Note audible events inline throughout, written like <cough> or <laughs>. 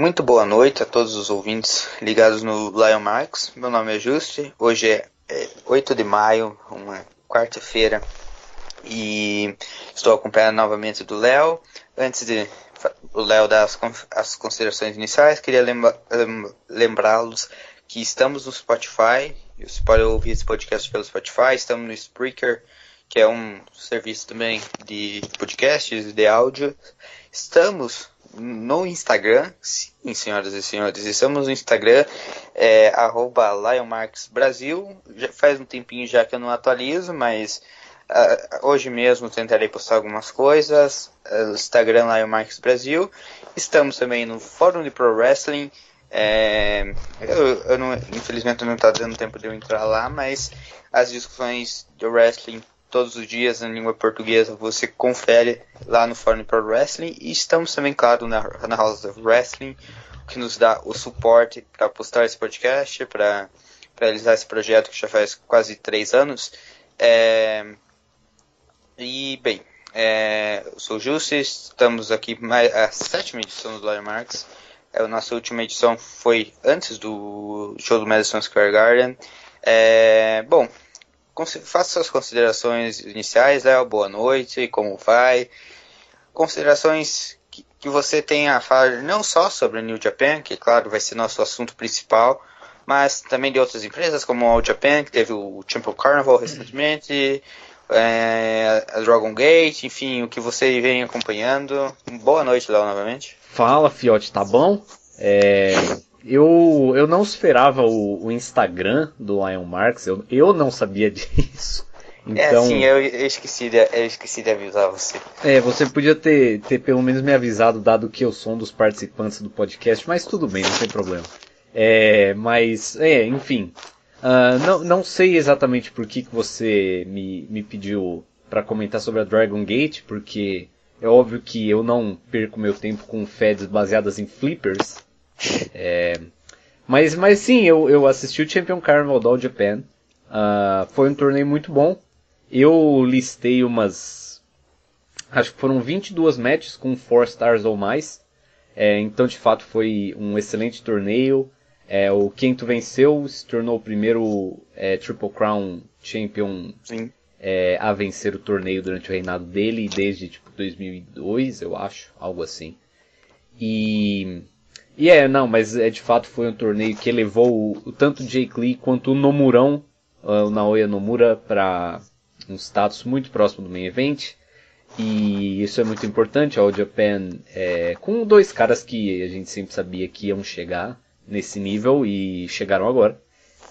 Muito boa noite a todos os ouvintes ligados no Lion Marks. Meu nome é Juste. Hoje é, é 8 de maio, uma quarta-feira, e estou acompanhado novamente do Léo. Antes de o Léo dar as, as, considerações iniciais, queria lembra, lembrá-los que estamos no Spotify. Você pode ouvir esse podcast pelo Spotify. Estamos no Spreaker, que é um serviço também de podcasts, de áudio. Estamos no Instagram, sim, senhoras e senhores, estamos no Instagram, é, Brasil. Já faz um tempinho já que eu não atualizo, mas uh, hoje mesmo tentarei postar algumas coisas. Uh, Instagram Lion Marks Brasil. Estamos também no Fórum de Pro Wrestling. É, eu, eu não, infelizmente não está dando tempo de eu entrar lá, mas as discussões do wrestling todos os dias na língua portuguesa você confere lá no Fórum Pro Wrestling e estamos também, claro, na, na House of Wrestling, que nos dá o suporte para postar esse podcast, para realizar esse projeto que já faz quase três anos. É, e, bem, é, eu sou o Jussi, estamos aqui mais a sétima edição do Lawyer Marks. É, a nossa última edição foi antes do show do Madison Square Garden. É, bom, faça suas considerações iniciais, Léo. Boa noite, como vai? Considerações que, que você tem a falar não só sobre a New Japan, que claro vai ser nosso assunto principal, mas também de outras empresas como a All Japan, que teve o Temple Carnival recentemente, é, a Dragon Gate, enfim, o que você vem acompanhando. Boa noite, Léo, novamente. Fala, Fiote, tá bom? É, eu, eu não esperava o, o Instagram do Lion Marks, eu, eu não sabia <laughs> disso. É, então, é, sim, eu, eu, esqueci de, eu esqueci de avisar você. É, você podia ter, ter pelo menos me avisado, dado que eu sou um dos participantes do podcast, mas tudo bem, não tem problema. É, mas, é, enfim. Uh, não, não sei exatamente por que, que você me, me pediu para comentar sobre a Dragon Gate, porque é óbvio que eu não perco meu tempo com feds baseadas em flippers. É, mas, mas sim, eu, eu assisti o Champion Carnival All Japan. Uh, foi um torneio muito bom. Eu listei umas. Acho que foram 22 matches com 4 stars ou mais. É, então, de fato, foi um excelente torneio. É, o Kento venceu, se tornou o primeiro é, Triple Crown Champion é, a vencer o torneio durante o reinado dele, desde tipo 2002, eu acho, algo assim. E e é, não, mas é de fato foi um torneio que elevou o, o tanto Jake Lee quanto o Nomurão, uh, o Naoya Nomura, para um status muito próximo do main event. E isso é muito importante, a All Japan é, com dois caras que a gente sempre sabia que iam chegar nesse nível e chegaram agora.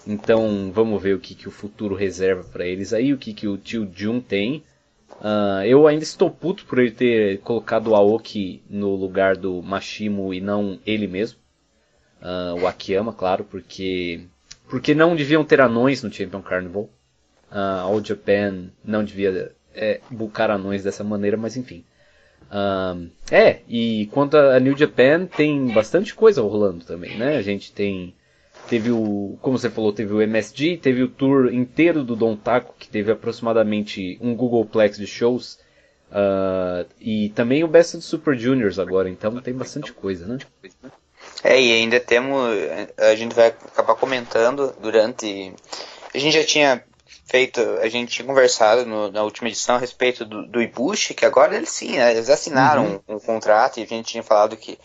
Então vamos ver o que, que o futuro reserva para eles aí, o que, que o tio Jun tem. Uh, eu ainda estou puto por ele ter colocado o Aoki no lugar do Mashimo e não ele mesmo. Uh, o Akiyama, claro, porque porque não deviam ter anões no Champion Carnival. Uh, All Japan não devia é, bucar anões dessa maneira, mas enfim. Uh, é, e quanto a New Japan, tem bastante coisa rolando também, né? A gente tem Teve o, como você falou, teve o MSG, teve o tour inteiro do Don Taco, que teve aproximadamente um Googleplex de shows. Uh, e também o Best of Super Juniors agora, então tem bastante coisa, né? É, e ainda temos, a gente vai acabar comentando durante, a gente já tinha feito, a gente tinha conversado no, na última edição a respeito do, do Ibushi, que agora eles sim, né, eles assinaram uhum. um, um, contrato e a gente tinha falado que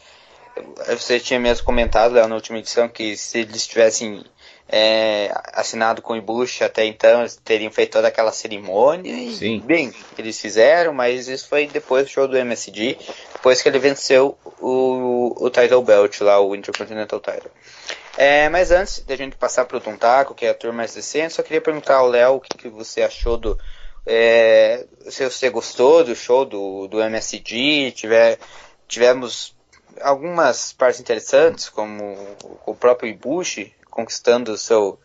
você tinha mesmo comentado, Léo, na última edição, que se eles tivessem é, assinado com o Ibush até então, eles teriam feito toda aquela cerimônia. E, Sim. Bem, eles fizeram, mas isso foi depois do show do MSD, depois que ele venceu o, o title belt lá, o Intercontinental title. É, mas antes da gente passar para o Tontaco, que é a turma mais recente, só queria perguntar ao Léo o que, que você achou do. É, se você gostou do show do, do MSD, tiver, tivemos algumas partes interessantes, como o próprio Ibushi conquistando o seu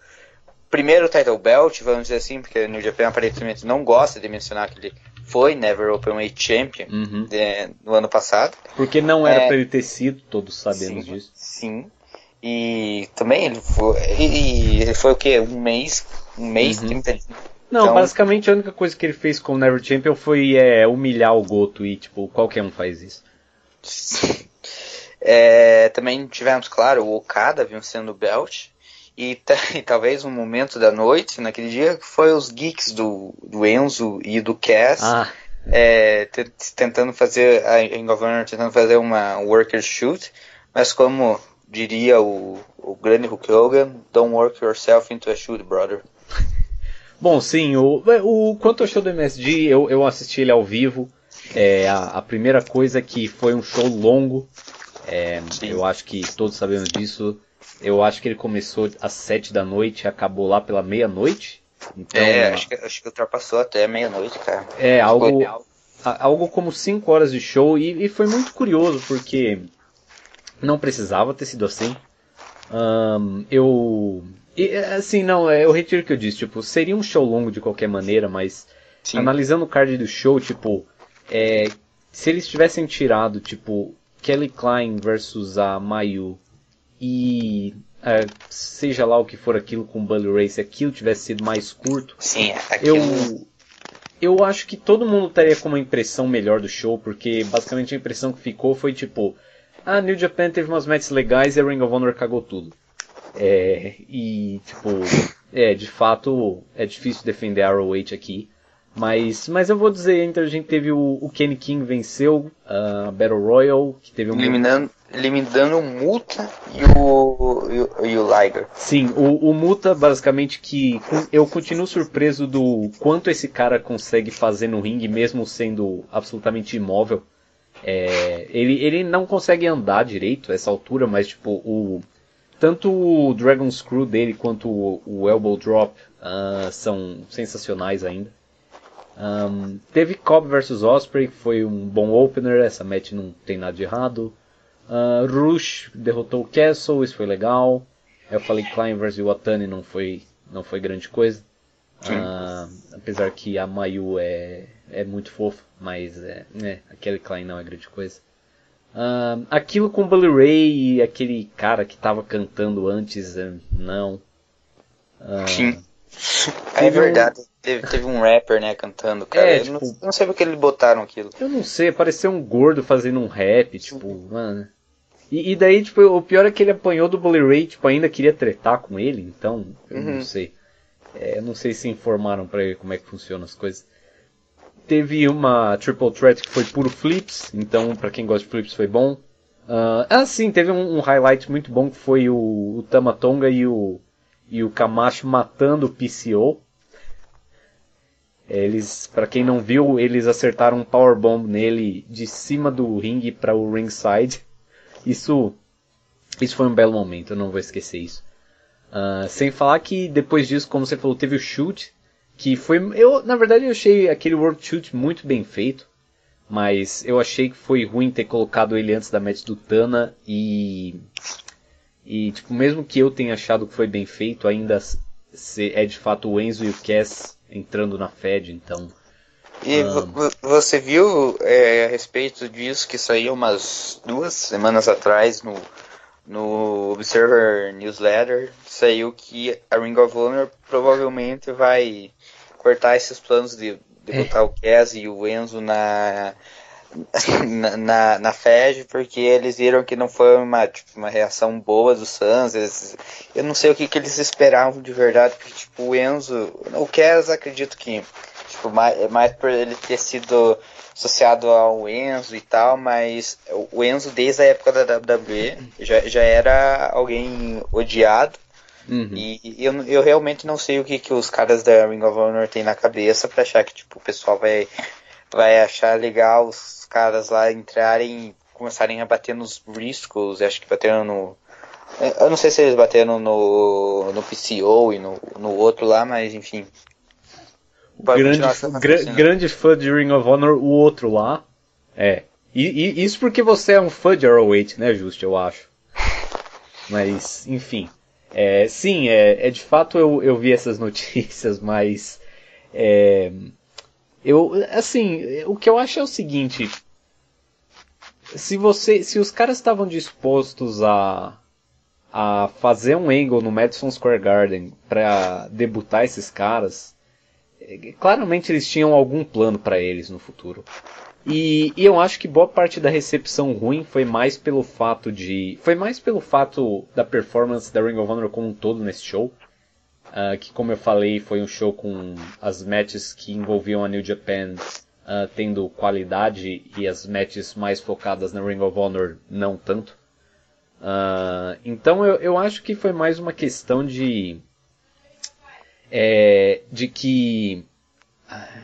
primeiro title belt, vamos dizer assim, porque o New Japan aparentemente não gosta de mencionar que ele foi Never Openweight Champion uhum. de, no ano passado. Porque não era é, para ele ter sido, todos sabemos sim, disso. Sim. E também ele foi, ele, ele foi o que? Um mês? Um mês, uhum. 30 dias. Não, então, basicamente a única coisa que ele fez com o Never Champion foi é, humilhar o Goto e, tipo, qualquer um faz isso. <laughs> É, também tivemos, claro, o Okada vencendo o Belt. E, <laughs> e, talvez um momento da noite, naquele dia, foi os geeks do, do Enzo e do Cass ah. é, tentando fazer, of Honor tentando fazer uma worker shoot, mas como diria o, o grande Hulk Hogan, don't work yourself into a shoot, brother. <laughs> Bom, sim, o, o quanto ao show do MSG, eu, eu assisti ele ao vivo. É, a, a primeira coisa é que foi um show longo, é, eu acho que todos sabemos disso. Eu acho que ele começou às sete da noite e acabou lá pela meia-noite. Então, é, acho que, acho que ultrapassou até meia-noite, cara. É, algo, algo como cinco horas de show e, e, foi muito curioso porque não precisava ter sido assim. Eu. E, assim, não, é, eu retiro o que eu disse, tipo, seria um show longo de qualquer maneira, mas Sim. analisando o card do show, tipo, é, se eles tivessem tirado, tipo, Kelly Klein versus a Mayu e é, seja lá o que for aquilo com o Bully Ray, se aquilo tivesse sido mais curto, Sim, aquilo... eu eu acho que todo mundo estaria com uma impressão melhor do show, porque basicamente a impressão que ficou foi tipo, a ah, New Japan teve umas matches legais e a Ring of Honor cagou tudo. É, e tipo, é, de fato é difícil defender a ROH aqui. Mas, mas eu vou dizer, então a gente teve o, o Kenny King venceu a uh, Battle Royal, que teve um... Eliminando, eliminando o Muta e o, e e o Liger. Sim, o, o Muta basicamente que eu continuo surpreso do quanto esse cara consegue fazer no ringue mesmo sendo absolutamente imóvel. É, ele, ele não consegue andar direito a essa altura, mas tipo, o, tanto o Dragon Screw dele quanto o, o Elbow Drop uh, são sensacionais ainda. Um, teve Cobb vs Osprey, que foi um bom opener, essa match não tem nada de errado. Uh, Rush derrotou o Castle, isso foi legal. Eu falei Klein vs Watani não foi, não foi grande coisa. Uh, apesar que a Mayu é, é muito fofa, mas é, é, aquele Klein não é grande coisa. Uh, aquilo com Bully Ray e aquele cara que tava cantando antes, é, não. Sim. É verdade. Teve, teve um rapper, né, cantando, cara. É, tipo, não, não sei porque eles botaram aquilo. Eu não sei, pareceu um gordo fazendo um rap, tipo, mano. E, e, daí, tipo, o pior é que ele apanhou do Bully Ray, tipo, ainda queria tretar com ele, então, eu uhum. não sei. É, eu não sei se informaram pra ele como é que funcionam as coisas. Teve uma Triple Threat que foi puro flips, então para quem gosta de flips foi bom. Uh, ah, sim, teve um, um, highlight muito bom que foi o, o Tamatonga e o, e o Camacho matando o PCO. Eles, para quem não viu, eles acertaram um power bomb nele de cima do ringue para o ringside. Isso, isso foi um belo momento, eu não vou esquecer isso. Uh, sem falar que depois disso, como você falou, teve o shoot, que foi, eu na verdade eu achei aquele world shoot muito bem feito, mas eu achei que foi ruim ter colocado ele antes da match do Tana e e tipo mesmo que eu tenha achado que foi bem feito, ainda é de fato o Enzo e o Cass entrando na Fed, então. E um... você viu é, a respeito disso que saiu umas duas semanas atrás no, no Observer Newsletter, saiu que a Ring of Honor provavelmente vai cortar esses planos de, de é. botar o Cass e o Enzo na, na, na, FED, porque eles viram que não foi uma, tipo, uma reação boa dos Suns. Eles, eu não sei o que, que eles esperavam de verdade, porque tipo, o Enzo, o Kes acredito que tipo, mais, é mais por ele ter sido associado ao Enzo e tal, mas o Enzo desde a época da WWE já, já era alguém odiado. Uhum. E eu, eu realmente não sei o que, que os caras da Ring of Honor têm na cabeça para achar que tipo, o pessoal vai, vai achar legal os caras lá entrarem e começarem a bater nos Briscoes, acho que bateram no. Eu não sei se eles bateram no, no PCO e no, no outro lá, mas enfim. Grande, gra grande fã de Ring of Honor, o outro lá. É. E, e, isso porque você é um fã de ROH, né, Justo, eu acho. <laughs> Mas, enfim. É, sim, é, é de fato eu, eu vi essas <laughs> notícias, mas. É, eu, assim, o que eu acho é o seguinte: se você, se os caras estavam dispostos a a fazer um angle no Madison Square Garden para debutar esses caras, claramente eles tinham algum plano para eles no futuro. E, e, eu acho que boa parte da recepção ruim foi mais pelo fato de. Foi mais pelo fato da performance da Ring of Honor como um todo nesse show. Uh, que como eu falei, foi um show com as matches que envolviam a New Japan uh, tendo qualidade e as matches mais focadas na Ring of Honor não tanto. Uh, então eu, eu acho que foi mais uma questão de. É, de que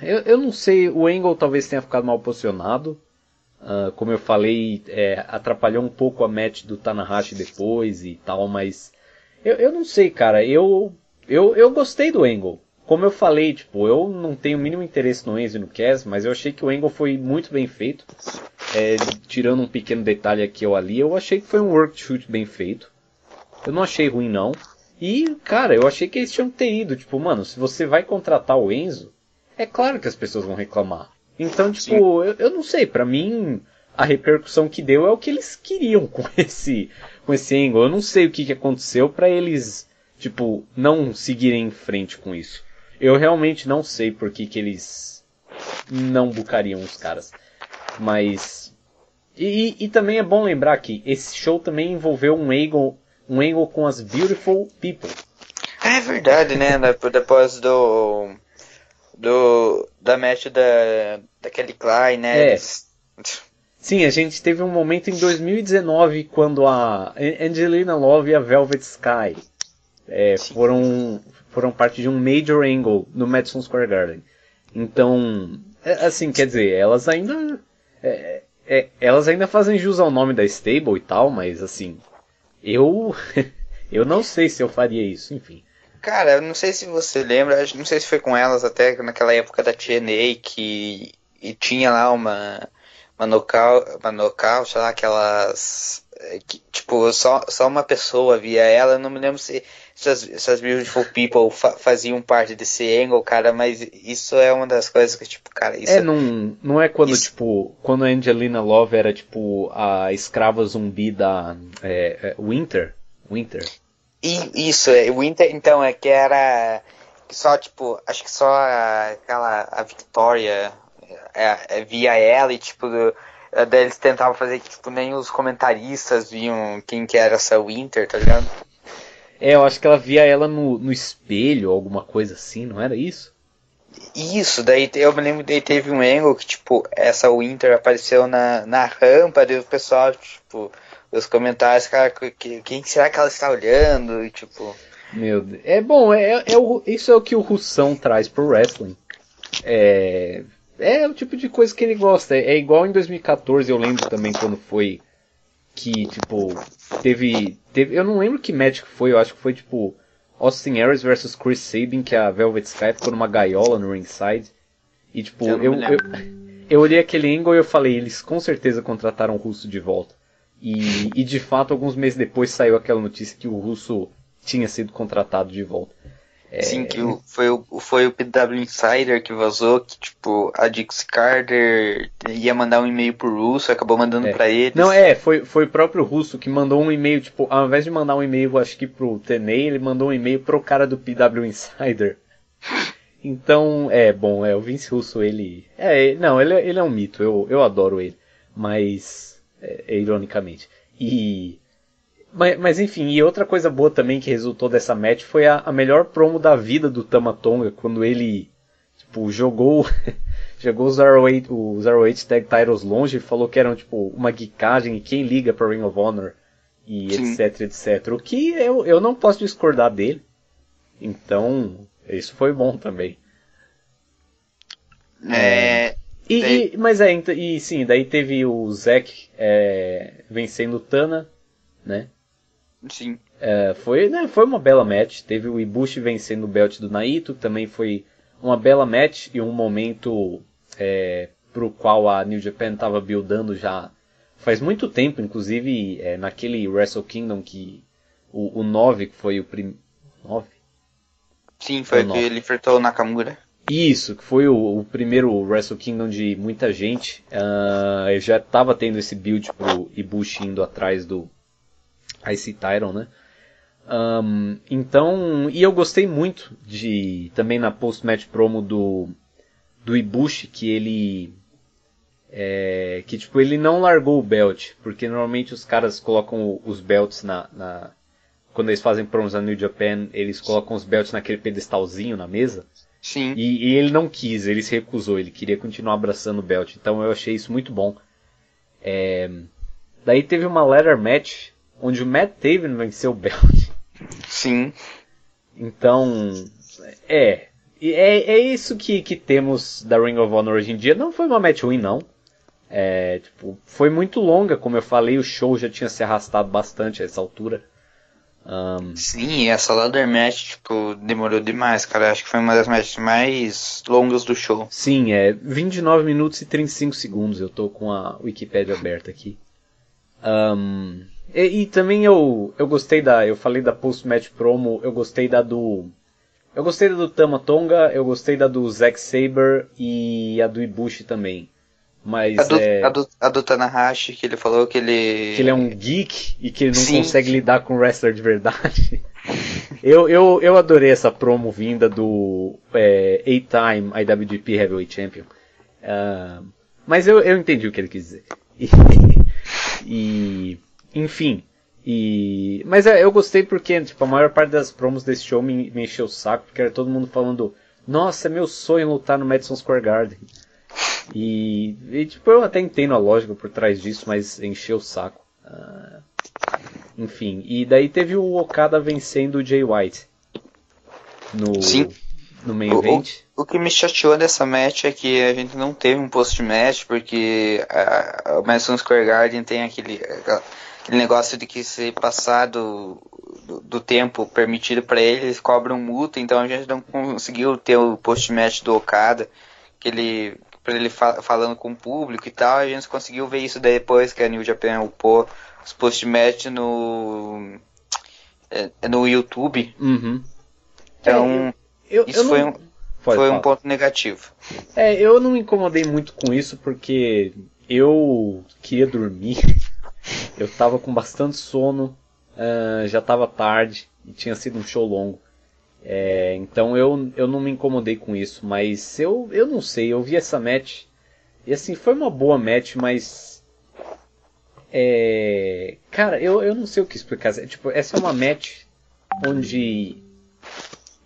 eu, eu não sei, o Angle talvez tenha ficado mal posicionado. Uh, como eu falei, é, atrapalhou um pouco a match do Tanahashi depois e tal, mas eu, eu não sei, cara. Eu, eu, eu gostei do Angle. Como eu falei, tipo, eu não tenho o mínimo interesse no Enzo e no Cass, mas eu achei que o Angle foi muito bem feito. É, tirando um pequeno detalhe aqui ou ali, eu achei que foi um work shoot bem feito. Eu não achei ruim não. E, cara, eu achei que eles tinham que ter ido. Tipo, mano, se você vai contratar o Enzo, é claro que as pessoas vão reclamar. Então, tipo, eu, eu, não sei, para mim a repercussão que deu é o que eles queriam <laughs> com esse com esse angle. Eu não sei o que, que aconteceu para eles, tipo, não seguirem em frente com isso. Eu realmente não sei por que, que eles não bucariam os caras. Mas. E, e, também é bom lembrar que esse show também envolveu um angle, um angle com as Beautiful People. É verdade, né? Depois do do da match da daquele Klein, né? É. Sim, a gente teve um momento em 2019 quando a Angelina Love e a Velvet Sky é, foram foram parte de um major angle no Madison Square Garden. Então, é, assim, quer dizer, elas ainda é, é, elas ainda fazem jus ao nome da stable e tal, mas assim, eu <laughs> eu não sei se eu faria isso, enfim. Cara, eu não sei se você lembra, não sei se foi com elas até naquela época da TNA que e tinha lá uma uma nocaute, uma nocaute, sei lá, aquelas eh, que, tipo, só, só uma pessoa via ela, eu não me lembro se essas, essas Beautiful People fa faziam parte desse angle, cara, mas isso é uma das coisas que, tipo, cara, isso... É, não, não é quando, isso... tipo, quando a Angelina Love era, tipo, a escrava zumbi da é, é, Winter? Winter? E, isso, é, o Inter, então, é que era só, tipo, acho que só aquela, a Victoria é, é, via ela e, tipo, daí eles tentavam fazer que, tipo, nem os comentaristas viam quem que era essa Winter, tá ligado? É, eu acho que ela via ela no, no espelho, alguma coisa assim, não era isso? Isso, daí eu me lembro daí teve um angle que, tipo, essa Winter apareceu na, na rampa, daí o pessoal, tipo, os comentários, cara, que, quem será que ela está olhando? E tipo. Meu Deus. É bom, é, é, é o, isso é o que o Russão traz pro wrestling. É, é o tipo de coisa que ele gosta. É, é igual em 2014, eu lembro também quando foi que, tipo, teve, teve. Eu não lembro que match foi, eu acho que foi tipo Austin Aries versus Chris Sabin, que a Velvet Sky ficou numa gaiola no ringside. E tipo, eu, eu, eu, <laughs> eu olhei aquele angle e eu falei, eles com certeza contrataram o Russo de volta. E, e de fato, alguns meses depois saiu aquela notícia que o russo tinha sido contratado de volta. É... Sim, que o, foi, o, foi o PW Insider que vazou que, tipo, a Dix Carter ia mandar um e-mail pro Russo, acabou mandando é. para ele. Não, é, foi, foi o próprio Russo que mandou um e-mail, tipo, ao invés de mandar um e-mail, acho que pro Tenei, ele mandou um e-mail pro cara do PW Insider. <laughs> Então, é, bom, é, o Vince Russo, ele... É, não, ele, ele é um mito, eu, eu adoro ele. Mas é, é, ironicamente. E mas, mas, enfim, e outra coisa boa também que resultou dessa match foi a, a melhor promo da vida do Tamatonga, quando ele tipo, jogou <laughs> jogou os 08, o 08 Tag Titles longe e falou que eram tipo uma geekagem e quem liga para Ring of Honor e Sim. etc, etc. O que eu, eu não posso discordar dele. Então, isso foi bom também. É, e, daí... e, mas é, e sim, daí teve o Zack é, vencendo o Tana, né? Sim. É, foi, né, foi uma bela match. Teve o Ibushi vencendo o belt do Naito, também foi uma bela match e um momento é, pro qual a New Japan estava buildando já faz muito tempo, inclusive é, naquele Wrestle Kingdom que o, o 9, que foi o primeiro. 9? Sim, foi o que ele enfrentou o Nakamura. Isso, que foi o, o, primeiro Wrestle Kingdom de muita gente. Uh, eu já estava tendo esse build pro Ibushi indo atrás do Ice Tyron, né? Um, então, e eu gostei muito de também na post-match promo do do Ibushi que ele É, que tipo, ele não largou o belt, porque normalmente os caras colocam os belts na, na quando eles fazem promos na New Japan, eles colocam os belts naquele pedestalzinho na mesa. Sim. E, e, ele não quis, ele se recusou, ele queria continuar abraçando o belt. Então eu achei isso muito bom. É, daí teve uma ladder match onde o Matt Taven venceu o belt. Sim. Então, é. É, é isso que, que temos da Ring of Honor hoje em dia. Não foi uma match ruim, não. É, tipo, foi muito longa, como eu falei, o show já tinha se arrastado bastante a essa altura. Um... Sim, essa ladder match, tipo, demorou demais, cara. Acho que foi uma das matches mais longas do show. Sim, é 29 minutos e 35 segundos. Eu tô com a Wikipedia aberta aqui. Um, e, e, também eu, eu gostei da. Eu falei da post-match promo, eu gostei da do. Eu gostei da do Tama Tonga, eu gostei da do Zack Saber e a do Ibushi também. Mas a do, é... a, do, a do Tanahashi, que ele falou que ele. Que ele é um geek e que ele não Sim. consegue lidar com wrestler de verdade. <laughs> eu, eu, eu adorei essa promo vinda do é, time IWGP Heavyweight Champion. Uh, mas eu, eu entendi o que ele quis dizer. <laughs> E, e enfim. E, mas é, eu gostei porque tipo, a maior parte das promos desse show me, me encheu o saco, porque era todo mundo falando: Nossa, é meu sonho lutar no Madison Square Garden. E, e, tipo, eu até entendo a lógica por trás disso, mas encheu o saco. Uh, enfim, e daí teve o Okada vencendo o Jay White no, Sim. no main event. O, o, que me chateou dessa match é que a gente não teve um post-match, porque a, o Madison Square Garden tem aquele, aquele negócio de que se passar do, do, do tempo permitido para eles, cobram multa, então a gente não conseguiu ter o post-match do Okada, que ele para ele fa falando com o público e tal. A gente conseguiu ver isso depois que a New Japan upou os post-match no, é, no YouTube. Uhum. Então, é, eu, isso eu foi, não... um, foi um ponto negativo. É, eu não me incomodei muito com isso porque eu queria dormir. <laughs> Eu tava com bastante sono, uh, já tava tarde e tinha sido um show longo. É, então eu, eu não me incomodei com isso, mas eu, eu não sei, eu vi essa match e assim, foi uma boa match, mas. É, cara, eu, eu não sei o que explicar. Tipo, essa é uma match onde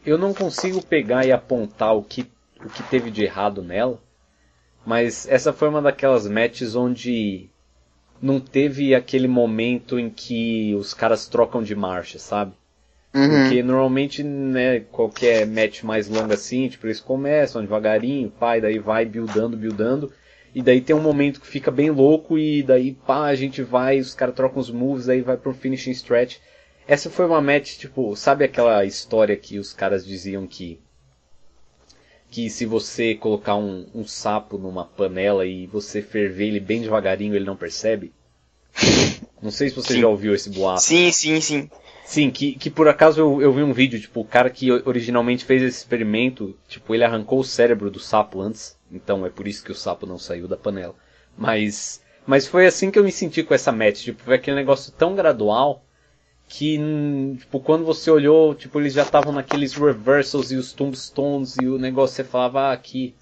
eu não consigo pegar e apontar o que, o que teve de errado nela, mas essa foi uma daquelas matches onde não teve aquele momento em que os caras trocam de marcha, sabe? Uhum. Porque normalmente, né, qualquer match mais longo assim, tipo, eles começam devagarinho, pai, daí vai buildando, buildando, e daí tem um momento que fica bem louco, e daí, pá, a gente vai, os caras trocam os moves, aí vai pro finishing stretch. Essa foi uma match, tipo, sabe aquela história que os caras diziam que que se você colocar um, um sapo numa panela e você ferver ele bem devagarinho, ele não percebe? <laughs> Não sei se você sim. já ouviu esse boato. Sim, sim, sim. Sim, que, que por acaso eu, eu vi um vídeo, tipo, o cara que originalmente fez esse experimento, tipo, ele arrancou o cérebro do sapo antes, então é por isso que o sapo não saiu da panela. Mas, mas foi assim que eu me senti com essa match, tipo, foi aquele negócio tão gradual que, tipo, quando você olhou, tipo, eles já estavam naqueles reversals e os tombstones e o negócio você falava, ah, aqui,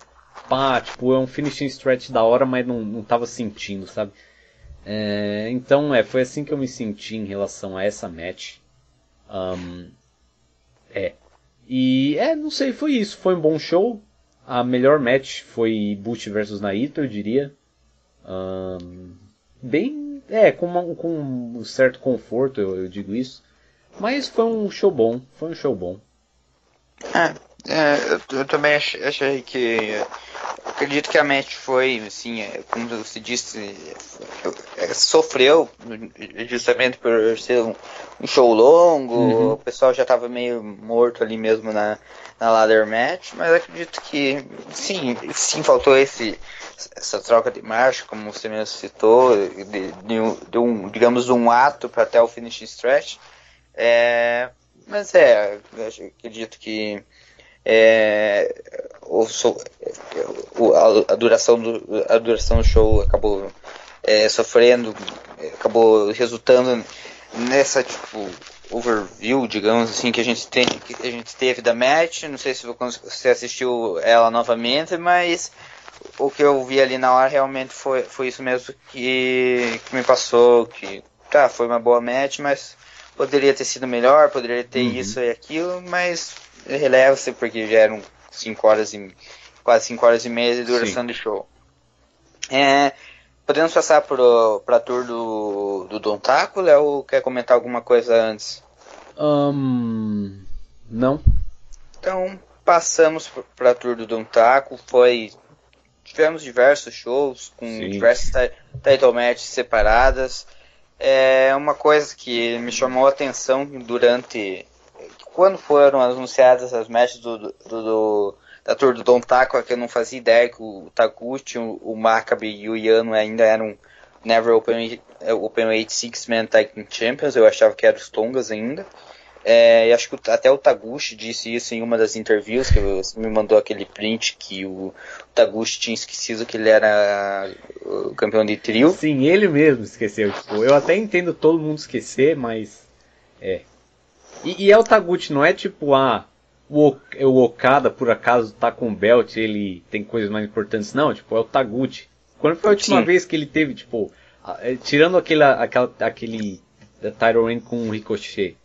pá, tipo, é um finishing stretch da hora, mas não, não tava sentindo, sabe? É, então, é, foi assim que eu me senti em relação a essa match. Um, é. E é, não sei, foi isso. Foi um bom show. A melhor match foi Butch versus Naito, eu diria. Um, bem. É, com, uma, com um certo conforto, eu, eu, digo isso. Mas foi um show bom. Foi um show bom. É, é eu, eu, também achei, achei que. Acredito que a match foi, assim, é, como você disse, é, sofreu justamente por ser um, um show longo, uhum. o pessoal já estava meio morto ali mesmo na, na ladder match, mas acredito que sim, sim faltou esse essa troca de marcha, como você mesmo citou, de, de, de um, digamos, um ato para até o finish stretch. É, mas é, acredito que é, o, o, a, a, duração do, a duração do show acabou é, sofrendo, acabou resultando nessa tipo overview, digamos assim, que a gente tem, que a gente teve da match. Não sei se você assistiu ela novamente, mas o que eu vi ali na hora realmente foi, foi isso mesmo que, que me passou, que tá, foi uma boa match, mas poderia ter sido melhor, poderia ter uhum. isso e aquilo, mas releva-se porque já eram 5 horas e quase 5 horas e meia de duração Sim. de show. É, podemos passar para a tour do, do Don Taco, Léo quer comentar alguma coisa antes? Um, não. Então, passamos para a tour do Don Taco, foi tivemos diversos shows com Sim. diversas title matches separadas. É uma coisa que me chamou a atenção durante quando foram anunciadas as matches do, do, do da tour do Don Taco, que eu não fazia ideia que o Taguchi, o, o Maccabi e o Yano ainda eram Never Open, Open Six Man Tag Champions, eu achava que eram os Tongas ainda. É, acho que até o Taguchi disse isso em uma das interviews, que você me mandou aquele print que o Taguchi tinha esquecido que ele era o campeão de trio. Sim, ele mesmo esqueceu. Tipo, eu até entendo todo mundo esquecer, mas. É. E, e é o Taguchi, não é tipo, ah, o, o Okada por acaso tá com o belt, ele tem coisas mais importantes. Não, tipo, é o Taguchi. Quando foi a última Sim. vez que ele teve, tipo, é, tirando aquele, aquela, aquele title reign com o Ricochet?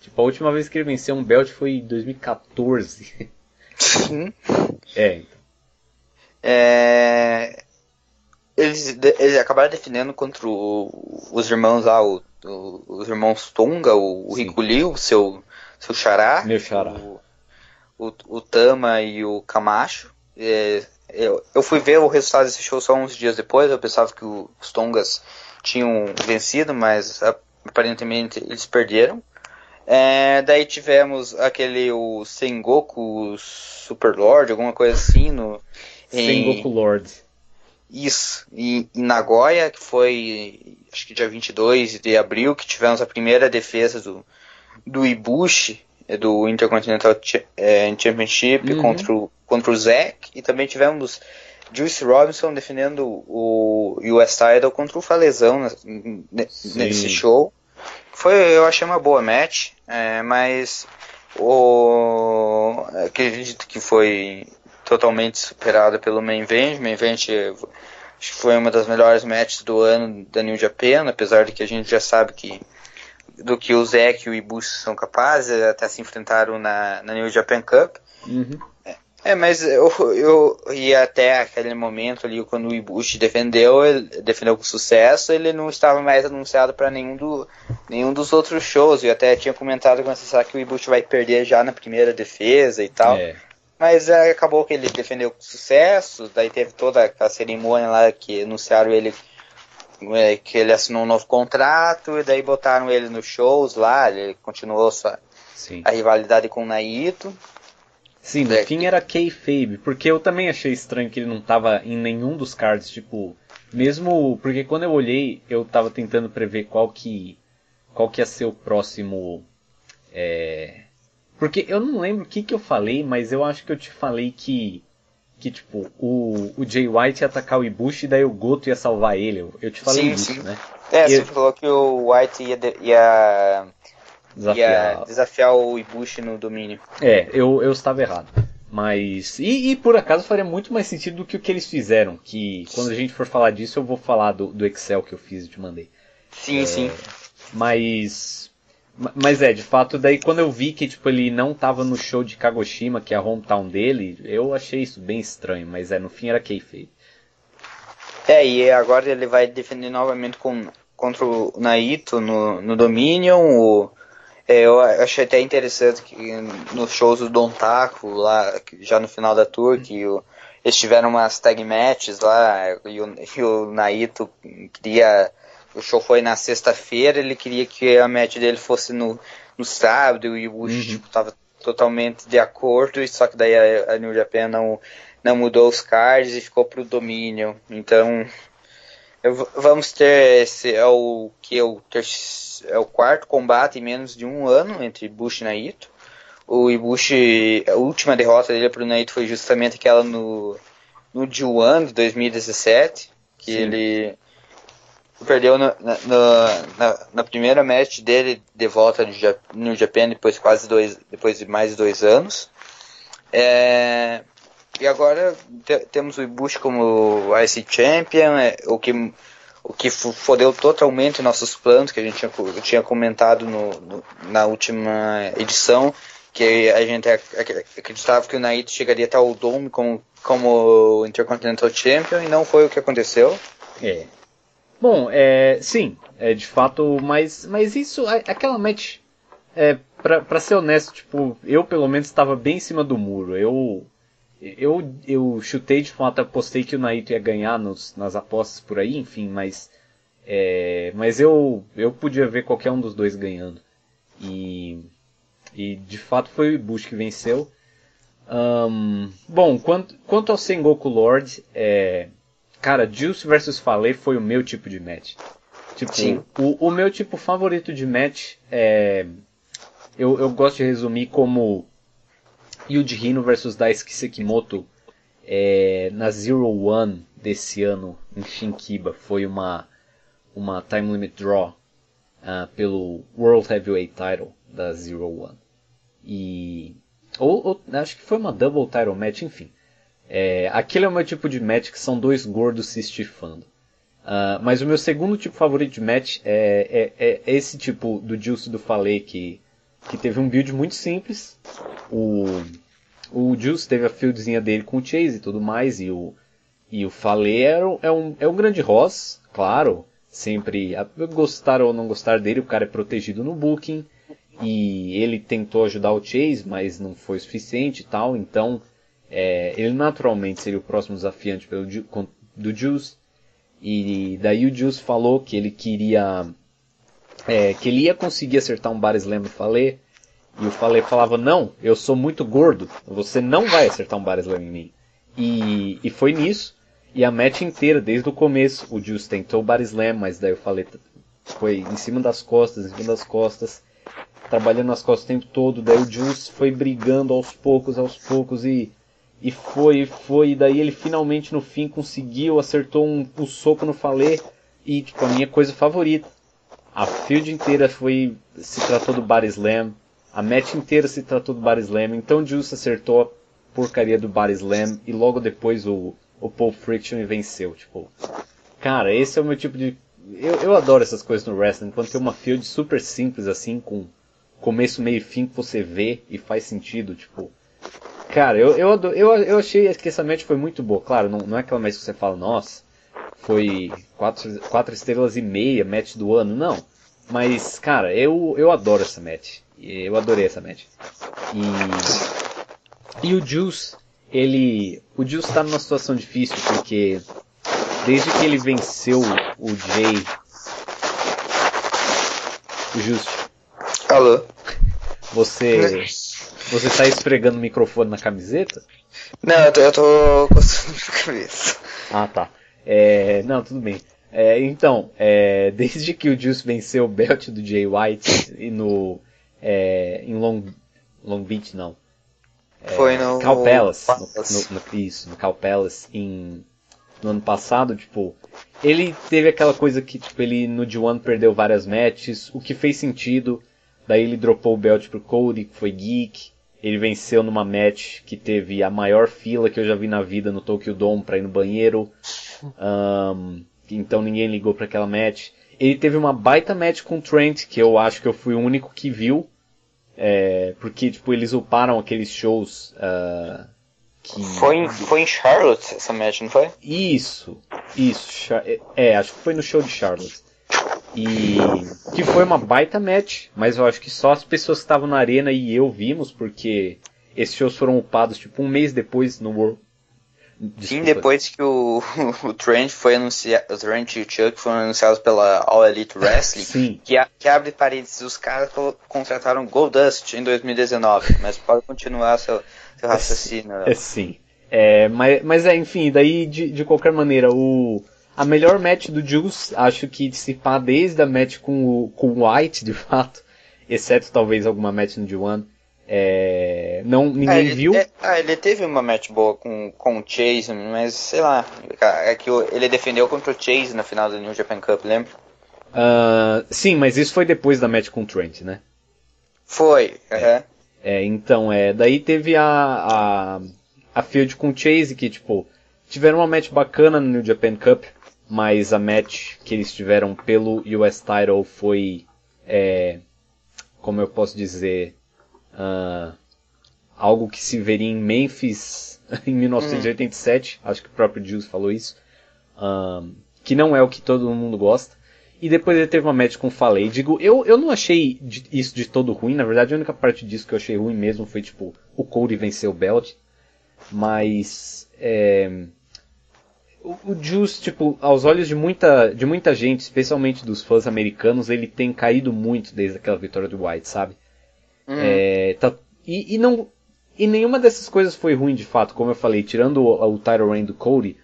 Tipo, a última vez que ele venceu um belt foi em 2014. Sim. <laughs> é. é... Eles, eles acabaram defendendo contra o, os irmãos lá, o, o, os irmãos Tonga, o, o Rico seu, seu xará. Meu xará. O, o, o Tama e o Camacho. É, eu, eu fui ver o resultado desse show só uns dias depois, eu pensava que os Tongas tinham vencido, mas aparentemente eles perderam. É, daí tivemos aquele o Sengoku Super Lord, alguma coisa assim no Sengoku Lord. Isso, em, em Nagoya, que foi acho que dia 22 de abril, que tivemos a primeira defesa do, do Ibushi, do Intercontinental é, Championship uhum. contra, o, contra o Zack, e também tivemos Juice Robinson defendendo o US Title contra o Falezão nesse show. Foi, eu achei uma boa match, é, mas o, acredito que foi totalmente superada pelo Main Event. Main Event acho que foi uma das melhores matches do ano da New Japan, apesar de que a gente já sabe que do que o Zek e o Ibushi são capazes, até se enfrentaram na, na New Japan Cup. Uhum. É, mas eu, eu e até aquele momento ali, quando o Ibushi defendeu, ele defendeu com sucesso, ele não estava mais anunciado para nenhum, do, nenhum dos outros shows. Eu até tinha comentado com você que o Ibushi vai perder já na primeira defesa e tal. É. Mas é, acabou que ele defendeu com sucesso, daí teve toda a cerimônia lá que anunciaram ele é, que ele assinou um novo contrato, e daí botaram ele nos shows lá, ele continuou sua, a rivalidade com o Naito. Sim, no é. fim era kayfabe, porque eu também achei estranho que ele não tava em nenhum dos cards, tipo, mesmo porque quando eu olhei, eu tava tentando prever qual que qual que ia ser o próximo é... porque eu não lembro o que que eu falei, mas eu acho que eu te falei que que tipo, o, o Jay White ia atacar o Ibushi e daí o Goto ia salvar ele. Eu, eu te falei sim, isso, sim. né? É, e você eu... falou que o White ia, ia desafiar. ia desafiar o Ibushi no domínio. É, eu, eu estava errado. Mas. E, e, por acaso faria muito mais sentido do que o que eles fizeram. Que quando a gente for falar disso, eu vou falar do, do Excel que eu fiz e te mandei. Sim, é, sim. Mas. Mas é, de fato, daí quando eu vi que tipo, ele não estava no show de Kagoshima, que é a hometown dele, eu achei isso bem estranho, mas é, no fim era kayfabe. É, e agora ele vai defender novamente com, contra o Naito no, no Dominion, o, é, eu achei até interessante que nos shows do Don Taco, lá, já no final da tour, que o, eles tiveram umas tag matches lá, e o, e o Naito queria. O show foi na sexta-feira, ele queria que a match dele fosse no, no sábado, e o Bush uhum. tava totalmente de acordo, e só que daí a, a New Japan não, não mudou os cards e ficou pro domínio. Então, eu, vamos ter esse é o que é o é o quarto combate em menos de um ano entre Bush e Naito. O Ibushi, a última derrota dele para o Naito foi justamente aquela no, no G1 de 2017, que Sim. ele perdeu no, na, na, na, primeira match dele de volta no Japan depois quase dois depois de mais dois anos. É, e agora te, temos o Ibushi como IC Champion, é, o que o que fodeu totalmente nossos planos, que a gente tinha, tinha comentado no, no, na última edição, que a gente acreditava que o Naito chegaria até o Dome como, como Intercontinental Champion, e não foi o que aconteceu. É. Bom, é, sim, é de fato, mas, mas isso, aquela match, é, pra, pra ser honesto, tipo, eu pelo menos estava bem em cima do muro. Eu, eu, eu chutei de fato, apostei que o Naito ia ganhar nos, nas apostas por aí, enfim, mas, é, mas eu, eu podia ver qualquer um dos dois ganhando. E, e de fato foi o Ibushi que venceu. Um, bom, quanto, quanto ao Sengoku Lord, é, Cara, Juice vs Fale foi o meu tipo de match. Tipo, Sim. O, o meu tipo favorito de match é. Eu, eu gosto de resumir como Yuji Hino vs Daisuke Sekimoto é, na Zero One desse ano em Shinkiba. Foi uma, uma time limit draw uh, pelo World Heavyweight Title da Zero One. E. Ou, ou, acho que foi uma double title match, enfim. É, aquele é o meu tipo de match que são dois gordos se estifando. Uh, mas o meu segundo tipo favorito de match é, é, é esse tipo do Juice do Falei que, que teve um build muito simples. O, o Juice teve a fieldzinha dele com o Chase e tudo mais, e o, e o Falei é, é, um, é um grande Ross, claro. Sempre, gostar ou não gostar dele, o cara é protegido no booking. E ele tentou ajudar o Chase, mas não foi suficiente e tal, então é, ele naturalmente seria o próximo desafiante pelo, do Juice. E daí o Juice falou que ele queria. É, que ele ia conseguir acertar um Bar Slam no Falê. E o Falê falava: Não, eu sou muito gordo, você não vai acertar um Bar Slam em mim. E, e foi nisso. E a match inteira, desde o começo, o Juice tentou o Bar Slam, mas daí o Falê foi em cima das costas, em cima das costas, trabalhando nas costas o tempo todo. Daí o Juice foi brigando aos poucos, aos poucos e e foi, foi, e daí ele finalmente no fim conseguiu, acertou um, um soco no falê e tipo, a minha coisa favorita. A field inteira foi, se tratou do Bar Slam, a match inteira se tratou do Bar Slam, então Juice acertou a porcaria do Bar Slam e logo depois o, o Paul Friction venceu, tipo. Cara, esse é o meu tipo de. Eu, eu adoro essas coisas no wrestling, quando tem uma field super simples assim, com começo, meio e fim que você vê e faz sentido, tipo. Cara, eu, eu, eu, eu achei que essa match foi muito boa. Claro, não, não é aquela match que você fala, nossa, foi quatro, quatro estrelas e meia, match do ano, não. Mas, cara, eu, eu adoro essa match. Eu adorei essa match. E, e o Juice, ele. O Juice tá numa situação difícil porque desde que ele venceu o Jay. O Just. Alô? Você. Você tá esfregando o microfone na camiseta? Não, eu tô, eu tô coçando a cabeça. Ah, tá. É, não, tudo bem. É, então, é, <laughs> desde que o Juice venceu o belt do Jay White e no, é, em Long, Long Beach, não. É, Foi no Cal Palace. No, no, no, isso, no Cal Palace em, no ano passado, tipo, ele teve aquela coisa que, tipo, ele no D1 perdeu várias matches, o que fez sentido. Daí ele dropou o belt pro Cody, que foi geek. Ele venceu numa match que teve a maior fila que eu já vi na vida no Tokyo Dome para ir no banheiro. Um, então ninguém ligou para aquela match. Ele teve uma baita match com o Trent, que eu acho que eu fui o único que viu. É, porque, tipo, eles uparam aqueles shows. Uh, que... Foi, em, foi em Charlotte essa match, não foi? Isso, isso. É, acho que foi no show de Charlotte. E que foi uma baita match, mas eu acho que só as pessoas que estavam na arena e eu vimos, porque esses shows foram upados tipo um mês depois no World. Sim, depois que o, <laughs> o Trent foi anunciado, o Trent e o Chuck foram anunciados pela All Elite Wrestling, Sim. Que, a, que abre parênteses, os caras contrataram Goldust em 2019, <laughs> mas pode continuar seu, seu raciocínio. É, sim. É, mas, mas é, enfim, daí de, de qualquer maneira, o, a melhor match do Juice, acho que se pá desde a match com o, com o White, de fato, exceto talvez alguma match no D1. É, não, ninguém é, ele, viu. É, ah, ele teve uma match boa com, com o Chase, mas sei lá. É que ele defendeu contra o Chase na final do New Japan Cup, lembra? Uh, sim, mas isso foi depois da match com o Trent, né? Foi, é. é então, é. Daí teve a, a, a Field com Chase, que tipo, tiveram uma match bacana no New Japan Cup, mas a match que eles tiveram pelo US Title foi, é, como eu posso dizer, uh, algo que se veria em Memphis <laughs> em 1987, hum. acho que o próprio Juice falou isso, um, que não é o que todo mundo gosta. E depois ele teve uma match com o Falei. Digo, eu, eu não achei isso de todo ruim. Na verdade, a única parte disso que eu achei ruim mesmo foi, tipo, o Cody vencer o Belt. Mas, é, o, o Juice, tipo, aos olhos de muita, de muita gente, especialmente dos fãs americanos, ele tem caído muito desde aquela vitória do White, sabe? Uhum. É, tá, e, e, não, e nenhuma dessas coisas foi ruim de fato, como eu falei, tirando o, o title reign do Cody,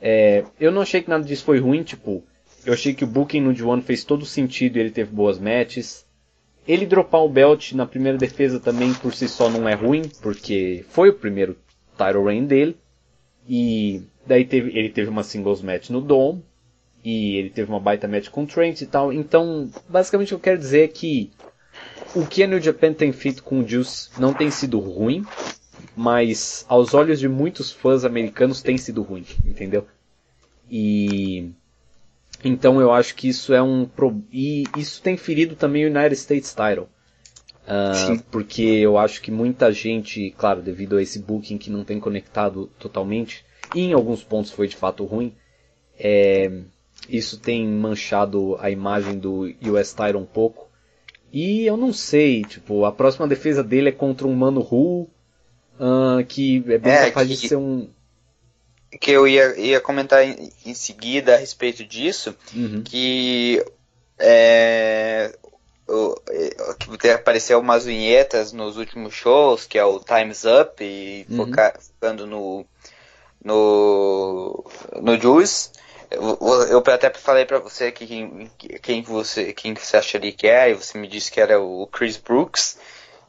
é, eu não achei que nada disso foi ruim, tipo, eu achei que o booking no D1 fez todo sentido e ele teve boas matches. Ele dropar o belt na primeira defesa também por si só não é ruim, porque foi o primeiro title reign dele. E daí teve, ele teve uma singles match no Dome. E ele teve uma baita match com o Trent e tal. Então, basicamente o que eu quero dizer é que o que a New Japan tem feito com o Juice não tem sido ruim, mas aos olhos de muitos fãs americanos tem sido ruim, entendeu? E então eu acho que isso é um pro... e isso tem ferido também o United States Title. Uh, porque eu acho que muita gente, claro, devido a esse booking que não tem conectado totalmente, e em alguns pontos foi de fato ruim, é, isso tem manchado a imagem do US Title um pouco. E eu não sei, tipo, a próxima defesa dele é contra um Mano Ru, uh, que é bem é, capaz que... de ser um, que eu ia, ia comentar em, em seguida a respeito disso, uhum. que é, que apareceu umas vinhetas nos últimos shows, que é o Time's Up, e uhum. foca, focando no, no, no Juice. Eu, eu até falei para você que quem, quem, você, quem você acharia que é, e você me disse que era o Chris Brooks.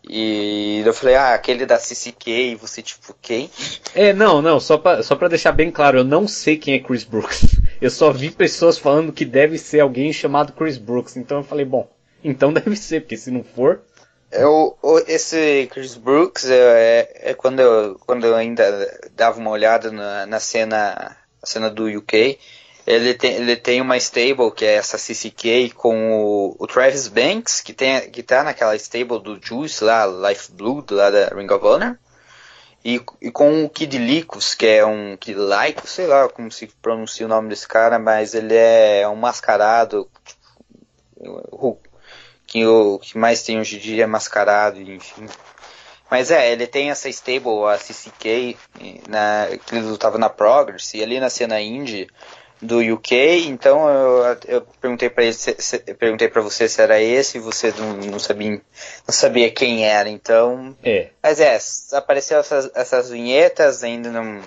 E eu falei, ah, aquele da CCK, e você tipo, quem? É, não, não, só pra, só pra deixar bem claro, eu não sei quem é Chris Brooks. <laughs> Eu só vi pessoas falando que deve ser alguém chamado Chris Brooks, então eu falei, bom, então <laughs> deve ser, porque se não for. É esse Chris Brooks é, é, é, quando, eu, quando eu ainda dava uma olhada na, na cena, na cena do UK ele tem, ele tem uma stable que é essa CCK com o, o, Travis Banks, que, tem, que tá naquela stable do Juice lá, Life Blue, lá da Ring of Honor. E, e com o Kid Lycos, que é um Kid Lycos, sei lá como se pronuncia o nome desse cara, mas ele é um mascarado. Que o que mais tem hoje em dia é mascarado, enfim. Mas é, ele tem essa stable, a CCK, na, que ele lutava na Progress, e ali na cena indie, do UK, então eu, eu perguntei para ele, se, se, perguntei para você se era esse, e você não, não, sabia, não sabia quem era, então. É. Mas é, apareceu essas, essas vinhetas, ainda não,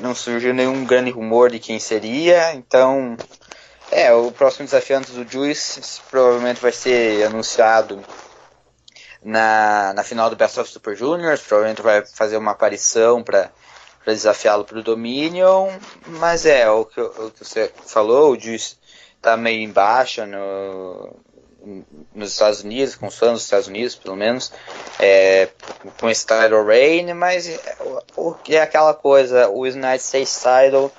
não surgiu nenhum grande rumor de quem seria, então. É, o próximo desafiante do Juice provavelmente vai ser anunciado na, na final do Best of Super Juniors, provavelmente vai fazer uma aparição para desafiá-lo para o Dominion, mas é o que, o que, você falou, o Juice está meio embaixo no, nos Estados Unidos, com os fãs dos Estados Unidos, pelo menos, é, com esse title reign, mas que é aquela coisa, o United States title,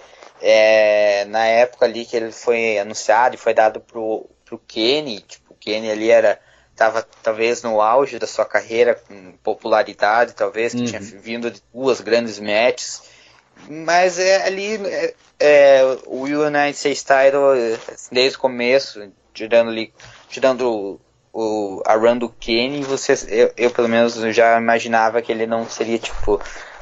é, na época ali que ele foi anunciado e foi dado pro, pro Kenny, tipo, o Kenny ali era estava talvez no auge da sua carreira, com popularidade, talvez, que uhum. tinha vindo de duas grandes matches. Mas é ali é, é, o United States Title, desde o começo, tirando ali, tirando o, a run do Kenny, você, eu, eu, pelo menos já imaginava que ele não seria tipo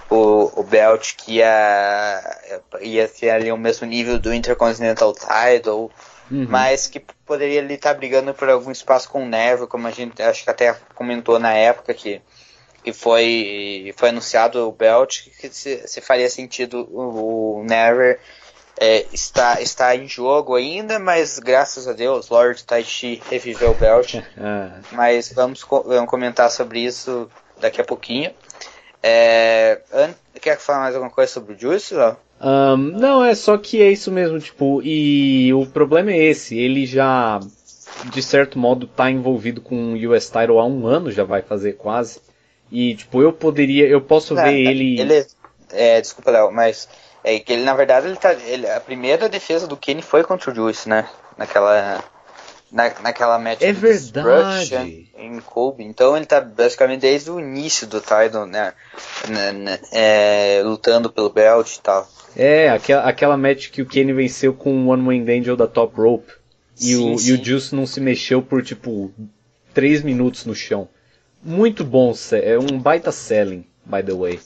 o, o belt que ia, ia ter ali o mesmo nível do Intercontinental Title uhum. mas que poderia ele estar tá brigando por algum espaço com o Never, como a gente acho que até comentou na época que, que foi, foi anunciado o Belt, que se, se faria sentido o, o Never é, está, está em jogo ainda, mas graças a Deus Lord Taichi reviveu o Belt. <laughs> Ah. mas vamos, vamos comentar sobre isso daqui a pouquinho. É, quer falar mais alguma coisa sobre o Juice? Não? Um, não, é só que é isso mesmo, tipo, e o problema é esse, ele já, de certo modo, tá envolvido com o US Title há um ano, já vai fazer quase. E, tipo, eu poderia, eu posso ver ele... Ele, é, desculpa, Léo, mas é que ele, na verdade, ele tá. Ele, a primeira defesa do Kenny foi contra o Juice, né? Naquela. Na, naquela match é verdade. em Kobe. Então ele tá basicamente desde o início do title, né? né, né é, lutando pelo belt e tal. É, aquela, aquela match que o Kenny venceu com o One Winged Angel da Top Rope. E, sim, o, sim. e o Juice não se mexeu por tipo 3 minutos no chão. Muito bom, é um baita selling, by the way.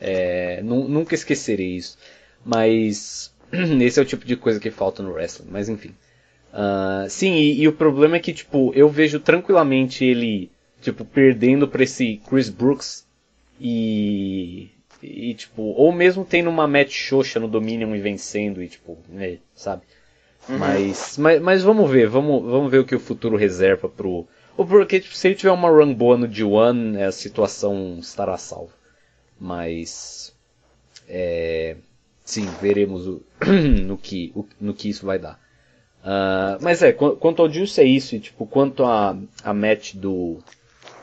É, nunca esquecerei isso. Mas <clears throat> esse é o tipo de coisa que falta no wrestling, mas enfim. Uh, sim, e, e, o problema é que, tipo, eu vejo tranquilamente ele, tipo, perdendo pra esse Chris Brooks e. E, tipo, ou mesmo tendo uma match xoxa no Dominion e vencendo, e, tipo, né, sabe? Uhum. Mas, mas, mas vamos ver, vamos, vamos ver o que o futuro reserva pro. Ou porque, tipo, se ele tiver uma run boa no D1, a situação estará salva. Mas. É, sim, veremos o, <clears throat> no, que, o, no que isso vai dar. Uh, mas é, quanto ao Juice é isso, e tipo, quanto a, a match do,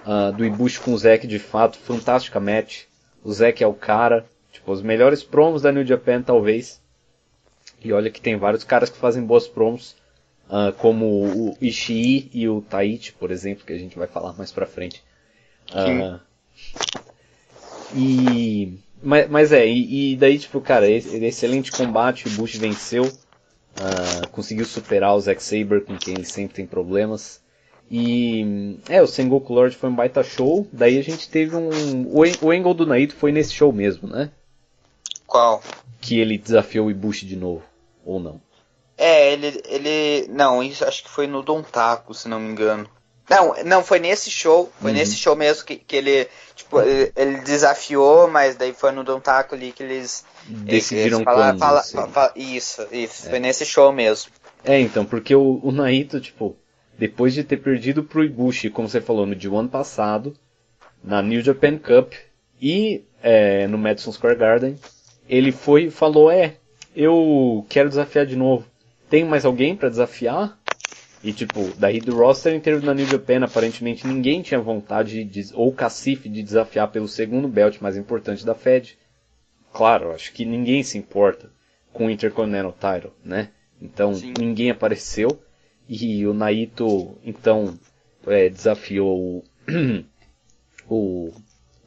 uh, do Ibushi com o Zack, de fato, fantástica match. O Zack é o cara, tipo, os melhores promos da New Japan, talvez. E olha que tem vários caras que fazem boas promos, uh, como o Ishii e o Taichi, por exemplo, que a gente vai falar mais pra frente. e, mas, mas é, e, e, daí, tipo, cara, excelente combate, o Bush venceu. Uh, conseguiu superar o Zack Saber, com quem ele sempre tem problemas. E é, o Sengoku Lord foi um baita show. Daí a gente teve um. O, angle do Naito foi nesse show mesmo, né? Qual? Que ele desafiou o Ibushi de novo, ou não? É, ele. ele não, isso acho que foi no Dontaku, se não me engano. Não, não, foi nesse show. Foi uhum. nesse show mesmo que, que ele. Tipo, ele, ele, desafiou, mas daí foi no Dontaku ali que eles decidiram eles fala, fala, fala, isso, isso, é. foi nesse show mesmo. É, então, porque o, o Naito, tipo, depois de ter perdido pro Ibushi, como você falou, no D1 passado, na New Japan Cup e é, no Madison Square Garden, ele foi e falou, é, eu quero desafiar de novo. Tem mais alguém para desafiar? E tipo, daí do roster inteiro da New Japan, aparentemente ninguém tinha vontade de, ou cacife de desafiar pelo segundo belt mais importante da Fed claro, acho que ninguém se importa com o Intercontinental Title, né? Então Sim. ninguém apareceu e o Naito então é, desafiou o, <clears throat> o,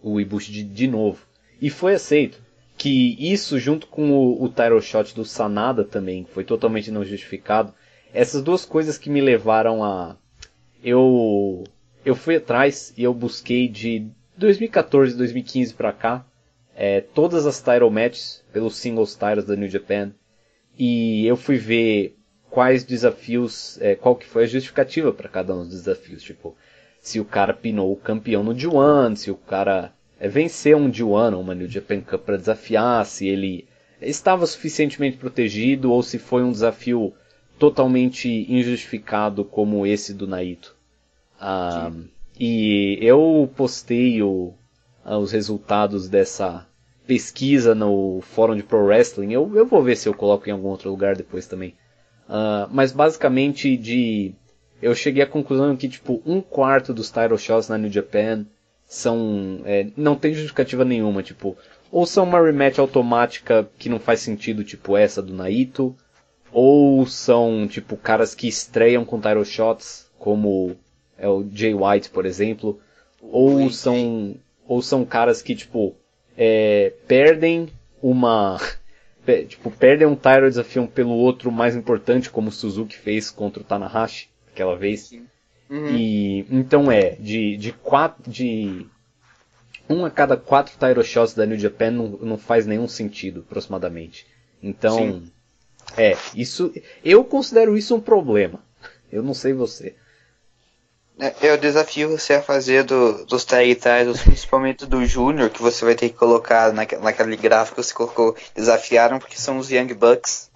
o Ibushi de, de, novo e foi aceito. Que isso junto com o, o title shot do Sanada também foi totalmente não justificado. Essas duas coisas que me levaram a eu eu fui atrás e eu busquei de 2014, 2015 para cá é, todas as title matches pelos singles titles da New Japan. E eu fui ver quais desafios, é, qual que foi a justificativa para cada um dos desafios, tipo se o cara pinou o campeão no D1, se o cara é, venceu um D1 ou uma New Japan Cup para desafiar, se ele estava suficientemente protegido ou se foi um desafio totalmente injustificado como esse do Naito. Ah, e eu postei o, ah, os resultados dessa pesquisa no fórum de Pro Wrestling. Eu, eu vou ver se eu coloco em algum outro lugar depois também. Uh, mas basicamente de eu cheguei à conclusão que tipo um quarto dos title shots na New Japan são é, não tem justificativa nenhuma tipo ou são uma rematch automática que não faz sentido tipo essa do Naito ou são tipo caras que estreiam com title shots como é o Jay White por exemplo ou são ou são caras que, tipo, é, perdem uma. <laughs> tipo, perdem um title desafiam pelo outro mais importante, como o Suzuki fez contra o Tanahashi aquela vez. Uhum. E então é, de, de quatro. De um a cada quatro title shots da New Japan não, não faz nenhum sentido, aproximadamente. Então, Sim. É, isso. Eu considero isso um problema. Eu não sei você. É, eu desafio você a fazer do, dos tag titles, principalmente do Júnior, que você vai ter que colocar naquele, naquele gráfico que você colocou, desafiaram, porque são os Young Bucks,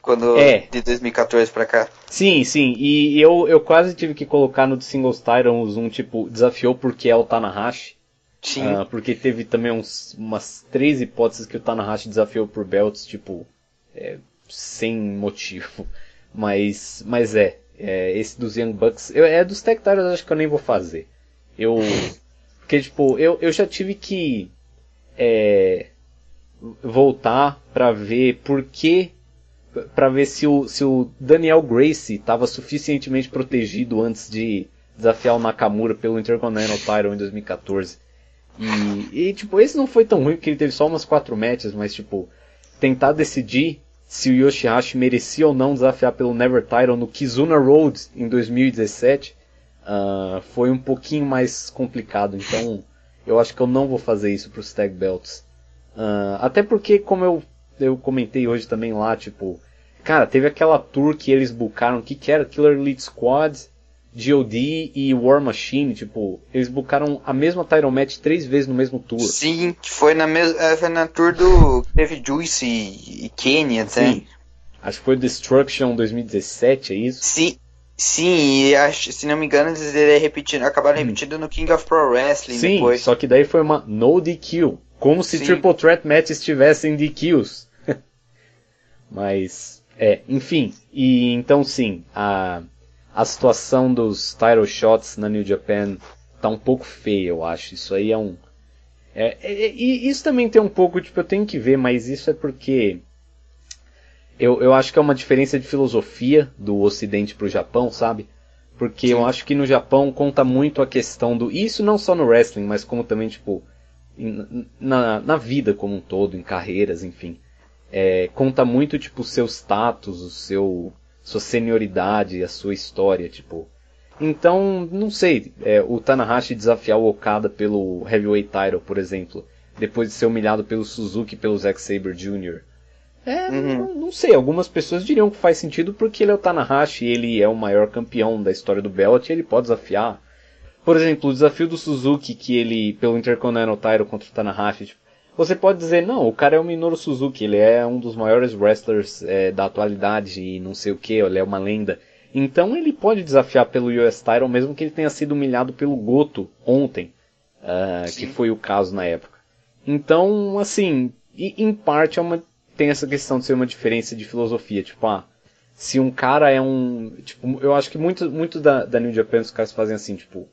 quando, é. de 2014 pra cá. Sim, sim, e eu, eu quase tive que colocar no Singles Titans um tipo, desafiou porque é o Tanahashi. Sim. Uh, porque teve também uns, umas três hipóteses que o Tanahashi desafiou por belts, tipo, é, sem motivo. Mas, mas é, é, esse dos Young Bucks. Eu, é dos Tech Titans acho que eu nem vou fazer. Eu. Porque, tipo, eu, eu já tive que. É, voltar para ver por que para ver se o, se o Daniel Gracie estava suficientemente protegido antes de desafiar o Nakamura pelo Intercontinental Title em 2014. E, e, tipo, esse não foi tão ruim porque ele teve só umas quatro matches, mas tipo, tentar decidir se o Yoshihashi merecia ou não desafiar pelo Never Title no Kizuna Road em 2017 uh, ah, foi um pouquinho mais complicado. Então, eu acho que eu não vou fazer isso para os Tag Belts. Uh, até porque, como eu, eu comentei hoje também lá, tipo, cara, teve aquela tour que eles bucaram, que, que era Killer Elite Squad, GOD e War Machine, tipo, eles bucaram a mesma title match três vezes no mesmo tour. Sim, foi na mesma, é, foi na tour do teve Juice e, e Kenny até. Sim. Acho que foi Destruction 2017, é isso? Sim, sim, e acho, se não me engano eles repetindo, acabaram hum. repetindo no King of Pro Wrestling sim, depois. só que daí foi uma no DQ. Como se Sim. Triple Threat matches tivessem DQs. <laughs> Mas, é, enfim. E então sim, a, a situação dos title shots na New Japan tá um pouco feia, eu acho. Isso aí é um. É, é, é, e isso também tem um pouco, tipo, eu tenho que ver, mas isso é porque. Eu, eu acho que é uma diferença de filosofia do Ocidente pro Japão, sabe? Porque Sim. eu acho que no Japão conta muito a questão do. Isso não só no wrestling, mas como também, tipo na, na vida como um todo, em carreiras, enfim. É, conta muito, tipo, o seu status, o seu, sua senioridade, a sua história, tipo. Então, não sei, é, o Tanahashi desafiar o Okada pelo Heavyweight Title, por exemplo, depois de ser humilhado pelo Suzuki e pelo Zack Sabre Jr. É, uhum. não, não, sei, algumas pessoas diriam que faz sentido porque ele é o Tanahashi, ele é o maior campeão da história do Belt e ele pode desafiar por exemplo, o desafio do Suzuki, que ele, pelo Intercontinental Title contra o Tanahashi, tipo, você pode dizer, não, o cara é o Minoru Suzuki, ele é um dos maiores wrestlers é, da atualidade e não sei o que, ele é uma lenda. Então ele pode desafiar pelo US Title, mesmo que ele tenha sido humilhado pelo Goto ontem, uh, que foi o caso na época. Então, assim, em parte é uma, tem essa questão de ser uma diferença de filosofia, tipo, ah, se um cara é um, tipo, eu acho que muito, muito da, da New Japan os caras fazem assim, tipo,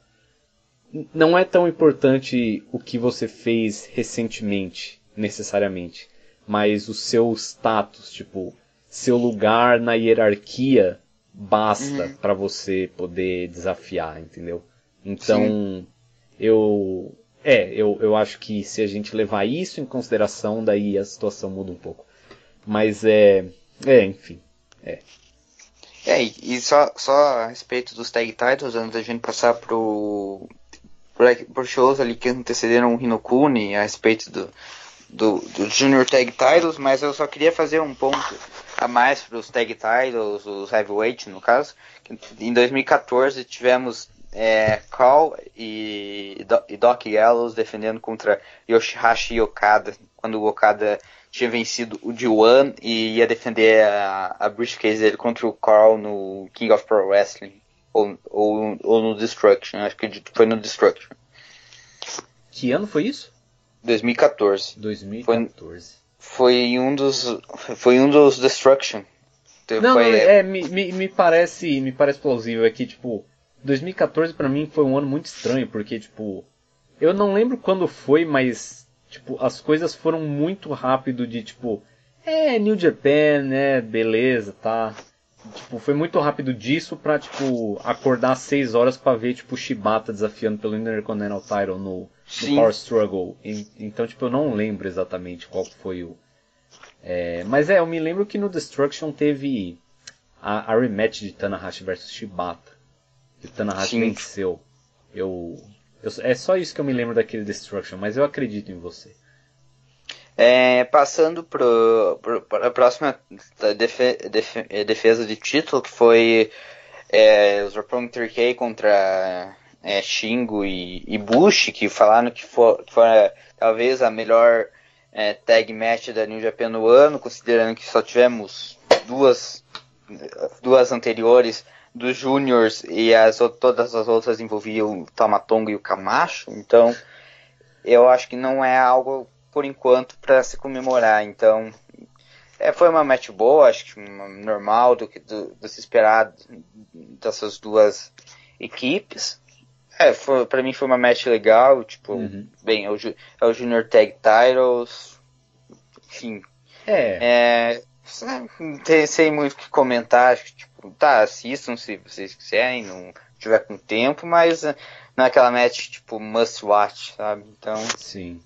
não é tão importante o que você fez recentemente, necessariamente, mas o seu status, tipo, seu lugar na hierarquia basta uhum. para você poder desafiar, entendeu? Então, Sim. eu é, eu, eu acho que se a gente levar isso em consideração, daí a situação muda um pouco. Mas é, é, enfim, é. É, e só, só a respeito dos tag titles, antes da gente passar pro, por shows ali que antecederam o Hinokuni a respeito do, do, do Junior Tag Titles, mas eu só queria fazer um ponto a mais para os Tag Titles, os Heavyweight no caso. Em 2014 tivemos é, e, e Doc Gallows defendendo contra Yoshihashi e Okada, quando o Okada tinha vencido o D1 e ia defender a, a briefcase dele contra o Carl no King of Pro Wrestling. Ou, ou, ou no Destruction, acho que foi no Destruction. Que ano foi isso? 2014. 2014. Foi, foi um dos. Foi um dos Destruction. Não, foi, é, me, me, me, parece. Me parece plausível. É que, tipo, 2014 para mim foi um ano muito estranho, porque, tipo. Eu não lembro quando foi, mas. Tipo, as coisas foram muito rápido de tipo. É, New Japan, né? Beleza, tá. Tipo, foi muito rápido disso pra, tipo, acordar às 6 horas pra ver, tipo, Shibata desafiando pelo Intercontinental Title no, no Power Struggle. E, então, tipo, eu não lembro exatamente qual foi o... É, mas é, eu me lembro que no Destruction teve a, a rematch de Tanahashi versus Shibata. Que Tanahashi Sim. venceu. Eu, eu, é só isso que eu me lembro daquele Destruction, mas eu acredito em você. É, passando para a próxima defe, defe, defesa de título, que foi é, os Roppongi 3K contra é, Shingo e, e, Bush, que falaram que foi, que foi talvez a melhor é, tag match da New Japan no ano, considerando que só tivemos duas, duas anteriores dos Juniors e as, todas as outras envolviam o Tamatonga e o Camacho, então eu acho que não é algo por enquanto para se comemorar. Então, é, foi uma match boa, acho que normal do que do, do se esperar dessas duas equipes. É, foi, pra mim foi uma match legal, tipo, uhum. bem, é o, é o Junior Tag Titles. enfim. É. é não tem, sei muito o que comentar. Tipo, tá, assistam se vocês quiserem, não tiver com tempo, mas não é aquela match tipo must watch, sabe? Então. Sim.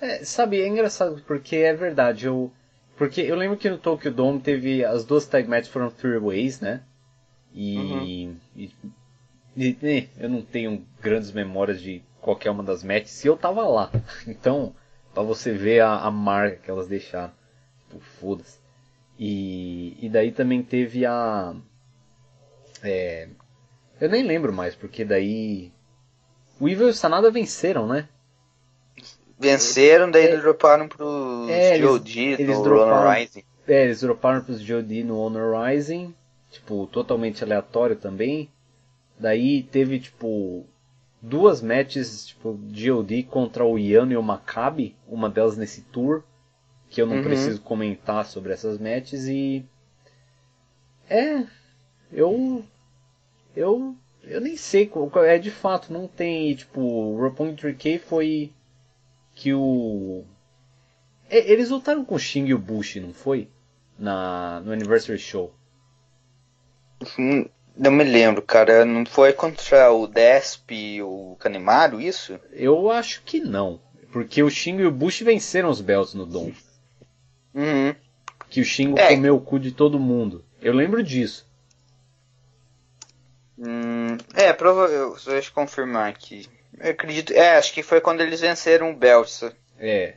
É, sabe, é engraçado porque é verdade, eu. Porque eu lembro que no Tokyo Dome teve. As duas tag matches foram three ways, né? E, uhum. e, e, e, eu não tenho grandes memórias de qualquer uma das matches e eu tava lá. <laughs> Então, pra você ver a, a marca que elas deixaram. Tipo, foda-se. E, e daí também teve a. É, eu nem lembro mais, porque daí. O Evil e o Sanada venceram, né? Venceram, daí é, eles droparam pros é, GOD eles, no droparam, Honor Rising. É, eles droparam pros GOD no Honor Rising. Tipo, totalmente aleatório também. Daí teve, tipo, duas matches, tipo, GOD contra o Yano e o Maccabi. Uma delas nesse tour. Que eu não uhum. preciso comentar sobre essas matches e. É. Eu eu eu nem sei qual é de fato, não tem, tipo, o Roppongi 3K foi que o eles lutaram com o Sting e o Bush, não foi? Na no Anniversary Show. Hum, não me lembro, cara. Não foi contra o Desp e o Kanemaru, isso? Eu acho que não. Porque o Shingo e o Bush venceram os belts no Dom. Uhum. Que o Shingo é. comeu o cu de todo mundo. Eu lembro disso. Hum, é, provavelmente. Deixa eu confirmar aqui. Eu acredito. É, acho que foi quando eles venceram o Belsa. É.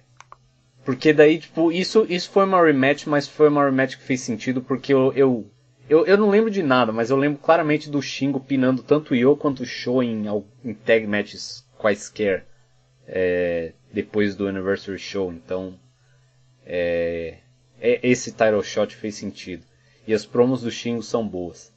Porque daí, tipo, isso, isso foi uma rematch, mas foi uma rematch que fez sentido porque eu, eu, eu, eu não lembro de nada, mas eu lembro claramente do Shingo pinando tanto o Yo quanto o Show em, em tag matches quaisquer é, depois do Anniversary Show. Então, é, é, esse title shot fez sentido. E as promos do Shingo são boas.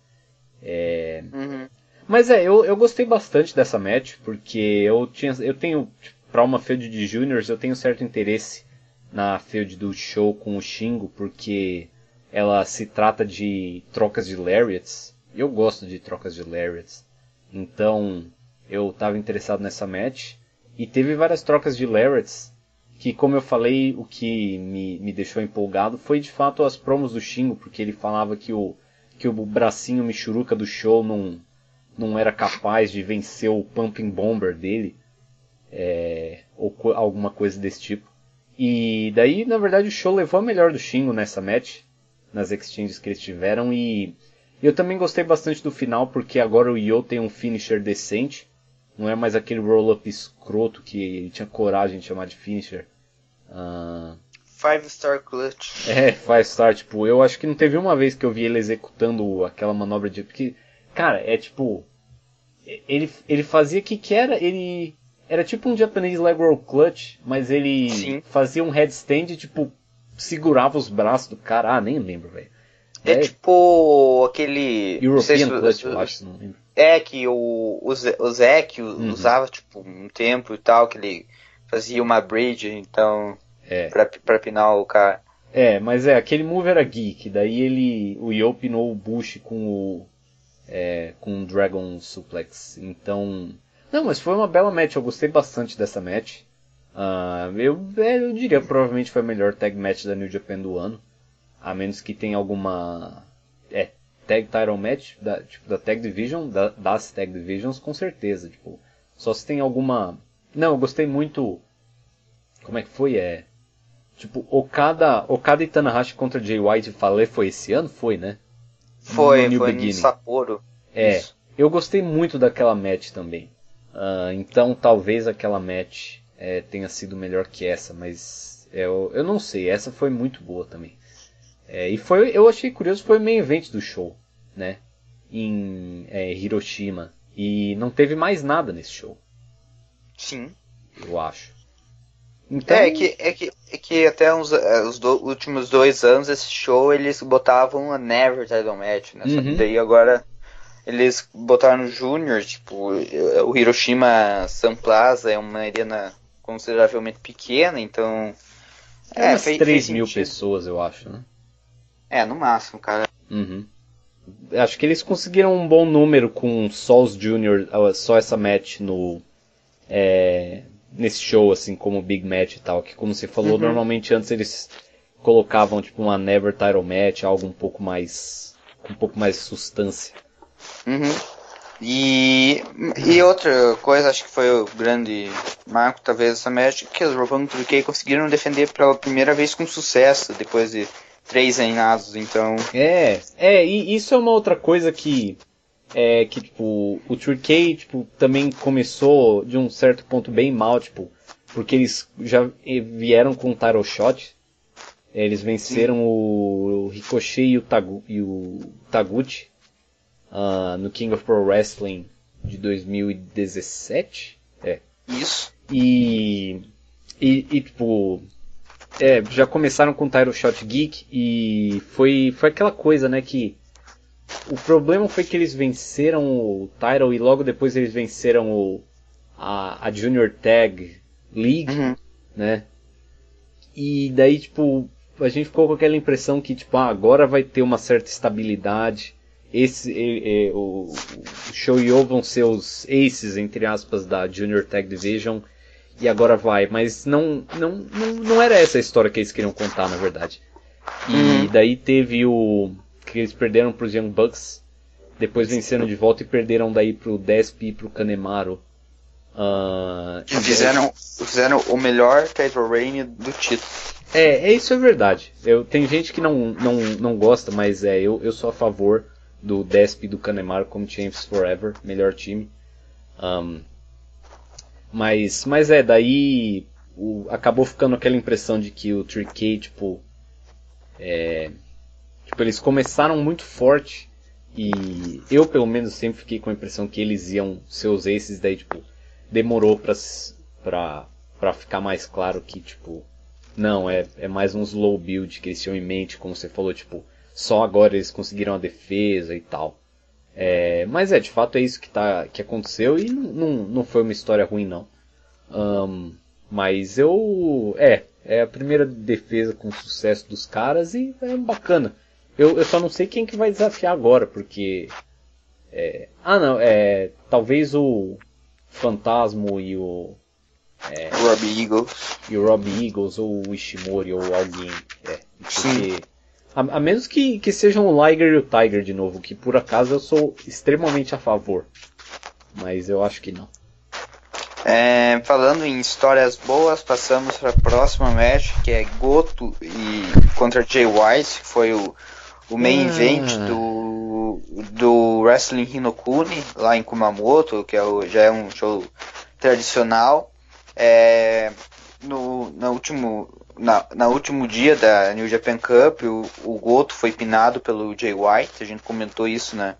É... Uhum. Mas é, eu, eu gostei bastante dessa match, porque eu, tinha, eu tenho, tipo, pra uma field de juniors, eu tenho certo interesse na field do show com o Shingo, porque ela se trata de trocas de lariats. Eu gosto de trocas de lariats. Então, eu estava interessado nessa match. E teve várias trocas de lariats, que como eu falei, o que me, me deixou empolgado foi de fato as promos do Shingo, porque ele falava que o que o bracinho Michuruca do show não, não era capaz de vencer o Pumping Bomber dele, é, ou co alguma coisa desse tipo. E daí, na verdade, o show levou a melhor do Shingo nessa match, nas exchanges que eles tiveram, e eu também gostei bastante do final, porque agora o Yo tem um finisher decente, não é mais aquele roll-up escroto que ele tinha coragem de chamar de finisher. Uh, Five Star Clutch. É, Five Star, tipo, eu acho que não teve uma vez que eu vi ele executando aquela manobra de. Porque, cara, é tipo. Ele, ele fazia o que que era? Ele. Era tipo um Japanese leg roll clutch, mas ele Sim. fazia um headstand e, tipo, segurava os braços do cara. Ah, nem lembro, velho. É, é, tipo aquele. European se, Clutch, eu acho, não lembro. É, que o, o, o Zek uhum. usava, tipo, um tempo e tal, que ele fazia uma bridge, então. É. Pra, pra pinar o cara. É, mas é, aquele move era geek, daí ele. O Yo pinou o Bush com o. É, com o Dragon Suplex. Então. Não, mas foi uma bela match, eu gostei bastante dessa match. Uh, eu, é, eu diria provavelmente foi a melhor tag match da New Japan do ano. A menos que tenha alguma. É, tag title match, da, tipo, da tag division, da, das tag divisions, com certeza. Tipo, só se tem alguma. Não, eu gostei muito. Como é que foi? É. Tipo, Okada, Okada e Tanahashi contra Jay White Fale foi esse ano? Foi, né? Foi, no foi no Sapporo. É, Isso. eu gostei muito daquela match também. Uh, então talvez aquela match é, tenha sido melhor que essa, mas eu, eu não sei, essa foi muito boa também. É, e foi, eu achei curioso, foi o main event do show, né? Em é, Hiroshima. E não teve mais nada nesse show. Sim. Eu acho. Então... É, é, que, é que até uns, é, os do, últimos dois anos esse show eles botavam a Never Title Match, né? Uhum. Só que uhum. daí agora eles botaram no Junior, tipo, o Hiroshima Sun Plaza é uma arena consideravelmente pequena, então. É, umas fez, 3 mil pessoas, eu acho, né? É, no máximo, cara. Uhum. Acho que eles conseguiram um bom número com só os Junior, só essa match no. É, nesse show, assim, como Big Match e tal, que como você falou, uhum. normalmente antes eles colocavam tipo uma Never Title Match, algo um pouco mais. com um pouco mais de substância. Uhum. E, e outra coisa, acho que foi o grande marco, talvez, essa match, que os Roppongi 3K conseguiram defender pela primeira vez com sucesso, depois de três reinados, então... É, é, e isso é uma outra coisa que, é, que tipo, o 3K, tipo, também começou de um certo ponto bem mal, tipo, porque eles já vieram com o title shot, eles venceram o, o Ricochet e o, Tagu, e o Taguchi, uh, no King of Pro Wrestling de 2017. É. Isso. E, e, e tipo, é, já começaram com o Title Shot Geek e foi, foi aquela coisa, né, que o problema foi que eles venceram o Title e logo depois eles venceram o, a, a Junior Tag League, uhum. né? E daí, tipo, a gente ficou com aquela impressão que, tipo, ah, agora vai ter uma certa estabilidade esse é, é, o, o Shoyo vão ser os aces entre aspas da Junior Tag Division e agora vai, mas não não, não, não era essa a história que eles queriam contar na verdade. E uhum. daí teve o que eles perderam para os Young Bucks, depois venceram de volta e perderam daí pro Desp e pro Kanemaru. Uh, fizeram, fizeram o melhor title reign do título. É, é isso é verdade. Eu, tem gente que não, não, não gosta, mas é, eu, eu sou a favor do Desp e do Canemar como Champions Forever, melhor time. Um, mas, mas é, daí o, acabou ficando aquela impressão de que o 3K, tipo, é, tipo, eles começaram muito forte e eu pelo menos sempre fiquei com a impressão que eles iam ser os aces, daí tipo, demorou pra, pra, pra ficar mais claro que, tipo, não, é, é mais um slow build que eles tinham em mente, como você falou, tipo, só agora eles conseguiram a defesa e tal. É, mas é, de fato é isso que, tá, que aconteceu e não, não, foi uma história ruim não. Um, mas eu. É, é a primeira defesa com sucesso dos caras e é bacana. Eu, eu só não sei quem que vai desafiar agora, porque. É, ah não, é. Talvez o Fantasma e o. É, Robbie Eagles. E o Robbie Eagles ou o Ishimori ou alguém. É, porque Sim. A, a, menos que, que sejam o Liger e o Tiger de novo, que por acaso eu sou extremamente a favor. Mas eu acho que não. É, falando em histórias boas, passamos para a próxima match, que é Goto e contra Jay White, que foi o, o main ah. event do, do Wrestling Hinokuni, lá em Kumamoto, que é o, já é um show tradicional. É, no, no último na, na último dia da New Japan Cup, o, o Goto foi pinado pelo Jay White, a gente comentou isso né,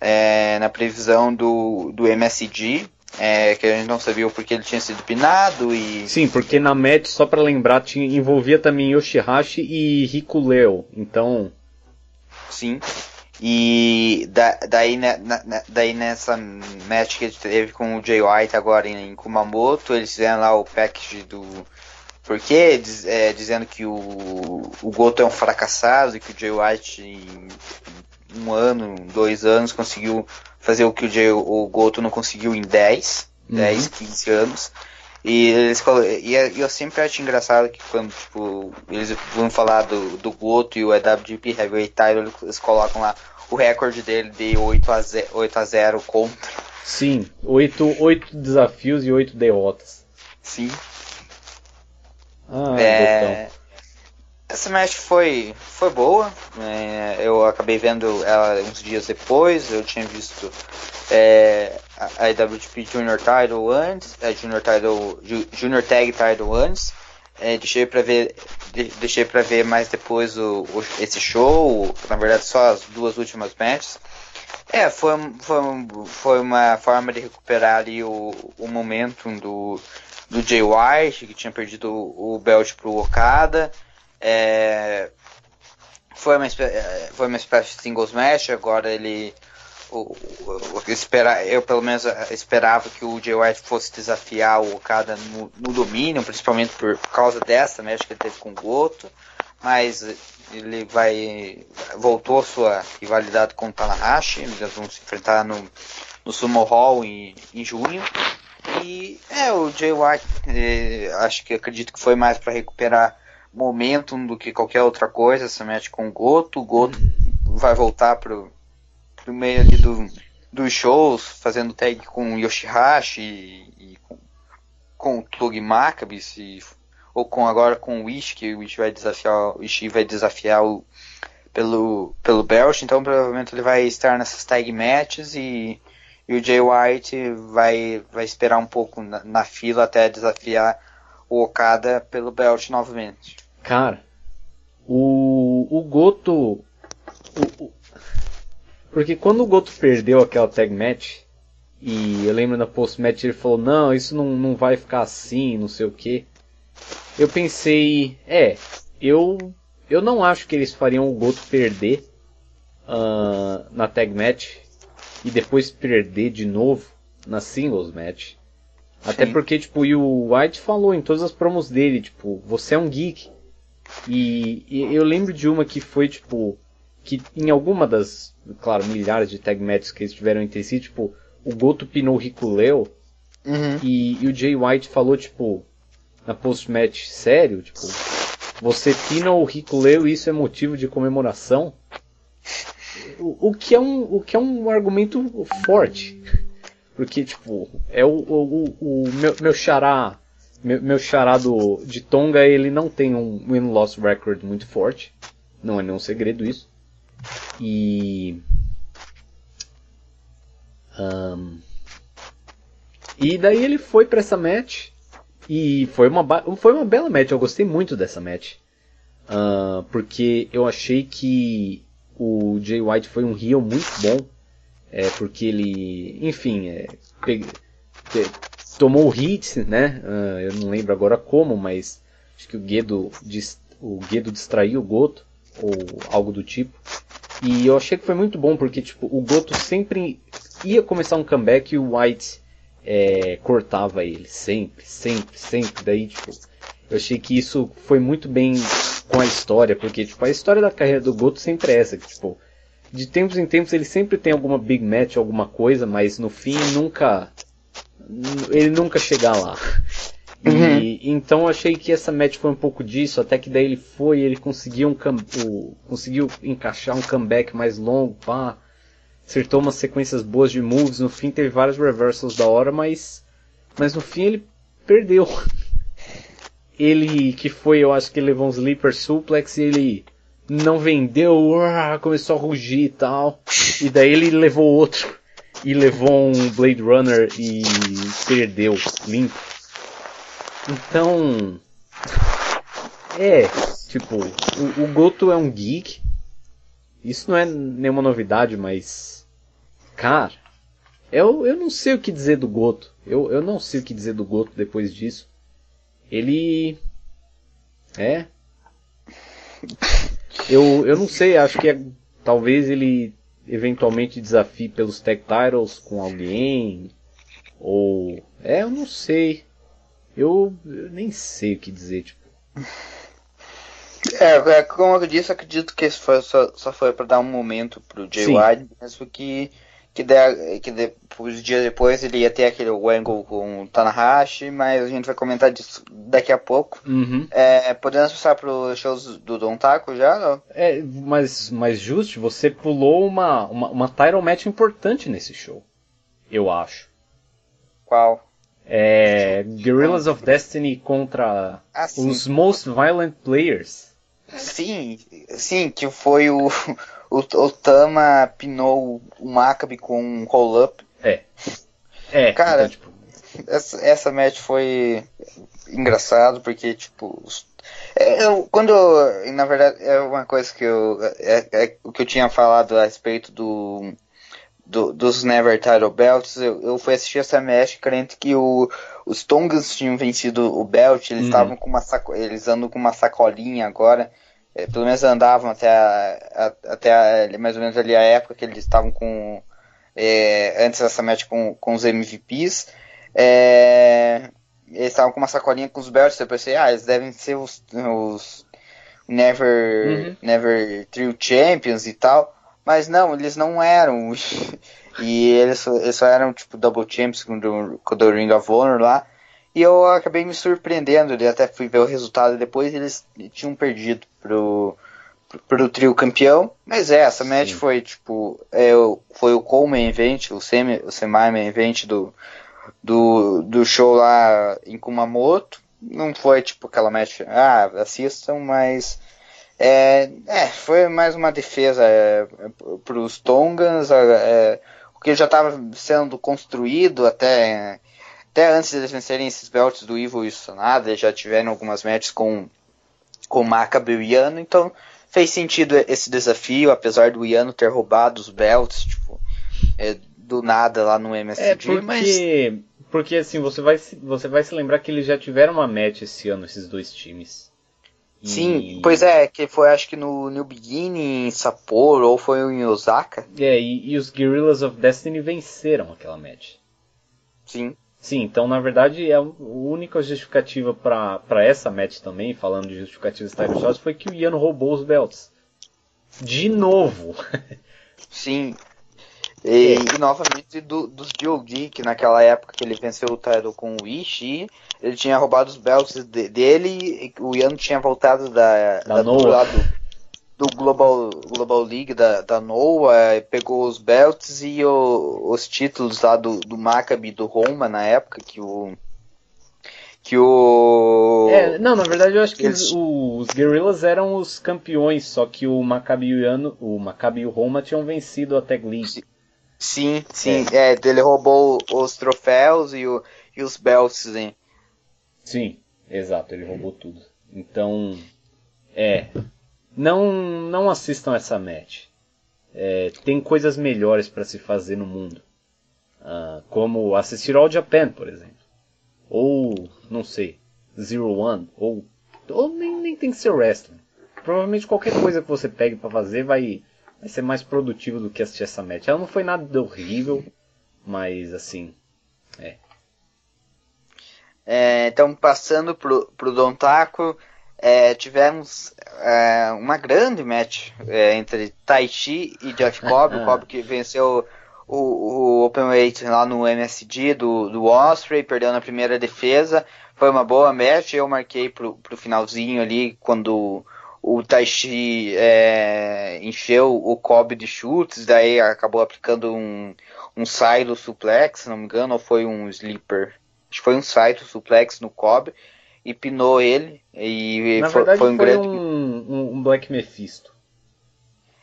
é, na previsão do, do MSG, é, que a gente não sabia porque ele tinha sido pinado e... Sim, porque na match, só para lembrar, tinha, envolvia também Yoshihashi e Riku Leo, então... Sim, e da, daí, na, na, daí nessa match que ele teve com o Jay White agora em, em Kumamoto, eles fizeram lá o package do porque diz, é, dizendo que o, o Goto é um fracassado e que o Jay White em um ano, dois anos conseguiu fazer o que o, Jay, o Goto não conseguiu em 10, uhum. 10, 15 anos. E, eles, e eu sempre acho engraçado que quando tipo, eles vão falar do, do Goto e o EWGP Heavyweight Title, eles colocam lá o recorde dele de 8 a 0, 8 a 0 contra. Sim, 8, 8 desafios e 8 derrotas. Sim. Ah, é, essa match foi, foi boa. É, eu acabei vendo ela uns dias depois. Eu tinha visto é, a IWGP Junior Title antes, a Junior Title, Junior Tag Title antes. É, deixei para ver, deixei para ver mais depois o, o, esse show. Na verdade, só as duas últimas matches. É, foi, foi, foi uma forma de recuperar ali o, o momentum do, do Jay White, que tinha perdido o, o belt pro Okada. É, foi, uma, é, foi uma espécie de singles match, agora ele. O, o, espera, eu pelo menos esperava que o Jay White fosse desafiar o Okada no, no domínio, principalmente por, por, causa dessa match que ele teve com o Goto, mas ele vai voltou sua rivalidade com o Tanahashi, eles vão se enfrentar no, no Sumo Hall em, em junho. E é, o Jay White, eh, acho que acredito que foi mais para recuperar momentum do que qualquer outra coisa, essa match com o Goto. O Goto vai voltar pro, pro meio ali do, dos shows, fazendo tag com o Yoshihashi e, e com, com o Tug Maccabis e ou com agora com o Wish, que o Wish vai desafiar, o vai desafiar o, pelo, pelo belt, então provavelmente ele vai estar nessas tag matches e, e o Jay White vai, vai esperar um pouco na, na, fila até desafiar o Okada pelo belt novamente. Cara, o, o Goto. O, o, porque quando o Goto perdeu aquela tag match, e eu lembro na post-match ele falou, não, isso não, não vai ficar assim, não sei o que eu pensei, é, eu eu não acho que eles fariam o Goto perder uh, na tag match e depois perder de novo na singles match. Sim. Até porque, tipo, e o White falou em todas as promos dele, tipo, você é um geek. E, e, eu lembro de uma que foi, tipo, que em alguma das, claro, milhares de tag matches que eles tiveram entre si, tipo, o Goto pinou o Riculeo uhum. e, e o Jay White falou, tipo, na post-match sério, tipo, você pina o Rico Leo e isso é motivo de comemoração. O, o, que é um, o que é um argumento forte. <laughs> Porque, tipo, é o, o, o, meu, meu xará, meu, meu xará do, de Tonga, ele não tem um win-loss record muito forte. Não é nenhum segredo isso. E... Um, e daí ele foi para essa match e foi uma, foi uma bela match, eu gostei muito dessa match. Uh, porque eu achei que o Jay White foi um heel muito bom. É, porque ele, enfim, é, tomou o hit, né? Uh, eu não lembro agora como, mas acho que o Guedo, o Guedo distraiu o Goto, ou algo do tipo. E eu achei que foi muito bom, porque tipo, o Goto sempre ia começar um comeback e o White é, cortava ele, sempre, sempre, sempre. Daí, tipo, eu achei que isso foi muito bem com a história, porque, tipo, a história da carreira do Goto sempre é essa, que, tipo, de tempos em tempos ele sempre tem alguma big match, alguma coisa, mas no fim nunca, ele nunca chega lá. Uhum. E, então eu achei que essa match foi um pouco disso, até que daí ele foi, ele conseguiu um o, conseguiu encaixar um comeback mais longo, pá acertou umas sequências boas de moves, no fim teve vários reversals da hora, mas mas no fim ele perdeu. <laughs> Ele que foi, eu acho que ele levou um sleeper suplex e ele não vendeu, começou a rugir e tal. E daí ele levou outro e levou um Blade Runner e perdeu limpo. Então, é, tipo, o, o Goto é um geek. Isso não é nenhuma novidade, mas Cara, eu, eu não sei o que dizer do Goto. Eu, eu não sei o que dizer do Goto depois disso. Ele. É. Eu, eu não sei, acho que é, talvez ele eventualmente desafie pelos Tech Titles com alguém. Ou. É, eu não sei. Eu, eu nem sei o que dizer, tipo. É, é como eu disse, acredito que isso foi, só, só foi para dar um momento pro Jay White, mesmo que que, de, que depois, dias depois ele ia ter aquele angle com o Tanahashi, mas a gente vai comentar disso daqui a pouco. Uhum. É, podemos passar para os shows do Don Taco já? Não? É, mas, mas Just, você pulou uma, uma, uma title match importante nesse show, eu acho. Qual? É, Guerrillas of Destiny contra ah, os Most Violent Players. Sim, sim, que foi o, o, o Tama pinou o Maccabi com um roll-up. É. É, cara, então, tipo... essa, essa match foi engraçado porque, tipo, é, eu, quando, na verdade, é uma coisa que eu, é, é, o que eu tinha falado a respeito do, do dos Never Title Belts, eu, eu fui assistir essa match crente que o, os Tongans tinham vencido o belt, eles uhum. estavam com uma saco, eles andam com uma sacolinha agora, é, pelo menos andavam até, a, a, até a, mais ou menos ali a época que eles estavam com é, antes dessa match com, com os MVPs é, eles estavam com uma sacolinha com os belts eu pensei, ah, eles devem ser os, os Never uhum. Never True Champions e tal. Mas não, eles não eram. <laughs> E eles, eles só eram tipo Double Champions com o, com o Ring of Honor lá E eu acabei me surpreendendo, e até fui ver o resultado depois, eles tinham perdido pro, pro trio campeão. Mas é, essa match Sim. foi tipo. É, foi o co-main event, o semi, o semi-main event do, do, do show lá em Kumamoto. Não foi tipo aquela match, ah, assistam, mas. É, é foi mais uma defesa é, para os Tongans, é, o que já estava sendo construído até até antes deles vencerem esses belts do Evil e o Sonada, já tiveram algumas matches com, com o Macabe e o Iano, então fez sentido esse desafio, apesar do Iano ter roubado os belts, tipo, é, do nada lá no MSG, é porque, mas... Porque assim, você vai, você vai se lembrar que eles já tiveram uma match esse ano, esses dois times. E... Sim, pois é, que foi acho que no New Beginning em Sapporo ou foi em Osaka. É, e, e os Guerrillas of Destiny venceram aquela match. Sim. Sim, então na verdade é a única justificativa para essa match também, falando de justificativas title shots, foi que o Ian roubou os belts. De novo. <laughs> Sim. E, é. e novamente do, dos DOD, que naquela época que ele venceu o title com o Ishii, ele tinha roubado os belts de, dele, o Ian tinha voltado da, da, da do lado do Global, Global League da, da NOAA, pegou os belts e o, os títulos lá do, do Maccabi do Roma na época, que o. Que o. É, não, na verdade eu acho que Eles... os, os Guerrillas eram os campeões, só que o Maccabi e o Maccabi e o Roma tinham vencido a Tag League. Sim, sim, é. é ele roubou os troféus e, o, e os belts, hein? Sim, exato, ele roubou tudo. Então, é, não, não assistam essa match. É, tem coisas melhores para se fazer no mundo. Uh, como assistir All Japan, por exemplo. Ou, não sei, Zero One. Ou, ou nem, nem tem que ser wrestling. Provavelmente qualquer coisa que você pegue para fazer vai, vai ser mais produtivo do que assistir essa match. Ela não foi nada horrível, mas assim, é. é então, passando pro, pro Don Taco, é, tivemos é, uma grande match é, entre Taichi e Jeff <laughs> Cobb, o Cobb que venceu o, o Open Weight lá no MSD do, do Osprey, perdeu na primeira defesa, foi uma boa match, eu marquei pro, pro finalzinho ali, quando o Taichi é, encheu o Cobb de chutes, daí acabou aplicando um, um silo suplex, se não me engano, ou foi um sleeper, acho que foi um silo suplex no Cobb, e pinou ele. E Na foi, verdade, foi um foi grande. Um, um Black Mephisto.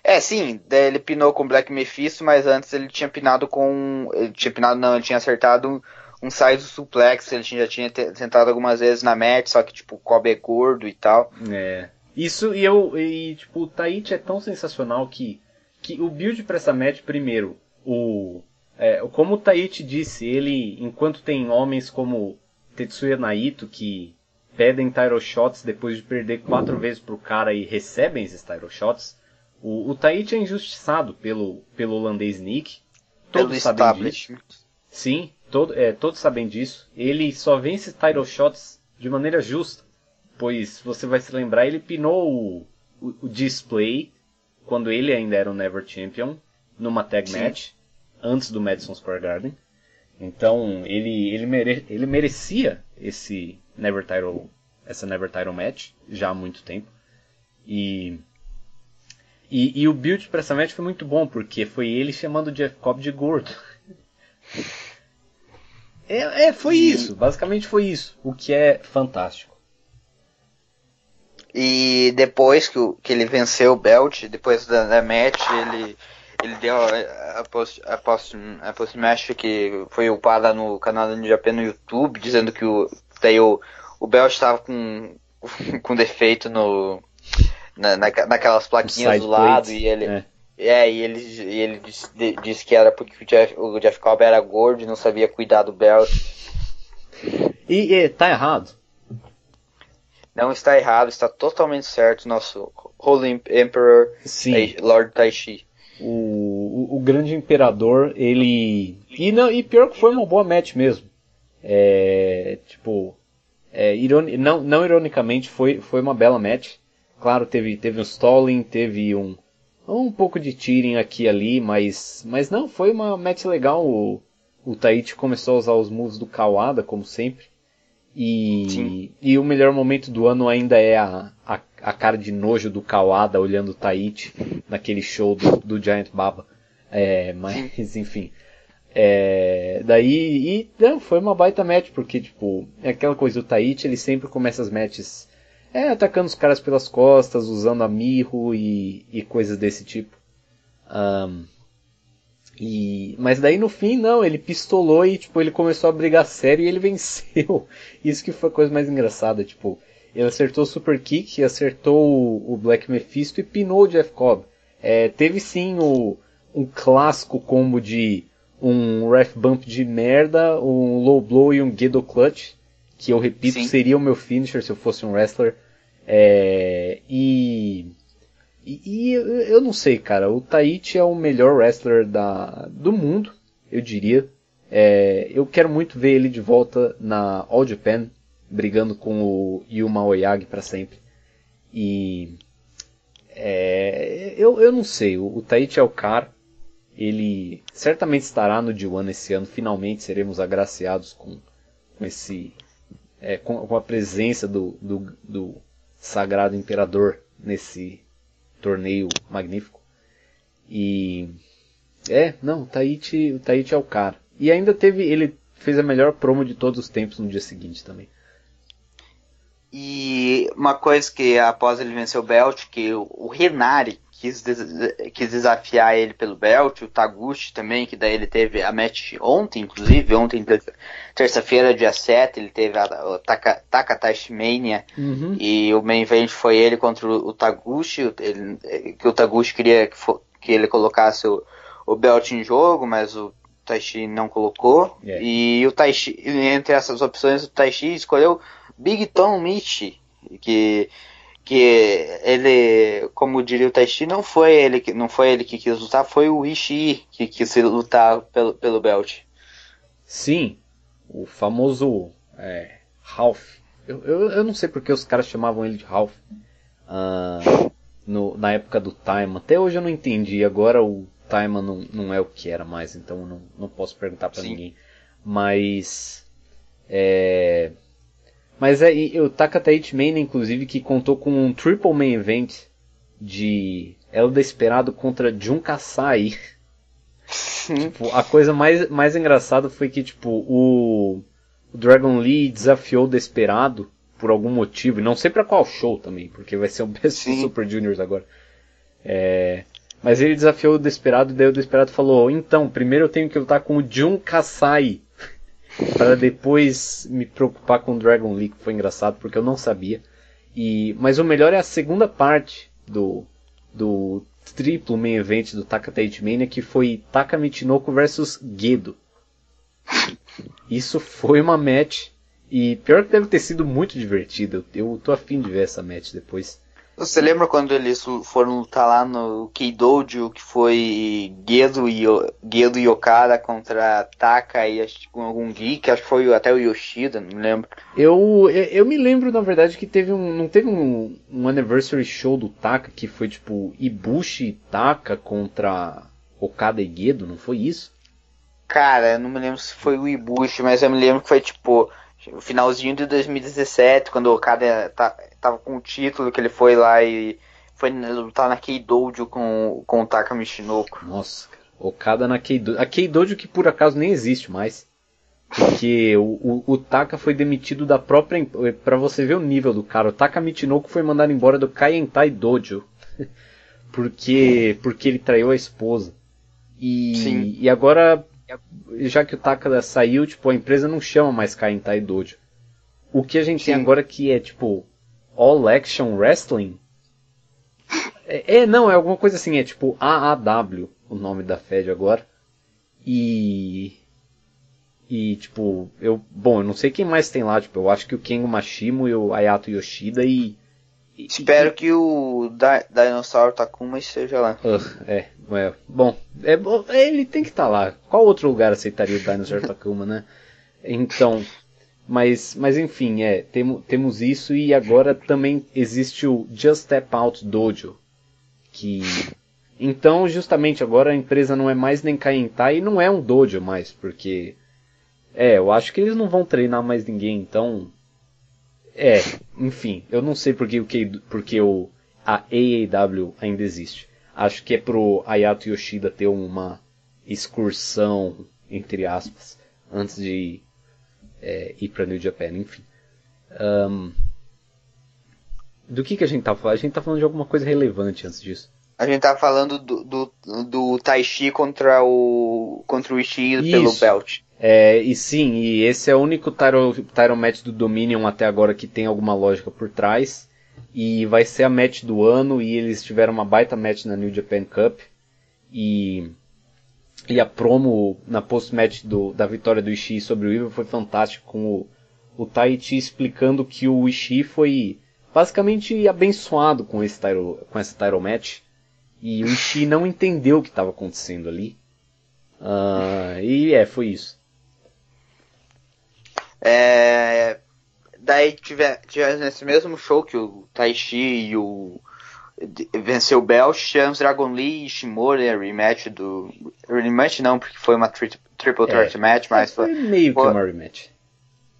É, sim, ele pinou com Black Mephisto, mas antes ele tinha pinado com. Ele tinha pinado, não, ele tinha acertado um, size suplex, ele já tinha tentado algumas vezes na match, só que tipo, o Kobe é gordo e tal. É. Isso e eu. E tipo, o Taichi é tão sensacional que. Que o build para essa match, primeiro, o. É, como o Taichi disse, ele, enquanto tem homens como Tetsuya Naito, que pedem title shots depois de perder quatro vezes pro cara e recebem esses title shots. O, o Taichi é injustiçado pelo, pelo holandês Nick. Todos sabem disso. Sim, todo, é, todos sabem disso. Ele só vence title shots de maneira justa. Pois você vai se lembrar, ele pinou o, o, o display quando ele ainda era o Never Champion numa tag Sim. match antes do Madison Square Garden. Então ele, ele, mere, ele merecia esse, Never Title, essa Never Title Match já há muito tempo. E, e, e o build para essa match foi muito bom, porque foi ele chamando o Jeff Cobb de gordo. <laughs> É, é, foi isso, basicamente foi isso, o que é fantástico. E depois que, que ele venceu o belt, depois da, da match, ele, ele deu a, post, a, post, a post match que foi upada no canal do Japan no YouTube, dizendo que o, Daí o, o Bell estava com, <laughs> com defeito no, na, na, naquelas plaquinhas do lado plate, e ele. É. é. e ele, e ele disse, disse, que era porque o Jeff, o Jeff Cobb era gordo e não sabia cuidar do Bell. E, e tá errado? Não está errado, está totalmente certo. Nosso Holy Emperor Sim. Lord Taishi. O, o, o, grande imperador, ele. E, não, e pior que foi uma boa match mesmo. É, tipo, é, ironi não, não ironicamente, foi, foi uma bela match. Claro, teve, teve um stalling, teve um, um pouco de tearing aqui e ali, mas, mas não, foi uma match legal. O, o Taichi começou a usar os moves do Kawada, como sempre. E, e o melhor momento do ano ainda é a, a, a cara de nojo do Kawada olhando o Taichi naquele show do, do Giant Baba. É, mas, <laughs> enfim. É, daí, e não, foi uma baita match, porque, tipo, é aquela coisa, o Taichi, ele sempre começa as matches é, atacando os caras pelas costas, usando a mirro e, e coisas desse tipo. Um, e, mas daí no fim, não, ele pistolou e, tipo, ele começou a brigar sério e ele <laughs> venceu. Isso que foi a coisa mais engraçada, tipo, ele acertou o Super Kick, acertou o, o Black Mephisto e pinou o Jeff Cobb. É, teve sim o, um clássico combo de um ref bump de merda, um low blow e um Gedo clutch, que eu repito sim. seria o meu finisher se eu fosse um wrestler. É, e, e, e, eu não sei, cara. O Taichi é o melhor wrestler da, do mundo, eu diria. É, eu quero muito ver ele de volta na All Japan, brigando com o Yuma Oyagi para sempre. E é, eu, eu não sei, o, o Taichi é o cara. Ele certamente estará no D1 esse ano. Finalmente seremos agraciados com, com esse. É, com, com, a presença do, do, do Sagrado Imperador nesse torneio magnífico. E é, não, o Taichi, o é o cara. E ainda teve, ele fez a melhor promo de todos os tempos no dia seguinte também. E uma coisa que após ele vencer o Belt, que o Renari quis, quis desafiar ele pelo belt, o Taguchi também, que daí ele teve a match ontem, inclusive, ontem, terça-feira, dia 7, ele teve a, a Taka, Takatashi Mania, uhum. e o main event foi ele contra o, o Taguchi, ele, que o Taguchi queria que, for, que ele colocasse o, o belt em jogo, mas o Taishi não colocou, yeah. e o Taishi, entre essas opções, o Taishi escolheu Big Tom Michi, que que ele, como diria o Taishi, não foi ele que não foi ele que quis lutar, foi o Ishii que quis lutar pelo, pelo belt. Sim, o famoso é, Ralph. Eu, eu, eu, não sei porque os caras chamavam ele de Ralph uh, no, na época do Time. Até hoje eu não entendi. Agora o Time não, não é o que era mais, então não, não posso perguntar para ninguém. Mas é, mas é, o Takataichi Mania, inclusive, que contou com um triple main event de Elda Esperado contra Jun Kasai. tipo, a coisa mais, mais engraçada foi que, tipo, o, o Dragon Lee desafiou o Desperado por algum motivo, e não sei para qual show também, porque vai ser o Best Sim. Super Juniors agora. É, mas ele desafiou o Desperado, e daí o Desperado falou: Então, primeiro eu tenho que lutar com o Jun Kasai para depois me preocupar com Dragon League, foi engraçado porque eu não sabia. E mas o melhor é a segunda parte do do triplo main event do Takataichi Mania que foi Taka Michinoku versus Gedo. Isso foi uma match e pior que deve ter sido muito divertida. Eu tô afim de ver essa match depois. Você lembra quando eles foram lutar lá no Keidojo, que foi Gedo e, Gedo e Okada contra Taka e acho, algum geek, acho que foi até o Yoshida, não me lembro. Eu, eu me lembro, na verdade, que teve um. Não teve um, um anniversary show do Taka que foi tipo Ibushi e Taka contra Okada e Gedo, não foi isso? Cara, eu não me lembro se foi o Ibushi, mas eu me lembro que foi tipo o finalzinho de 2017, quando o Okada tá, tava com o título, que ele foi lá e foi lutar na Keidojo com, com o Taka Michinoku. Nossa, Okada na Keidojo. A Keidojo que por acaso nem existe mais. Porque o, o, o Taka foi demitido da própria. para você ver o nível do cara. O Taka Michinoku foi mandado embora do Kaientai Dojo. <laughs> porque, porque ele traiu a esposa. E, Sim. e agora já que o Takada saiu, tipo, a empresa não chama mais Kaintai Dojo. O que a gente Sim. tem agora que é, tipo, All Action Wrestling? É, é, não, é alguma coisa assim, é tipo AAW, o nome da Fed agora. E... E, tipo, eu... Bom, eu não sei quem mais tem lá, tipo, eu acho que o Kengo Mashimo e o Ayato Yoshida e Espero que o da Dinosaur Takuma esteja lá. Uh, é, é, bom, é, ele tem que estar tá lá. Qual outro lugar aceitaria o Dinosaur Takuma, né? Então, mas, mas enfim, é, temo, temos isso e agora também existe o Just Step Out Dojo, que então justamente agora a empresa não é mais nem Kaintai e não é um dojo mais, porque é, eu acho que eles não vão treinar mais ninguém, então É, enfim, eu não sei porque, porque o, a AAW ainda existe. Acho que é pro Ayato Yoshida ter uma excursão, entre aspas, antes de é, ir pra New Japan, enfim. Um, do que, que a gente tá falando? A gente tá falando de alguma coisa relevante antes disso. A gente tá falando do, do, do Taishi contra o contra o Ishii pelo belt. É, e sim, e esse é o único title, title match do Dominion até agora que tem alguma lógica por trás. E vai ser a match do ano e eles tiveram uma baita match na New Japan Cup. E, e a promo na post-match da vitória do Ishii sobre o Evil foi fantástico com o, o Taichi explicando que o Ishii foi basicamente abençoado com, esse title, com essa title match. E o Ishii não entendeu o que estava acontecendo ali. Uh, e é, foi isso. É, daí tive, tive nesse mesmo show que o Taishi e o venceu o Belch, tivemos Dragon Lee e Ishimori, a rematch do. Rematch não, porque foi uma tri, triple threat é, match, mas foi. Foi meio foi, que uma rematch.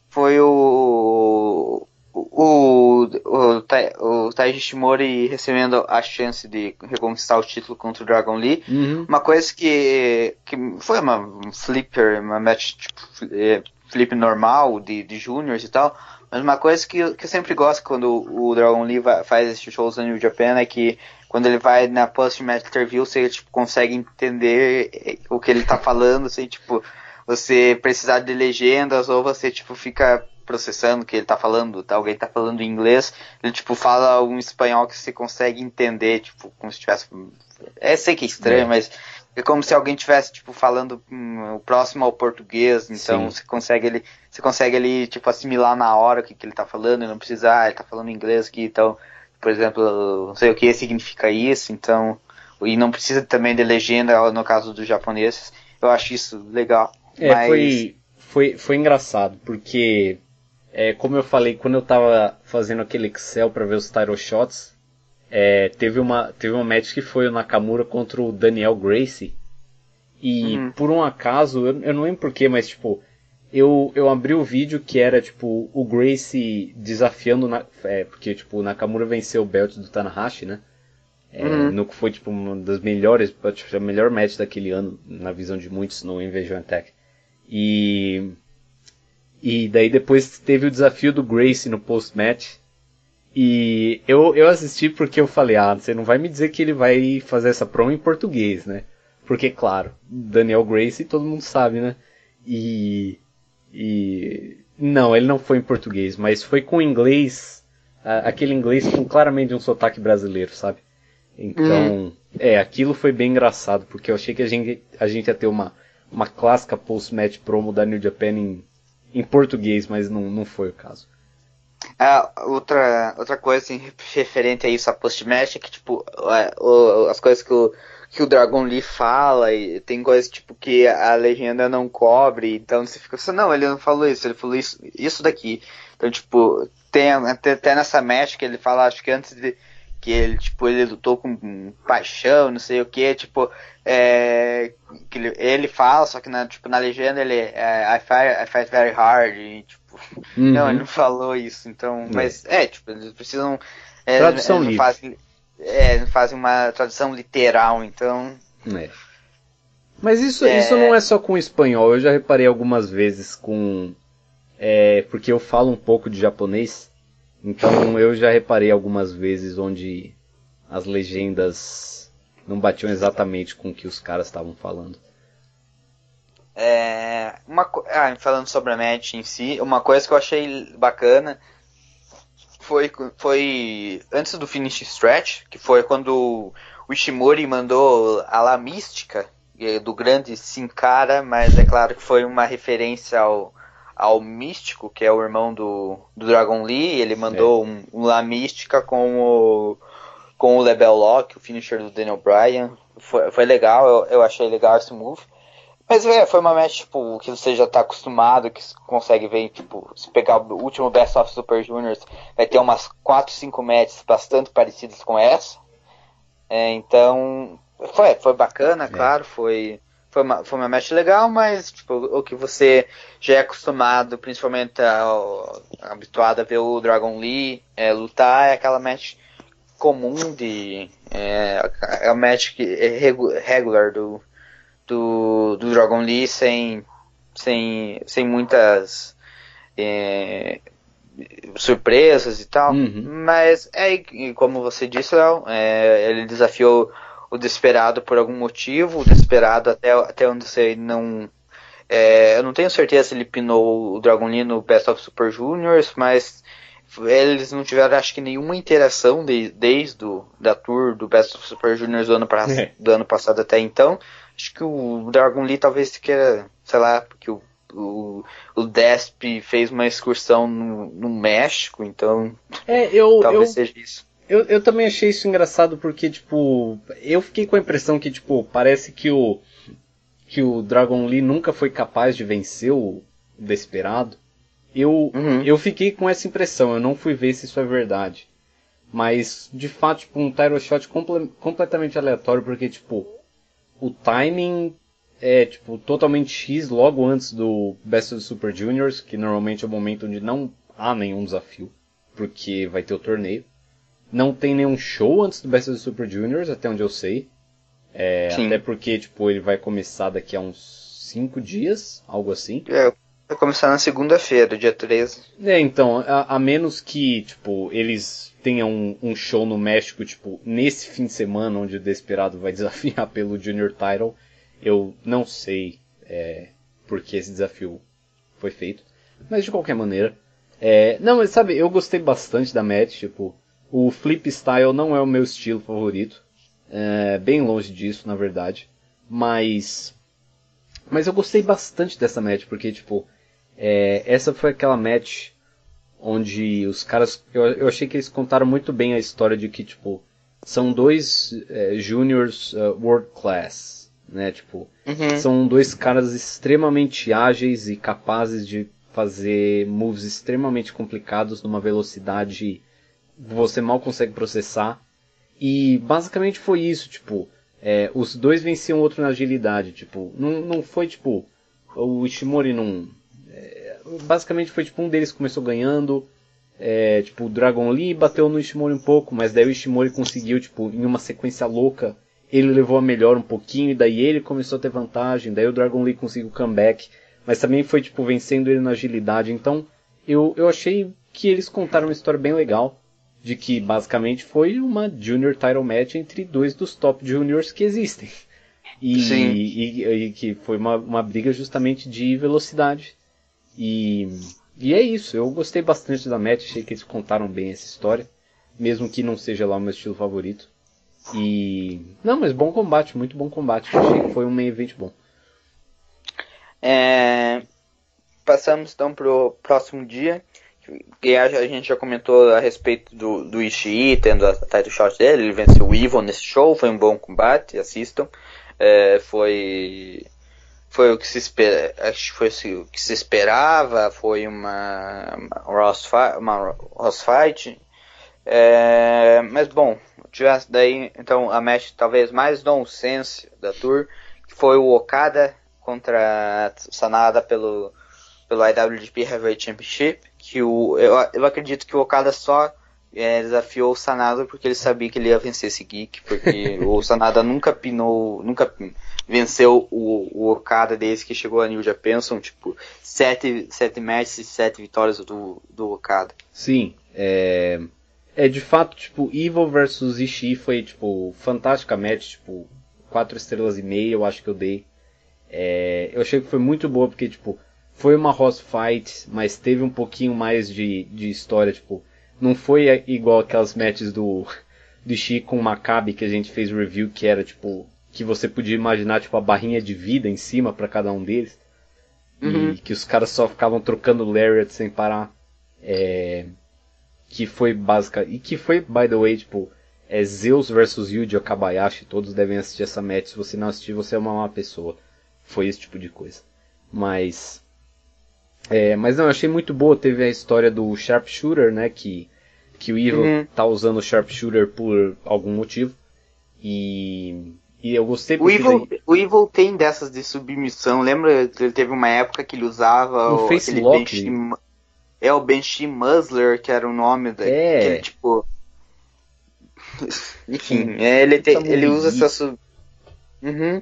Foi o. O, o, o, Taiji Ishimori recebendo a chance de reconquistar o título contra o Dragon Lee. Uhum. Uma coisa que, que foi uma um flipper, uma match tipo, é, flip normal de, de juniors e tal. Mas uma coisa que, que eu sempre gosto quando o Dragon Lee vai, faz esses shows no New Japan é que quando ele vai na post-match interview, você tipo, consegue entender eh, o que ele tá falando, sem tipo, você precisar de legendas ou você tipo fica processando o que ele tá falando, tá? alguém tá falando em inglês, ele tipo fala um espanhol que você consegue entender, tipo, como se tivesse. É sei que é estranho, é. mas é como se alguém tivesse tipo falando hum, o próximo ao português, então Sim. você consegue ele, você consegue ele tipo assimilar na hora o que, que ele está falando, e não precisa, ah, ele tá falando inglês aqui, então, por exemplo, não sei o que significa isso, então, e não precisa também de legenda no caso dos japoneses. Eu acho isso legal. É, mas... foi, foi, foi engraçado, porque é, como eu falei, quando eu estava fazendo aquele Excel para ver os title shots, é, teve, uma, teve uma match que foi o Nakamura contra o Daniel Gracie. E uhum. por um acaso, eu, eu não lembro porquê, mas tipo, eu, eu abri o vídeo que era tipo o Gracie desafiando. Na, é, porque tipo, o Nakamura venceu o belt do Tanahashi, né? É, uhum. No que foi tipo uma das melhores, tipo, a melhor match daquele ano, na visão de muitos, no Invasion Attack. E. E daí depois teve o desafio do Gracie no post-match. E eu, eu assisti porque eu falei, ah, você não vai me dizer que ele vai fazer essa promo em português, né? Porque, claro, Daniel Grace todo mundo sabe, né? E. E. Não, ele não foi em português, mas foi com inglês, aquele inglês com claramente um sotaque brasileiro, sabe? Então, uhum. é, aquilo foi bem engraçado, porque eu achei que a gente, a gente ia ter uma, uma clássica post-match promo da New Japan em, em português, mas não, não foi o caso. Ah, outra, outra coisa assim, referente a isso, a post-match, é que, tipo, é, as coisas que o, que o Dragon Lee fala, e tem coisas, tipo, que a legenda não cobre, então você fica assim, não, ele não falou isso, ele falou isso, isso daqui. Então, tipo, tem até, até nessa match que ele fala, acho que antes de que ele, tipo, ele lutou com paixão, não sei o que, tipo, é, que ele, ele fala, só que na, tipo, na legenda ele é, I, fight, I fight very hard, e, tipo, Uhum. <laughs> Não, ele não falou isso, então. É. Mas é, tipo, eles precisam. É, tradução livre. Fazem, é, fazem uma tradução literal, então. É. Mas isso, isso não é só com espanhol, eu já reparei algumas vezes com. É, porque eu falo um pouco de japonês, então eu já reparei algumas vezes onde as legendas não batiam exatamente com o que os caras estavam falando. É, uma, ah, falando sobre a match em si, uma coisa que eu achei bacana foi, foi antes do finish stretch, que foi quando o Ishimori mandou a La Mística é, do grande Sin Cara, mas é claro que foi uma referência ao, ao Místico, que é o irmão do, do Dragon Lee, ele mandou é. um, um La Mística com o, com o Lebel Lock, o finisher do Daniel Bryan. Foi, foi legal, eu, eu achei legal esse move. Mas é, foi uma match, tipo, que você já tá acostumado, que consegue ver, tipo, se pegar o último Best of Super Juniors, vai ter umas 4, 5 matches bastante parecidas com essa. É, então, foi, foi bacana, é. claro, foi, foi uma, foi uma match legal, mas tipo, o que você já é acostumado, principalmente ao, habituado a ver o Dragon Lee é, lutar, é aquela match comum de. É, é a match que é regular do, do, do Dragon Lee sem, sem, sem muitas é, surpresas e tal. Uhum. Mas é como você disse, Léo, é, ele desafiou o Desperado por algum motivo, o Desperado até, até onde você não. É, eu não tenho certeza se ele pinou o Dragon Lee no Best of Super Juniors, mas eles não tiveram acho que nenhuma interação de, desde do, da tour do Best of Super Juniors do ano, pra, é. do ano passado até então. Acho que o Dragon Lee talvez queira, sei lá, porque o, o, o Desp fez uma excursão no, no México, então é, eu, talvez eu, seja isso. Eu, eu também achei isso engraçado porque, tipo, eu fiquei com a impressão que, tipo, parece que o que o Dragon Lee nunca foi capaz de vencer o Desperado. Eu, uhum. eu fiquei com essa impressão, eu não fui ver se isso é verdade. Mas, de fato, tipo, um Tyro Shot comple completamente aleatório, porque, tipo, o timing é, tipo, totalmente X logo antes do Best of Super Juniors, que normalmente é o momento onde não há nenhum desafio, porque vai ter o torneio. Não tem nenhum show antes do Best of Super Juniors, até onde eu sei. É, até porque, tipo, ele vai começar daqui a uns 5 dias, algo assim. É, vai começar na segunda-feira, dia 13. É, então, a, a, menos que, tipo, eles tenham um, um, show no México, tipo, nesse fim de semana, onde o Desperado vai <laughs> desafiar pelo Junior Title, eu não sei é, porque esse desafio foi feito. Mas de qualquer maneira. É, não, mas sabe, eu gostei bastante da match, tipo, o flip style não é o meu estilo favorito. É, bem longe disso, na verdade. Mas. Mas eu gostei bastante dessa match, porque, tipo, é, essa foi aquela match onde os caras. Eu, eu, achei que eles contaram muito bem a história de que, tipo, são dois é, juniors uh, world class, né? Tipo, uhum. são dois caras extremamente ágeis e capazes de fazer moves extremamente complicados numa velocidade você mal consegue processar. E basicamente foi isso, tipo, é, os dois venciam o outro na agilidade, tipo, não, não foi tipo, o Ishimori não. É, basicamente foi tipo, um deles começou ganhando, é, tipo, o Dragon Lee bateu no Ishimori um pouco, mas daí o Ishimori conseguiu, tipo, em uma sequência louca, ele levou a melhor um pouquinho, e daí ele começou a ter vantagem, daí o Dragon Lee conseguiu comeback, mas também foi, tipo, vencendo ele na agilidade, então eu, eu achei que eles contaram uma história bem legal de que basicamente foi uma Junior Title Match entre dois dos top juniors que existem. E, e, e, que foi uma, uma briga justamente de velocidade. E, e é isso, eu gostei bastante da match, achei que eles contaram bem essa história, mesmo que não seja lá o meu estilo favorito. E. Não, mas bom combate, muito bom combate. Achei que foi um main event bom. É... Passamos então pro próximo dia, e a, gente já comentou a respeito do, do Ishii tendo a title shot dele, ele venceu o Evil nesse show, foi um bom combate, assistam. É, foi foi o que se espera, acho que foi o que se esperava, foi uma uma Ross fight. É, mas bom, tivesse daí então a match talvez mais nonsense da tour, que foi o Okada contra Sanada pelo pelo IWGP Heavyweight Championship que o eu, eu acredito que o Okada só é, desafiou o Sanada porque ele sabia que ele ia vencer esse geek, porque <laughs> o Sanada nunca pinou, nunca venceu o, o Okada desde que chegou a New Japan, são tipo sete, sete matches e sete vitórias do, do Okada. Sim, é, é de fato, tipo, Evil versus Ishii foi, tipo, fantástica match, tipo, quatro estrelas e meia eu acho que eu dei. É, eu achei que foi muito boa porque, tipo, foi uma Ross Fight, mas teve um pouquinho mais de, de história, tipo, não foi igual aquelas matches do, do Shi com o Maccabi que a gente fez review, que era tipo, que você podia imaginar tipo a barrinha de vida em cima para cada um deles. Uhum. E que os caras só ficavam trocando Lariat sem parar. É, que foi básica. E que foi, by the way, tipo, é Zeus versus Yuji Okabayashi. Todos devem assistir essa match. Se você não assistir, você é uma má pessoa. Foi esse tipo de coisa. Mas é, mas não, eu achei muito boa. Teve a história do Sharpshooter, né? Que, que o Evil uhum. tá usando o Sharpshooter por algum motivo. E, E eu gostei. O Evil, daí... o Evil tem dessas de submissão. Lembra? Ele teve uma época que ele usava o, o face lock. É o Banshee Muzzler, que era o nome da. É. Ele, tipo. <laughs> Enfim, é, ele, ele usa essa sub. Uhum.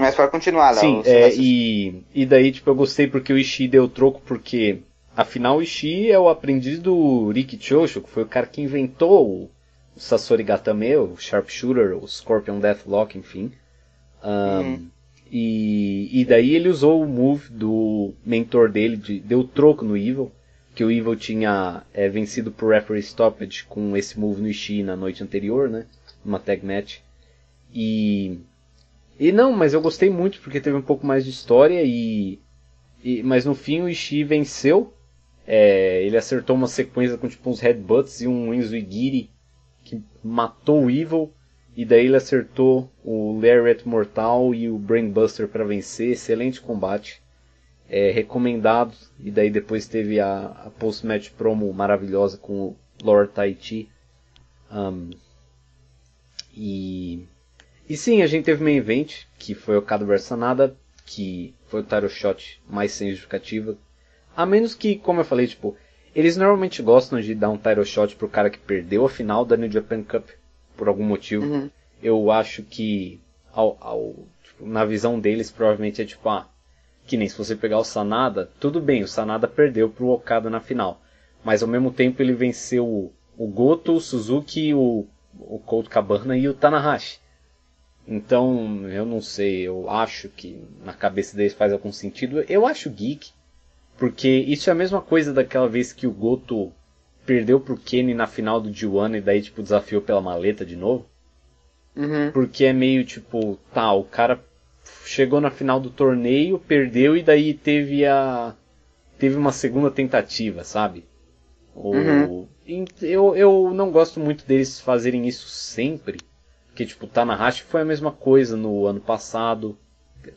Mas pode continuar, lá. Sim, é, e, e daí, tipo, eu gostei porque o Ishii deu troco, porque afinal o Ishii é o aprendiz do Riki Choshu, que foi o cara que inventou o, Sasori Gatame, o Sharpshooter, o Scorpion Deathlock, enfim. Um, uhum. e, e daí ele usou o move do mentor dele, de, deu troco no Evil, que o Evil tinha é, vencido por referee stoppage com esse move no Ishii na noite anterior, né? Numa tag match. E e não, mas eu gostei muito porque teve um pouco mais de história e, e mas no fim o Ishii venceu. É, ele acertou uma sequência com tipo uns headbutts e um Inzuigiri que matou o Evil e daí ele acertou o Lariat Mortal e o Brainbuster para vencer. Excelente combate. É, recomendado. E daí depois teve a, a post-match promo maravilhosa com o Lord Tai Chi. Um, e e sim, a gente teve main event, que foi o Kado vs Sanada, que foi o title shot mais sem justificativa. A menos que, como eu falei, tipo, eles normalmente gostam de dar um title shot pro cara que perdeu a final da New Japan Cup, por algum motivo. Uhum. Eu acho que, ao, ao tipo, na visão deles, provavelmente é tipo, ah, que nem se você pegar o Sanada, tudo bem, o Sanada perdeu pro Okada na final. Mas ao mesmo tempo ele venceu o, o Goto, o Suzuki, o, o Colt Cabana e o Tanahashi. Então, eu não sei, eu acho que na cabeça deles faz algum sentido. Eu acho geek, porque isso é a mesma coisa daquela vez que o Goto perdeu pro Kenny na final do G1 e daí, tipo, desafiou pela maleta de novo. Uhum. Porque é meio tipo, tá, o cara chegou na final do torneio, perdeu e daí teve a. teve uma segunda tentativa, sabe? Uhum. eu, eu não gosto muito deles fazerem isso sempre. Porque, tipo, Tanahashi foi a mesma coisa no ano passado.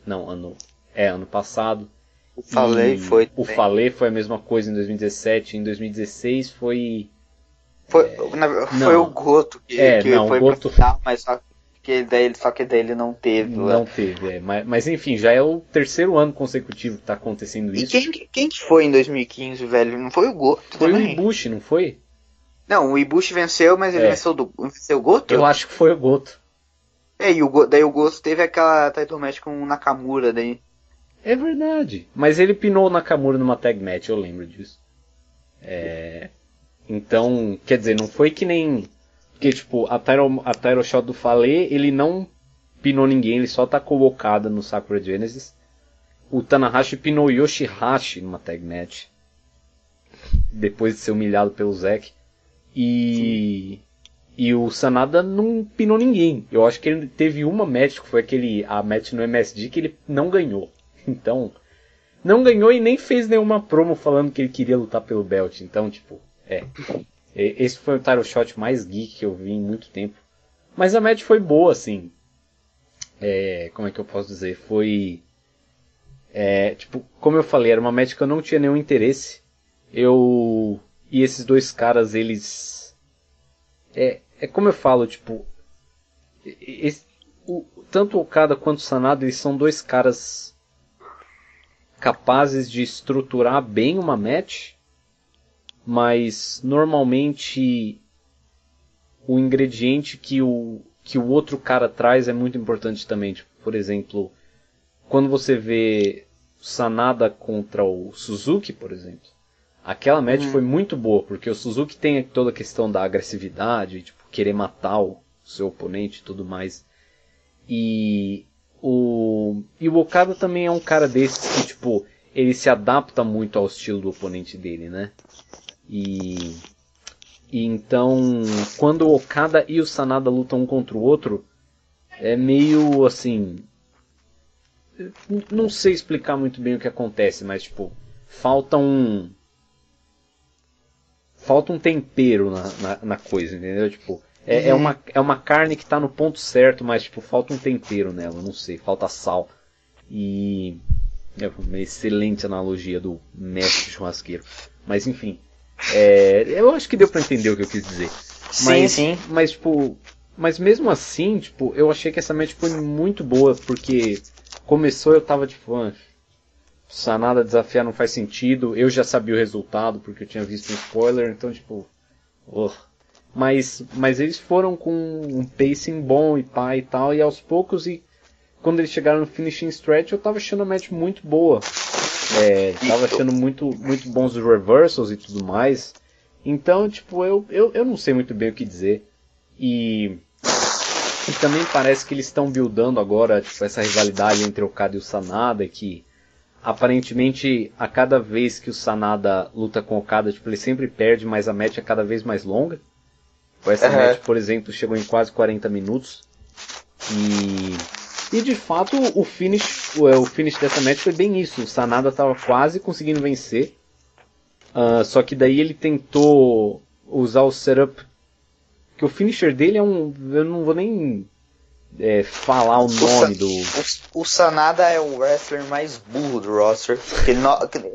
Não, ano. É, ano passado. O Falei foi. O Falei foi a mesma coisa em 2017. Em 2016 foi. Foi, é, na, foi o Goto que, é, que não, foi Goto... final, mas só que daí, só que daí ele não teve. Não teve, é. Mas, mas, enfim, já é o terceiro ano consecutivo que tá acontecendo isso. E quem, quem que foi em 2015, velho? Não foi o Goto? Foi também? o Ibushi, não foi? Não, o Ibushi venceu, mas ele é. venceu, do, venceu o Goto? Eu acho que foi o Goto. É, e o, daí o Goto teve aquela title match com o Nakamura daí. É verdade. Mas ele pinou o Nakamura numa tag match, eu lembro disso. É... Então, quer dizer, não foi que nem... Porque, tipo, a title, a title shot do Fale, ele não pinou ninguém, ele só tá colocado no Sakura Genesis. O Tanahashi pinou Yoshihashi numa tag match. Depois de ser humilhado pelo Zack. E. E o Sanada não pinou ninguém. Eu acho que ele teve uma match, que foi aquele, a match no MSD, que ele não ganhou. <laughs> Então, não ganhou e nem fez nenhuma promo falando que ele queria lutar pelo belt. Então, tipo, é. Esse foi o title shot mais geek que eu vi em muito tempo. Mas a match foi boa, assim. É, como é que eu posso dizer? Foi. É, tipo, como eu falei, era uma match que eu não tinha nenhum interesse. Eu e esses dois caras, eles. É, é como eu falo, tipo. Esse, o, tanto o Okada quanto o Sanada, eles são dois caras capazes de estruturar bem uma match, mas normalmente o ingrediente que o, que o outro cara traz é muito importante também. Tipo, por exemplo, quando você vê Sanada contra o Suzuki, por exemplo, Aquela match uhum. foi muito boa, porque o Suzuki tem toda a questão da agressividade, tipo, querer matar o seu oponente e tudo mais. E o, e o Okada também é um cara desses que, tipo, ele se adapta muito ao estilo do oponente dele, né? E, e então, quando o Okada e o Sanada lutam um contra o outro, é meio assim. Não sei explicar muito bem o que acontece, mas tipo, falta um falta um tempero na, na, na coisa, entendeu? Tipo, é, é, uhum. é, uma, é uma carne que tá no ponto certo, mas tipo, falta um tempero nela, não sei, falta sal. E. É uma excelente analogia do mestre churrasqueiro. Mas enfim. É, eu acho que deu para entender o que eu quis dizer. Mas, sim, sim. Mas, tipo, mas mesmo assim, tipo, eu achei que essa match foi muito boa, porque começou eu tava tipo, ah, Sanada desafiar não faz sentido, eu já sabia o resultado, porque eu tinha visto um spoiler, então tipo, oh. mas, mas eles foram com um pacing bom e pá e tal, e aos poucos, e quando eles chegaram no finishing stretch, eu tava achando a match muito boa. É, tava achando muito, muito bons os reversals e tudo mais. Então, tipo, eu, eu, eu não sei muito bem o que dizer. E, e também parece que eles estão buildando agora tipo, essa rivalidade entre o Okada e o Sanada, que aparentemente a cada vez que o Sanada luta com o Okada, tipo, ele sempre perde, mas a match é cada vez mais longa. Essa uhum. match, por exemplo, chegou em quase 40 minutos. E, e de fato o finish, o, o finish dessa match foi bem isso. O Sanada estava quase conseguindo vencer. Uh, só que daí ele tentou usar o setup que o finisher dele é um. Eu não vou nem é, falar o nome o do. O, o, Sanada é o wrestler mais burro do roster. Ele,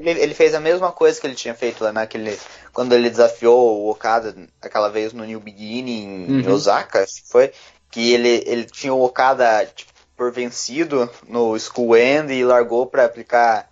ele, fez a mesma coisa que ele tinha feito lá naquele. Quando ele desafiou o Okada aquela vez no New Beginning em uhum. Osaka, foi. Que ele, ele tinha o Okada tipo, por vencido no School End e largou para aplicar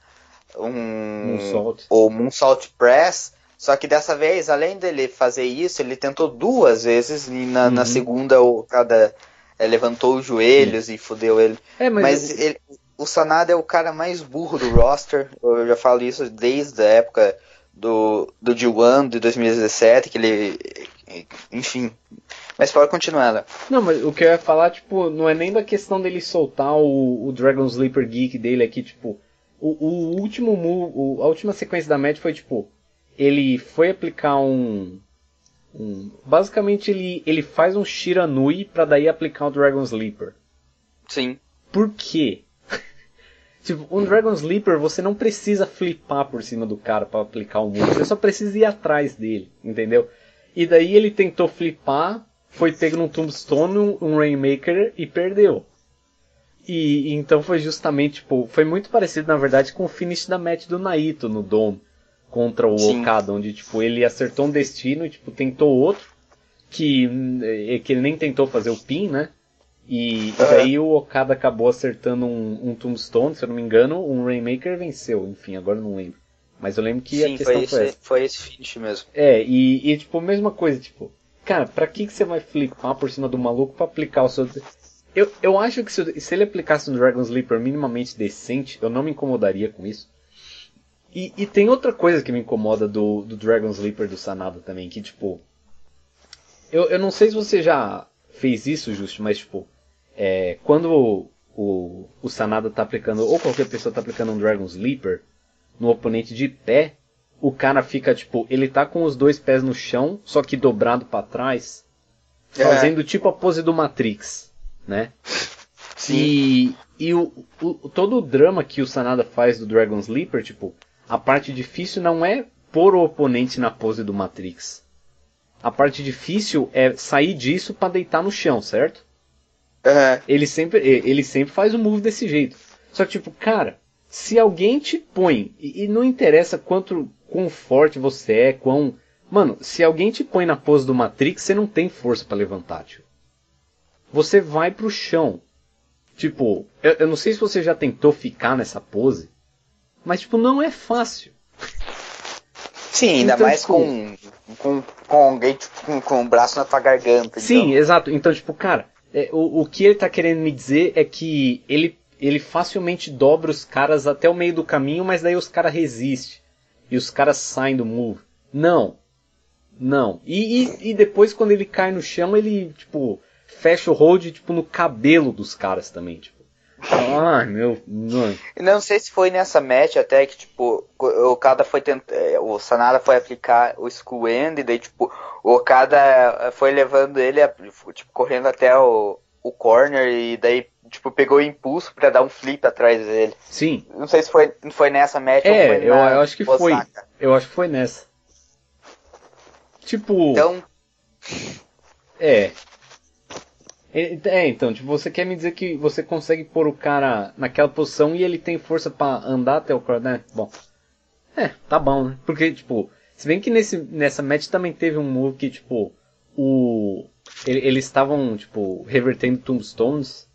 um. Moonsault. O Moonsault Press. Só que dessa vez, além dele fazer isso, ele tentou duas vezes e na, uhum. na segunda o cada é, levantou os joelhos e fudeu ele. É, mas, mas ele, o Sanada é o cara mais burro do roster. Eu já falo isso desde a época do, do G1 de 2017, que ele. Enfim. Mas pode continuar lá. Não, mas o que eu ia falar, tipo, não é nem da questão dele soltar o, o Dragon Sleeper Geek dele aqui, tipo. O, o último move, a última sequência da match foi tipo ele foi aplicar um, um basicamente ele, ele faz um Shiranui para daí aplicar o Dragon Sleeper. Sim. Por quê? <laughs> tipo, um Dragon Sleeper você não precisa flipar por cima do cara para aplicar o move, você só precisa ir atrás dele, entendeu? E daí ele tentou flipar, foi pego num Tombstone, um, um Rainmaker e perdeu. E, e, então foi justamente, tipo, foi muito parecido na verdade com o finish da match do Naito no Dome contra o Sim. Okada, onde tipo ele acertou um destino e tipo tentou outro que eh, que ele nem tentou fazer o pin, né? E, é. daí o Okada acabou acertando um, um, Tombstone, se eu não me engano, um Rainmaker venceu, enfim, agora não lembro. Mas eu lembro que Sim, a questão foi, foi esse, foi esse finish mesmo. É, e, e tipo, mesma coisa, tipo, cara, pra que, que você vai flipar por cima do maluco pra aplicar o seu. Eu, eu acho que se, se ele aplicasse um Dragon Sleeper minimamente decente, eu não me incomodaria com isso. E, e, tem outra coisa que me incomoda do, do Dragon Sleeper do Sanada também, que tipo. Eu, eu não sei se você já fez isso, Justo, mas tipo. É, quando o, o, o Sanada tá aplicando, ou qualquer pessoa tá aplicando um Dragon Sleeper no oponente de pé, o cara fica tipo. Ele tá com os dois pés no chão, só que dobrado para trás, é. fazendo tipo a pose do Matrix, né? Sim. E, e o, o, todo o drama que o Sanada faz do Dragon Sleeper, tipo, a parte difícil não é pôr o oponente na pose do Matrix. A parte difícil é sair disso para deitar no chão, certo? Uhum. Ele sempre ele sempre faz o move desse jeito. Só que tipo, cara, se alguém te põe e, e não interessa quanto quão forte você é, quão Mano, se alguém te põe na pose do Matrix, você não tem força para levantar, tio. Você vai pro chão. Tipo, eu, eu, não sei se você já tentou ficar nessa pose. Mas, tipo, não é fácil. Sim, ainda então, mais tipo, com, com, com alguém tipo, com, com o braço na tua garganta. Sim, então. exato. Então, tipo, cara, é, o, o que ele tá querendo me dizer é que ele, ele facilmente dobra os caras até o meio do caminho, mas daí os caras resistem. E os caras saem do move. Não. Não. E, e, e, depois quando ele cai no chão, ele, tipo, fecha o hold, tipo, no cabelo dos caras também, tipo. Ai, meu. Mano. Não sei se foi nessa match até que, tipo, o Okada foi tentar. É, o Sanada foi aplicar o School End, e daí, tipo, o Okada foi levando ele, tipo, correndo até o, o corner, e daí, tipo, pegou o impulso para dar um flip atrás dele. Sim. Não sei se foi, foi nessa match é, ou foi eu, eu acho que Osaka. foi. Eu acho que foi nessa. Tipo. Então. É, é, então, tipo, você quer me dizer que você consegue pôr o cara naquela posição e ele tem força para andar até o cara, né? Bom. É, tá bom, né? Porque, tipo, se bem que nesse, nessa match também teve um move que, tipo, o eles estavam, tipo, revertendo tombstones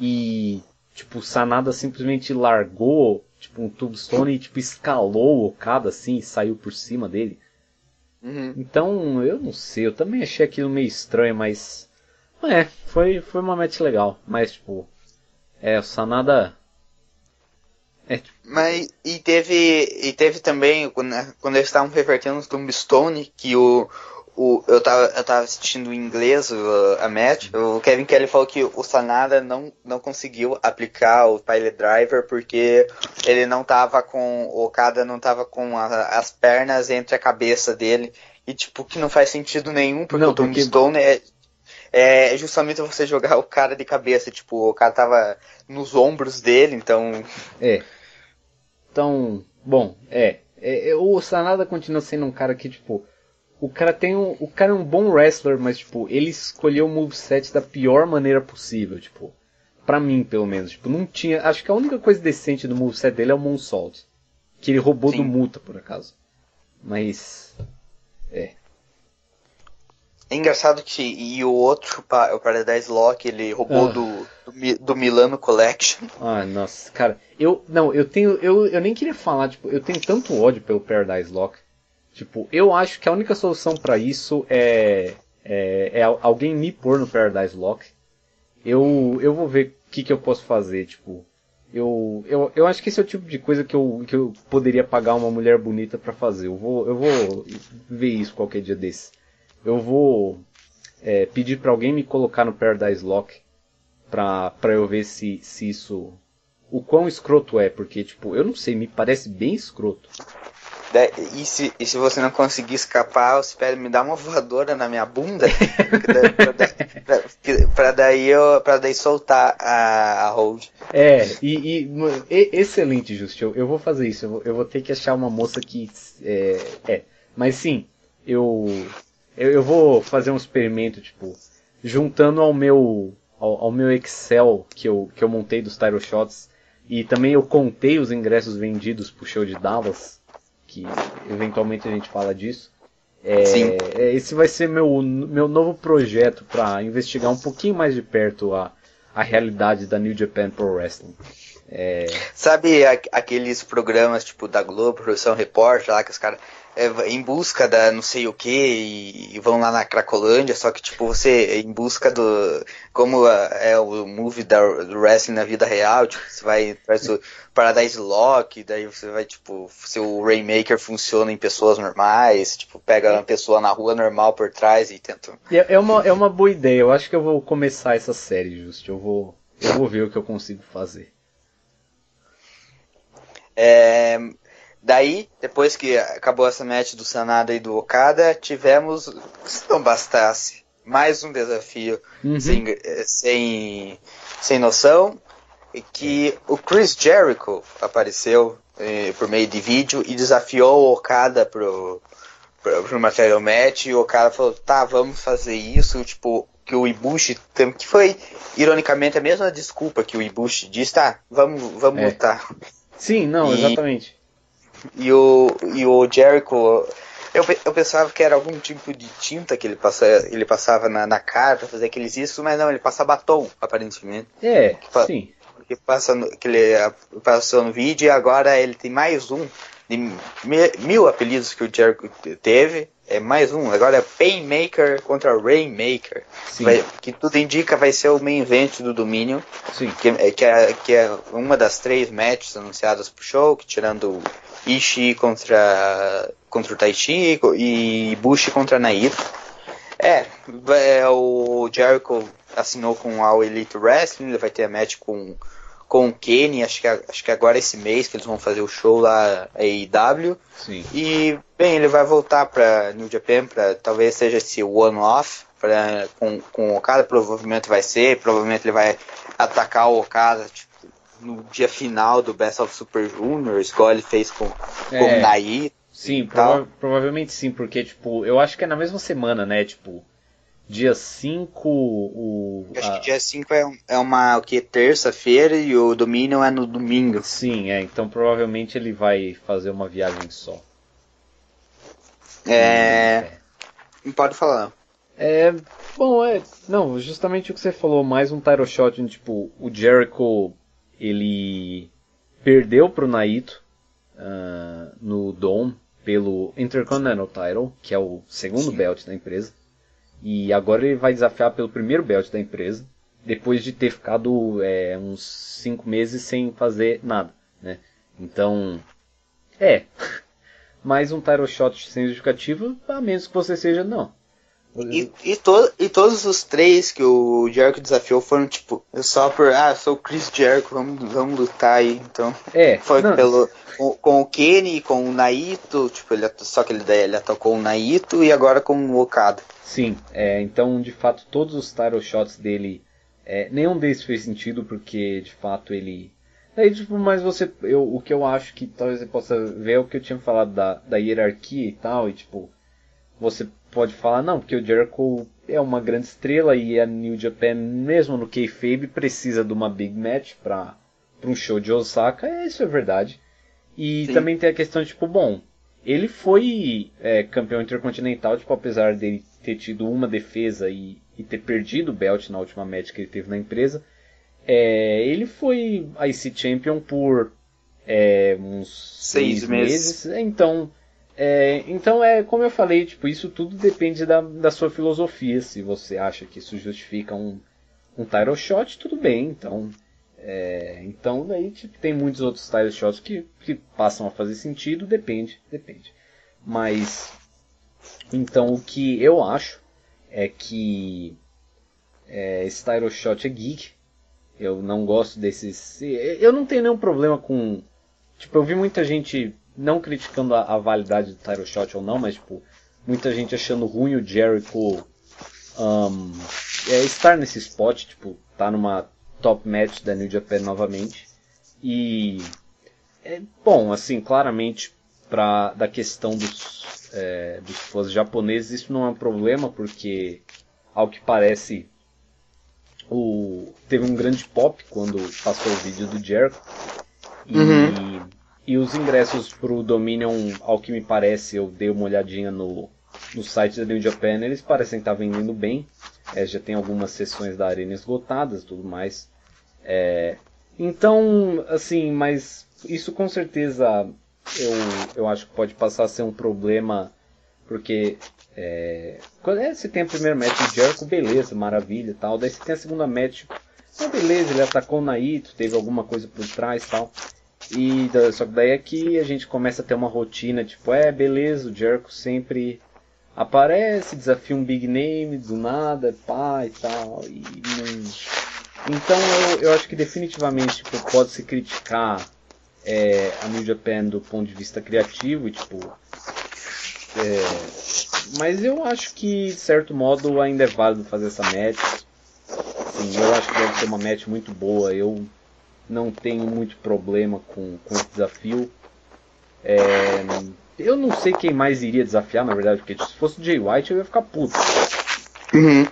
e, tipo, o Sanada simplesmente largou, tipo, um tombstone e, tipo, escalou o Okada, assim, e saiu por cima dele. Uhum. Então, eu não sei, eu também achei aquilo meio estranho, mas... É, foi, foi uma match legal, mas, tipo... É, o Sanada... É, tipo... Mas, e teve, e teve também, quando, quando eles estavam revertendo o Tombstone, que o, o, eu, tava, eu tava assistindo em inglês a match, o Kevin Kelly falou que o Sanada não, não conseguiu aplicar o Pilot Driver porque ele não tava com, o Okada não tava com a, as pernas entre a cabeça dele, e tipo, que não faz sentido nenhum, porque não, o Tombstone porque... é, é justamente você jogar o cara de cabeça, tipo, o cara tava nos ombros dele, então... É. Então, bom, é, é o Sanada continua sendo um cara que, tipo o cara tem um, o cara é um bom wrestler, mas tipo, ele escolheu o moveset da pior maneira possível, tipo, para mim pelo menos, tipo, não tinha, acho que a única coisa decente do moveset dele é o moonsault, que ele roubou Sim. do Muta por acaso. Mas é. É engraçado que e o outro, o Paradise Lock, ele roubou ah. do, do, do, Milano Collection. <laughs> Ah, nossa, cara, eu não, eu tenho, eu, eu nem queria falar, tipo, eu tenho tanto ódio pelo Paradise Lock. Tipo, eu acho que a única solução para isso é, é, é, alguém me pôr no Paradise Lock. Eu, eu vou ver o que, que eu posso fazer, tipo. Eu, eu, eu acho que esse é o tipo de coisa que eu, que eu poderia pagar uma mulher bonita para fazer. Eu vou, eu vou ver isso qualquer dia desse. Eu vou é, pedir para alguém me colocar no Paradise Lock pra, pra eu ver se, se isso. O quão escroto é, porque, tipo, eu não sei, me parece bem escroto. E se, e se você não conseguir escapar, você pede me dar uma voadora na minha bunda <laughs> para daí eu daí soltar a, a hold. É, e, e excelente, Justo. Eu, eu, vou fazer isso. Eu vou, eu vou, ter que achar uma moça que é, é. mas sim, eu, eu, eu vou fazer um experimento tipo juntando ao meu ao, ao meu Excel que eu que eu montei dos Tyro Shots e também eu contei os ingressos vendidos pro show de Dallas que eventualmente a gente fala disso. É, Sim. É, esse vai ser meu, meu novo projeto para investigar um pouquinho mais de perto a, a realidade da New Japan Pro Wrestling. É... Sabe aqueles programas tipo da Globo, Produção Repórter, lá que os caras é, em busca da não sei o que e, e, vão lá na Cracolândia, só que tipo você em busca do como é o movie da, do wrestling na vida real, tipo, você vai faz o Paradise Lock, daí você vai tipo, se o Rainmaker funciona em pessoas normais, tipo, pega uma pessoa na rua normal por trás e tenta. É, é uma, é uma boa ideia, eu acho que eu vou começar essa série, Just, eu vou, eu vou ver o que eu consigo fazer. É, Daí, depois que acabou essa match do Sanada e do Okada, tivemos, se não bastasse, mais um desafio uhum. sem, sem, sem noção, que o Chris Jericho apareceu eh, por meio de vídeo e desafiou o Okada pro, pro, pro Material Match, e o Okada falou, tá, vamos fazer isso, tipo, que o Ibushi, que foi, ironicamente, a mesma desculpa que o Ibushi disse, tá, vamos, vamos é. lutar. Sim, não, e, exatamente. E o, e o Jericho, eu, eu pensava que era algum tipo de tinta que ele, passa, ele passava na, na cara pra fazer aqueles isso, mas não, ele passa batom, aparentemente. É, que, sim. Que, passa no, que ele passou no vídeo e agora ele tem mais um de mil apelidos que o Jericho teve. É mais um, agora é Painmaker contra Rainmaker. Vai, que tudo indica vai ser o main event do domínio. Sim. Que, que, é, que é uma das três matches anunciadas pro show, que tirando Ishii contra, contra o Taichi e Bushi contra Naito. É, é, o Jericho assinou com a Elite Wrestling, ele vai ter a match com, com o Kenny, acho que, acho que agora esse mês que eles vão fazer o show lá a AEW. Sim. E, bem, ele vai voltar para New Japan, para talvez seja esse one-off, com, com o Okada, provavelmente vai ser, provavelmente ele vai atacar o Okada, tipo, no dia final do Best of Super Juniors, igual ele fez com, é, com o Naí. Sim, prova provavelmente sim, porque, tipo, eu acho que é na mesma semana, né? Tipo, dia 5, o. acho a... que dia 5 é, é uma o que? Terça-feira e o Dominion é no domingo. Sim, é, então provavelmente ele vai fazer uma viagem só. É. é. Pode falar. É, bom, é, não, justamente o que você falou, mais um title shot, tipo, o Jericho, ele perdeu pro Naito uh, no Dome pelo Intercontinental Title, que é o segundo Sim. belt da empresa, e agora ele vai desafiar pelo primeiro belt da empresa, depois de ter ficado é, uns 5 meses sem fazer nada, né? Então, é, <laughs> mais um title shot sem justificativa, a menos que você seja, não. E, e, to, e todos os três que o Jericho desafiou foram tipo, só por, ah, sou o Chris Jericho, vamos, vamos lutar aí, então. É. Foi não. pelo, com, com, o Kenny, com o Naito, tipo, ele, só que ele, ele atacou o Naito e agora com o Okada. Sim, é, então de fato todos os title shots dele, é, nenhum deles fez sentido porque de fato ele Aí, tipo, mas você. Eu, o que eu acho que talvez você possa ver é o que eu tinha falado da, da hierarquia e tal, e tipo. Você pode falar, não, porque o Jericho é uma grande estrela e a New Japan, mesmo no kayfabe, precisa de uma big match para um show de Osaka, é, isso é verdade. E Sim. também tem a questão, tipo, bom, ele foi é, campeão intercontinental, tipo, apesar dele ter tido uma defesa e, e ter perdido o belt na última match que ele teve na empresa, é, ele foi IC Champion por é, uns seis, seis meses. meses. Então, é, então é como eu falei, tipo, isso tudo depende da, da sua filosofia. Se você acha que isso justifica um, um title shot, tudo bem. Então, é, então daí tipo, tem muitos outros title shots que, que passam a fazer sentido, depende, depende. Mas então o que eu acho é que é, esse title shot é geek, eu não gosto desses. Eu não tenho nenhum problema com. Tipo, eu vi muita gente não criticando a, a validade do title shot ou não, mas tipo, muita gente achando ruim o Jericho um, é, estar nesse spot, tipo, tá numa top match da New Japan novamente. E é bom, assim, claramente para da questão dos, é, dos fãs japoneses isso não é um problema porque ao que parece o, teve um grande pop quando passou o vídeo do Jericho. E, uhum. E os ingressos pro Dominion, ao que me parece, eu dei uma olhadinha no, no site da New Japan, eles parecem estar vendendo bem. É, já tem algumas sessões da arena esgotadas tudo mais. É, então, assim, mas isso com certeza eu, eu acho que pode passar a ser um problema, porque é, quando é, você tem a primeira match de Jericho, beleza, maravilha tal. Daí você tem a segunda match, ah, beleza, ele atacou o Naito, teve alguma coisa por trás tal. E só que daí é que a gente começa a ter uma rotina, tipo, é, beleza, o Jericho sempre aparece, desafia um big name do nada, pá e tal. E não... Então eu, eu acho que definitivamente tipo, pode se criticar é, a New Japan do ponto de vista criativo tipo. É, mas eu acho que, de certo modo, ainda é válido fazer essa match. Sim, eu acho que deve ser uma match muito boa. Eu não tenho muito problema com, com esse desafio. É, eu não sei quem mais iria desafiar, na verdade, porque se fosse o Jay White eu ia ficar puto. Uhum.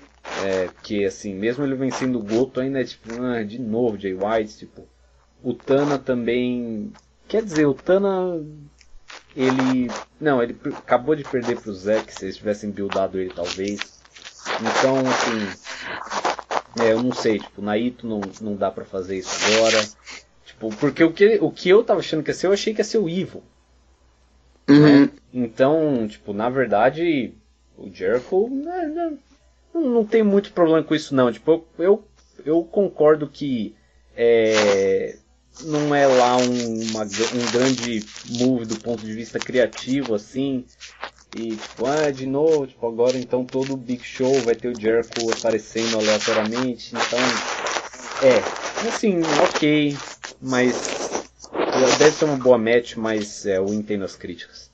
É, porque assim, mesmo ele vencendo o Goto, ainda é tipo, ah, de novo Jay White, tipo. O Tana também. Quer dizer, o Tana ele. Não, ele acabou de perder pro Zack, se eles tivessem buildado ele talvez. Então, assim. É, eu não sei, tipo, Naito não, não dá pra fazer isso agora. Tipo, porque o que, o que eu tava achando que ia ser, eu achei que ia ser o Evil. Uhum. Né? Então, tipo, na verdade, o Jericho né, não, não tem muito problema com isso não. Tipo, eu, eu, eu concordo que é, não é lá um, uma, um grande move do ponto de vista criativo, assim. E tipo, ah, de novo, tipo, agora então todo Big Show vai ter o Jericho aparecendo aleatoriamente. Então, é, assim, ok, mas deve ser uma boa match, mas é, eu entendo as críticas.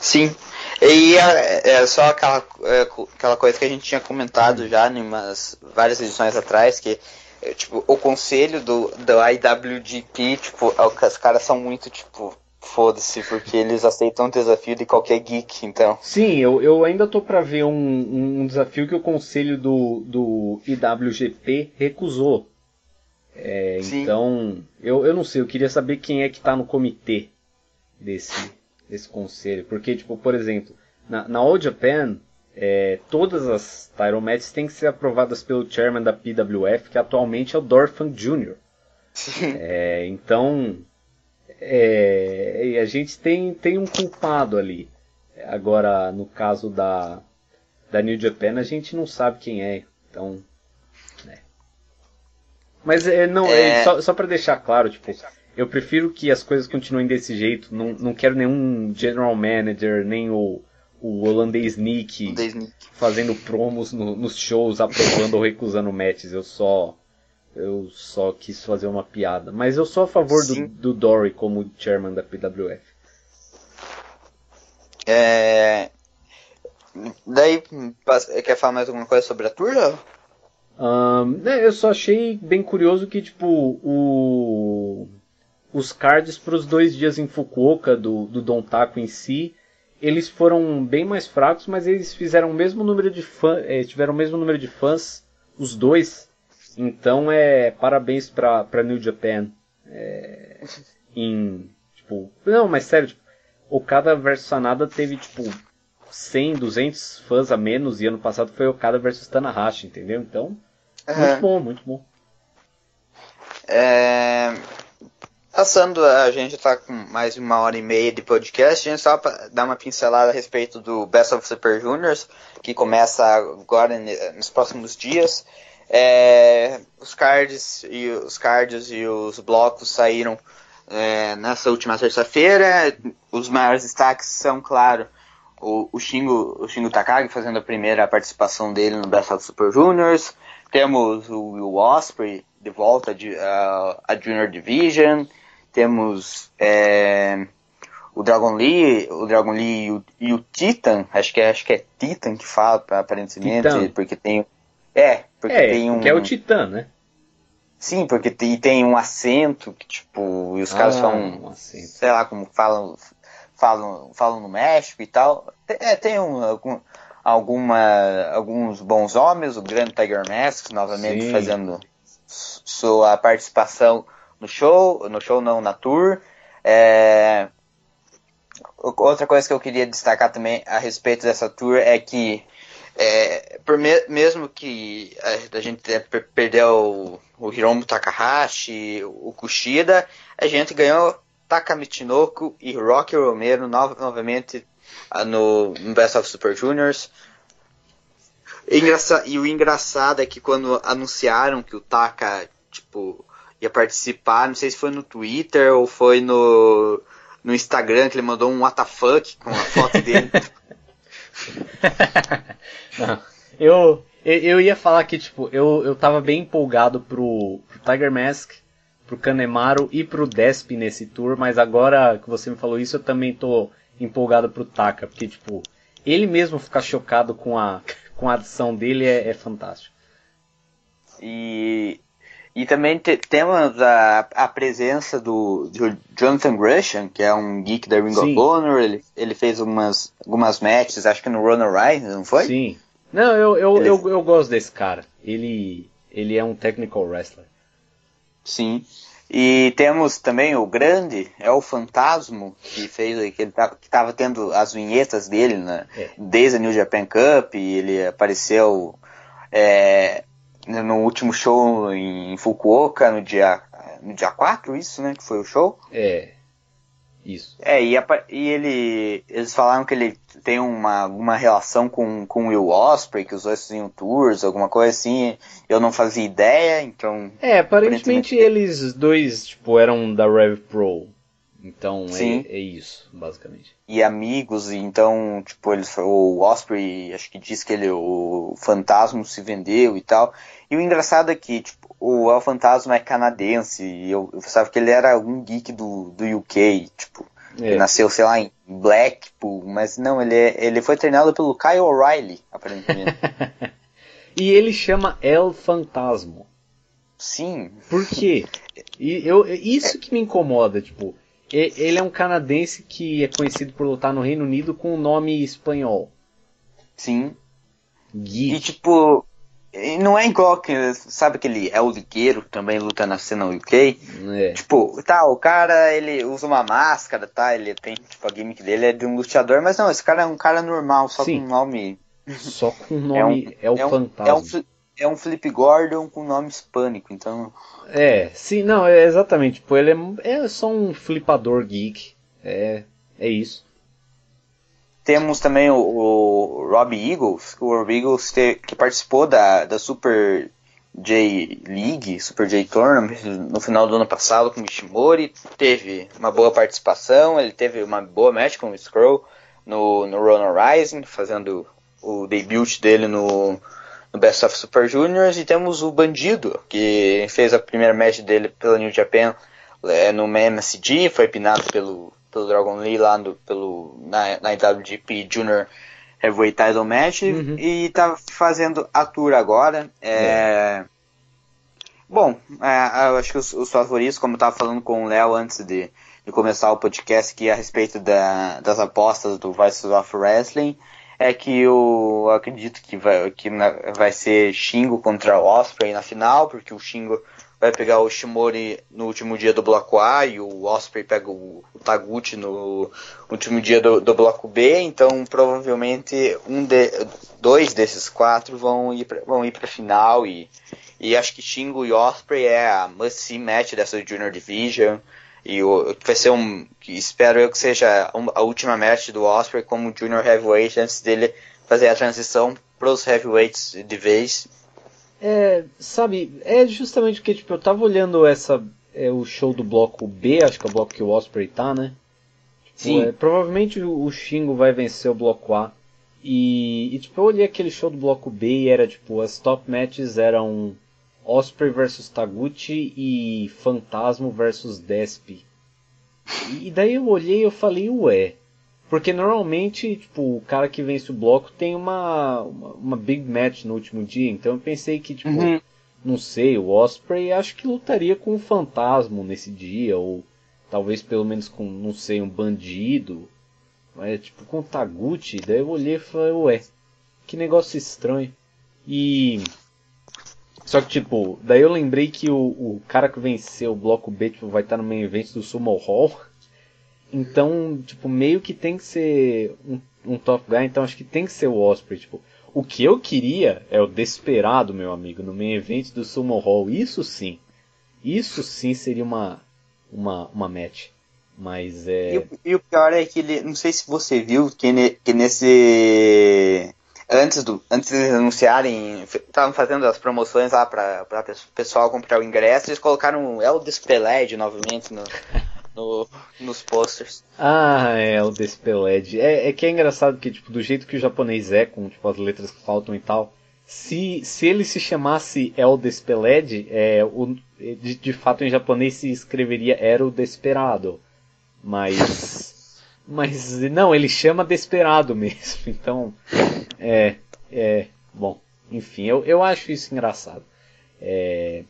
Sim, e é, é só aquela, é, aquela coisa que a gente tinha comentado já em umas várias edições atrás, que é, tipo, o conselho do, do IWGP, tipo, é os caras são muito, tipo, foda-se, porque eles aceitam o desafio de qualquer geek, então. Sim, eu, eu ainda tô pra ver um, um desafio que o conselho do, do IWGP recusou. É, então, eu, eu não sei, eu queria saber quem é que tá no comitê desse, desse conselho. Porque, tipo, por exemplo, na, na All Japan, é, todas as title matches têm que ser aprovadas pelo chairman da PWF, que atualmente é o Dorfan Jr. É, então, é, a gente tem, tem um culpado ali. Agora, no caso da, da New Japan, a gente não sabe quem é. Então, né. Mas é, não, é... só, só para deixar claro, tipo, eu prefiro que as coisas continuem desse jeito. Não, não quero nenhum general manager, nem o, o holandês Nick fazendo promos no, nos shows, aprovando ou recusando matches. Eu só eu só quis fazer uma piada. Mas eu sou a favor do, do Dory como chairman da PWF. É... Daí, quer falar mais alguma coisa sobre a tour? Um, é, eu só achei bem curioso que, tipo, o... os cards para os dois dias em Fukuoka do, do Don Taco em si, eles foram bem mais fracos, mas eles fizeram o mesmo número de fãs, é, tiveram o mesmo número de fãs, os dois. Então é parabéns pra, pra New Japan. É, <laughs> em, tipo, não, mas sério, tipo, Okada versus Sanada teve, tipo, 100, 200 fãs a menos e ano passado foi Okada versus Tanahashi, entendeu? Então, uhum. muito bom, muito bom. É... Passando, a gente está com mais de uma hora e meia de podcast, a gente só dar uma pincelada a respeito do Best of Super Juniors, que começa agora nos próximos dias. É, os cards e os cards e os blocos saíram é, nessa última terça-feira. Os maiores destaques são, claro, o, o, Shingo, o Shingo Takagi fazendo a primeira participação dele no Best of Super Juniors. Temos o Will Osprey de volta de, uh, a Junior Division. Temos é, o Dragon Lee, o Dragon Lee e o, e o, Titan. Acho que é, acho que é Titan que fala aparentemente, Titan. porque tem é, porque é, tem um que é o Titã, né? Sim, porque tem, tem um acento que, tipo, e os caras ah, falam, um sei lá como falam, falam, falam no México e tal. É, tem um, algum, alguma, alguns bons homens, o grande Tiger Mask novamente Sim. fazendo sua participação no show, no show não, na tour. É, outra coisa que eu queria destacar também a respeito dessa tour é que é, por me, mesmo que a, a gente perdeu o, o Hiromu Takahashi, o Kushida, a gente ganhou Taka Michinoku e Rocky Romero no, novamente ah, no, no, Best of Super Juniors. Engraça, e o engraçado é que quando anunciaram que o Taka tipo, ia participar, não sei se foi no Twitter ou foi no, no Instagram, que ele mandou um WTF com a foto dele. <laughs> <laughs> Eu, eu ia falar que, tipo, eu, eu tava bem empolgado pro, pro Tiger Mask, pro Kanemaru e pro Desp nesse tour, mas agora que você me falou isso, eu também tô empolgado pro Taka, porque, tipo, ele mesmo ficar chocado com a, com a adição dele é, é fantástico. E e também te, temos a, a presença do, do, Jonathan Gresham, que é um geek da Ring Sim. of Honor. Ele, ele fez umas, algumas matches, acho que no Run Rise, não foi? Sim. Não, eu, eu, ele... eu, eu, gosto desse cara. Ele, ele é um technical wrestler. Sim. E temos também o grande, é o Fantasma, que fez que ele tá, que tava tendo as vinhetas dele né, é. desde a New Japan Cup, e ele apareceu é, no último show em Fukuoka, no dia, no dia 4, isso, né? Que foi o show. É. Isso. É, e, a, e ele. Eles falaram que ele tem uma, uma relação com, com o Will Osprey, que os dois faziam tours, alguma coisa assim. Eu não fazia ideia, então. É, aparentemente, aparentemente... eles dois, tipo, eram da Rev Pro. Então é, é, isso, basicamente. E amigos, então, tipo, eles, o Osprey, acho que diz que ele, o fantasma se vendeu e tal. E o engraçado é que, tipo, o El Fantasma é canadense, e eu, eu pensava que ele era um geek do, do UK, tipo, é. ele nasceu, sei lá, em Blackpool, mas não, ele, é, ele foi treinado pelo Kyle O'Reilly, aparentemente. <laughs> e ele chama El Fantasma. Sim. Por quê? E eu, isso que me incomoda, tipo, ele é um canadense que é conhecido por lutar no Reino Unido com um nome espanhol. Sim. Geek. E tipo, não é igual que, sabe aquele El Ligueiro que também luta na cena UK? É. Tipo, tá, o cara, ele usa uma máscara, tá? Ele tem, tipo, a gimmick dele é de um lutador, mas não, esse cara é um cara normal, só Sim. com um nome Só com o nome é, um, é o é um, fantasma. É um, é um Flip Gordon com nome hispânico, então. É, sim, não, é exatamente. Tipo, ele é, é só um flipador geek. É, é isso. Temos também o, o Robbie Eagles, o Robbie Eagles te, que participou da, da Super J League, Super J Tournament no final do ano passado com o Ishimori. Teve uma boa participação, ele teve uma boa match com o Scroll no, no Run Rising, fazendo o debut dele no, no Best of Super Juniors. E temos o Bandido, que fez a primeira match dele pela New Japan é, no MSG, foi pinado pelo pelo Dragon Lee lá no, pelo, na, na IWGP Junior Heavyweight Title Match uhum. e tá fazendo a tour agora. É... é. Bom, é, eu acho que os, os, favoritos, como eu tava falando com o Léo antes de, de, começar o podcast aqui a respeito da, das apostas do Vices of Wrestling, é que eu acredito que vai, que vai ser Shingo contra o Osprey na final, porque o Shingo vai pegar o Shimori no último dia do bloco A e o Osprey pega o, o Taguchi no último dia do, do, bloco B, então provavelmente um de, dois desses quatro vão ir pra, vão ir para final. E, e acho que Shingo e Osprey é a must see match dessa Junior Division e o, vai ser um espero eu que seja a última match do Osprey como Junior Heavyweight antes dele fazer a transição para os heavyweights de vez é, sabe, é justamente porque tipo, eu tava olhando essa é, o show do bloco B, acho que é o bloco que o Osprey tá, né? Tipo, Sim. É, provavelmente o Shingo vai vencer o bloco A. E, e, tipo, eu olhei aquele show do bloco B e era tipo, as top matches eram Osprey versus Taguchi e Fantasma versus Desp. E, daí eu olhei e eu falei, ué, porque normalmente, tipo, o cara que vence o bloco tem uma, uma, uma big match no último dia. Então eu pensei que, tipo, uhum. não sei, o Osprey acho que lutaria com o Fantasma nesse dia. Ou talvez pelo menos com, não sei, um bandido. Mas, tipo, com o Taguchi. Daí eu olhei e falei, ué, que negócio estranho. E. Só que, tipo, daí eu lembrei que o, o cara que venceu o bloco B tipo, vai estar no main event do Sumo Hall. Então, tipo, meio que tem que ser um, um top guy, então acho que tem que ser o Osprey, tipo. O que eu queria é o Desperado, meu amigo, no main event do Sumo Hall. Isso sim. Isso sim seria uma, uma, uma match. Mas é. E, e, o pior é que ele. Não sei se você viu que, ne, que nesse. Antes, do, antes de anunciarem, estavam fazendo as promoções lá para o pessoal comprar o ingresso, eles colocaram El Despeled novamente no, no, nos posters. Ah, é, o Despeled. É, é que é engraçado que, tipo, do jeito que o japonês é, com tipo, as letras que faltam e tal, se, se ele se chamasse El Despeled, é, o, de, de fato em japonês se escreveria Era o Desperado. Mas. Mas não, ele chama Desperado mesmo. <laughs> Então. É. É. Bom. Enfim, eu, eu acho isso engraçado. É,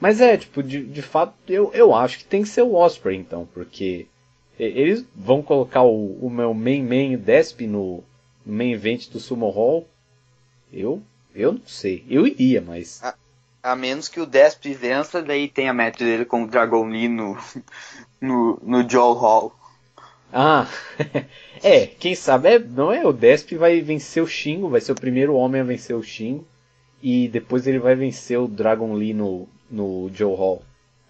mas é, tipo, de, de fato, eu, eu acho que tem que ser o Osprey, então, porque eles vão colocar o, o meu main main Desp no, no main event do Sumo Hall. Eu, eu não sei. Eu iria, mas. A, a menos que o Desp vença, daí tem a match dele com o Dragon Lee no, <laughs> no, no Joe Hall. Ah, <laughs> é, quem sabe, é, não é? O Desp vai vencer o Shingo, vai ser o primeiro homem a vencer o Shingo. E depois ele vai vencer o Dragon Lee no, no Joe Hall.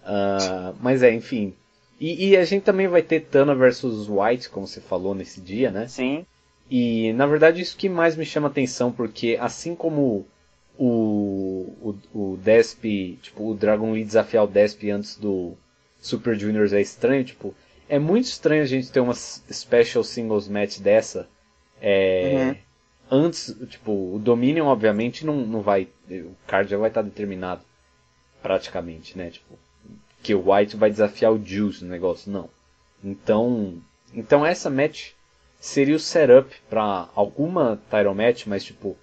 Uh, mas é, enfim. E, e, a gente também vai ter Tana versus White, como você falou nesse dia, né? Sim. E na verdade isso que mais me chama atenção, porque assim como o, o, o Desp, tipo, o Dragon Lee desafiar o Desp antes do Super Juniors é estranho, tipo, é muito estranho a gente ter uma special singles match dessa. É, uhum. Antes, tipo, o Dominion obviamente não, não vai, o card já vai estar determinado praticamente, né? Tipo, que o White vai desafiar o Juice no negócio, não. Então, então essa match seria o setup para alguma title match, mas tipo,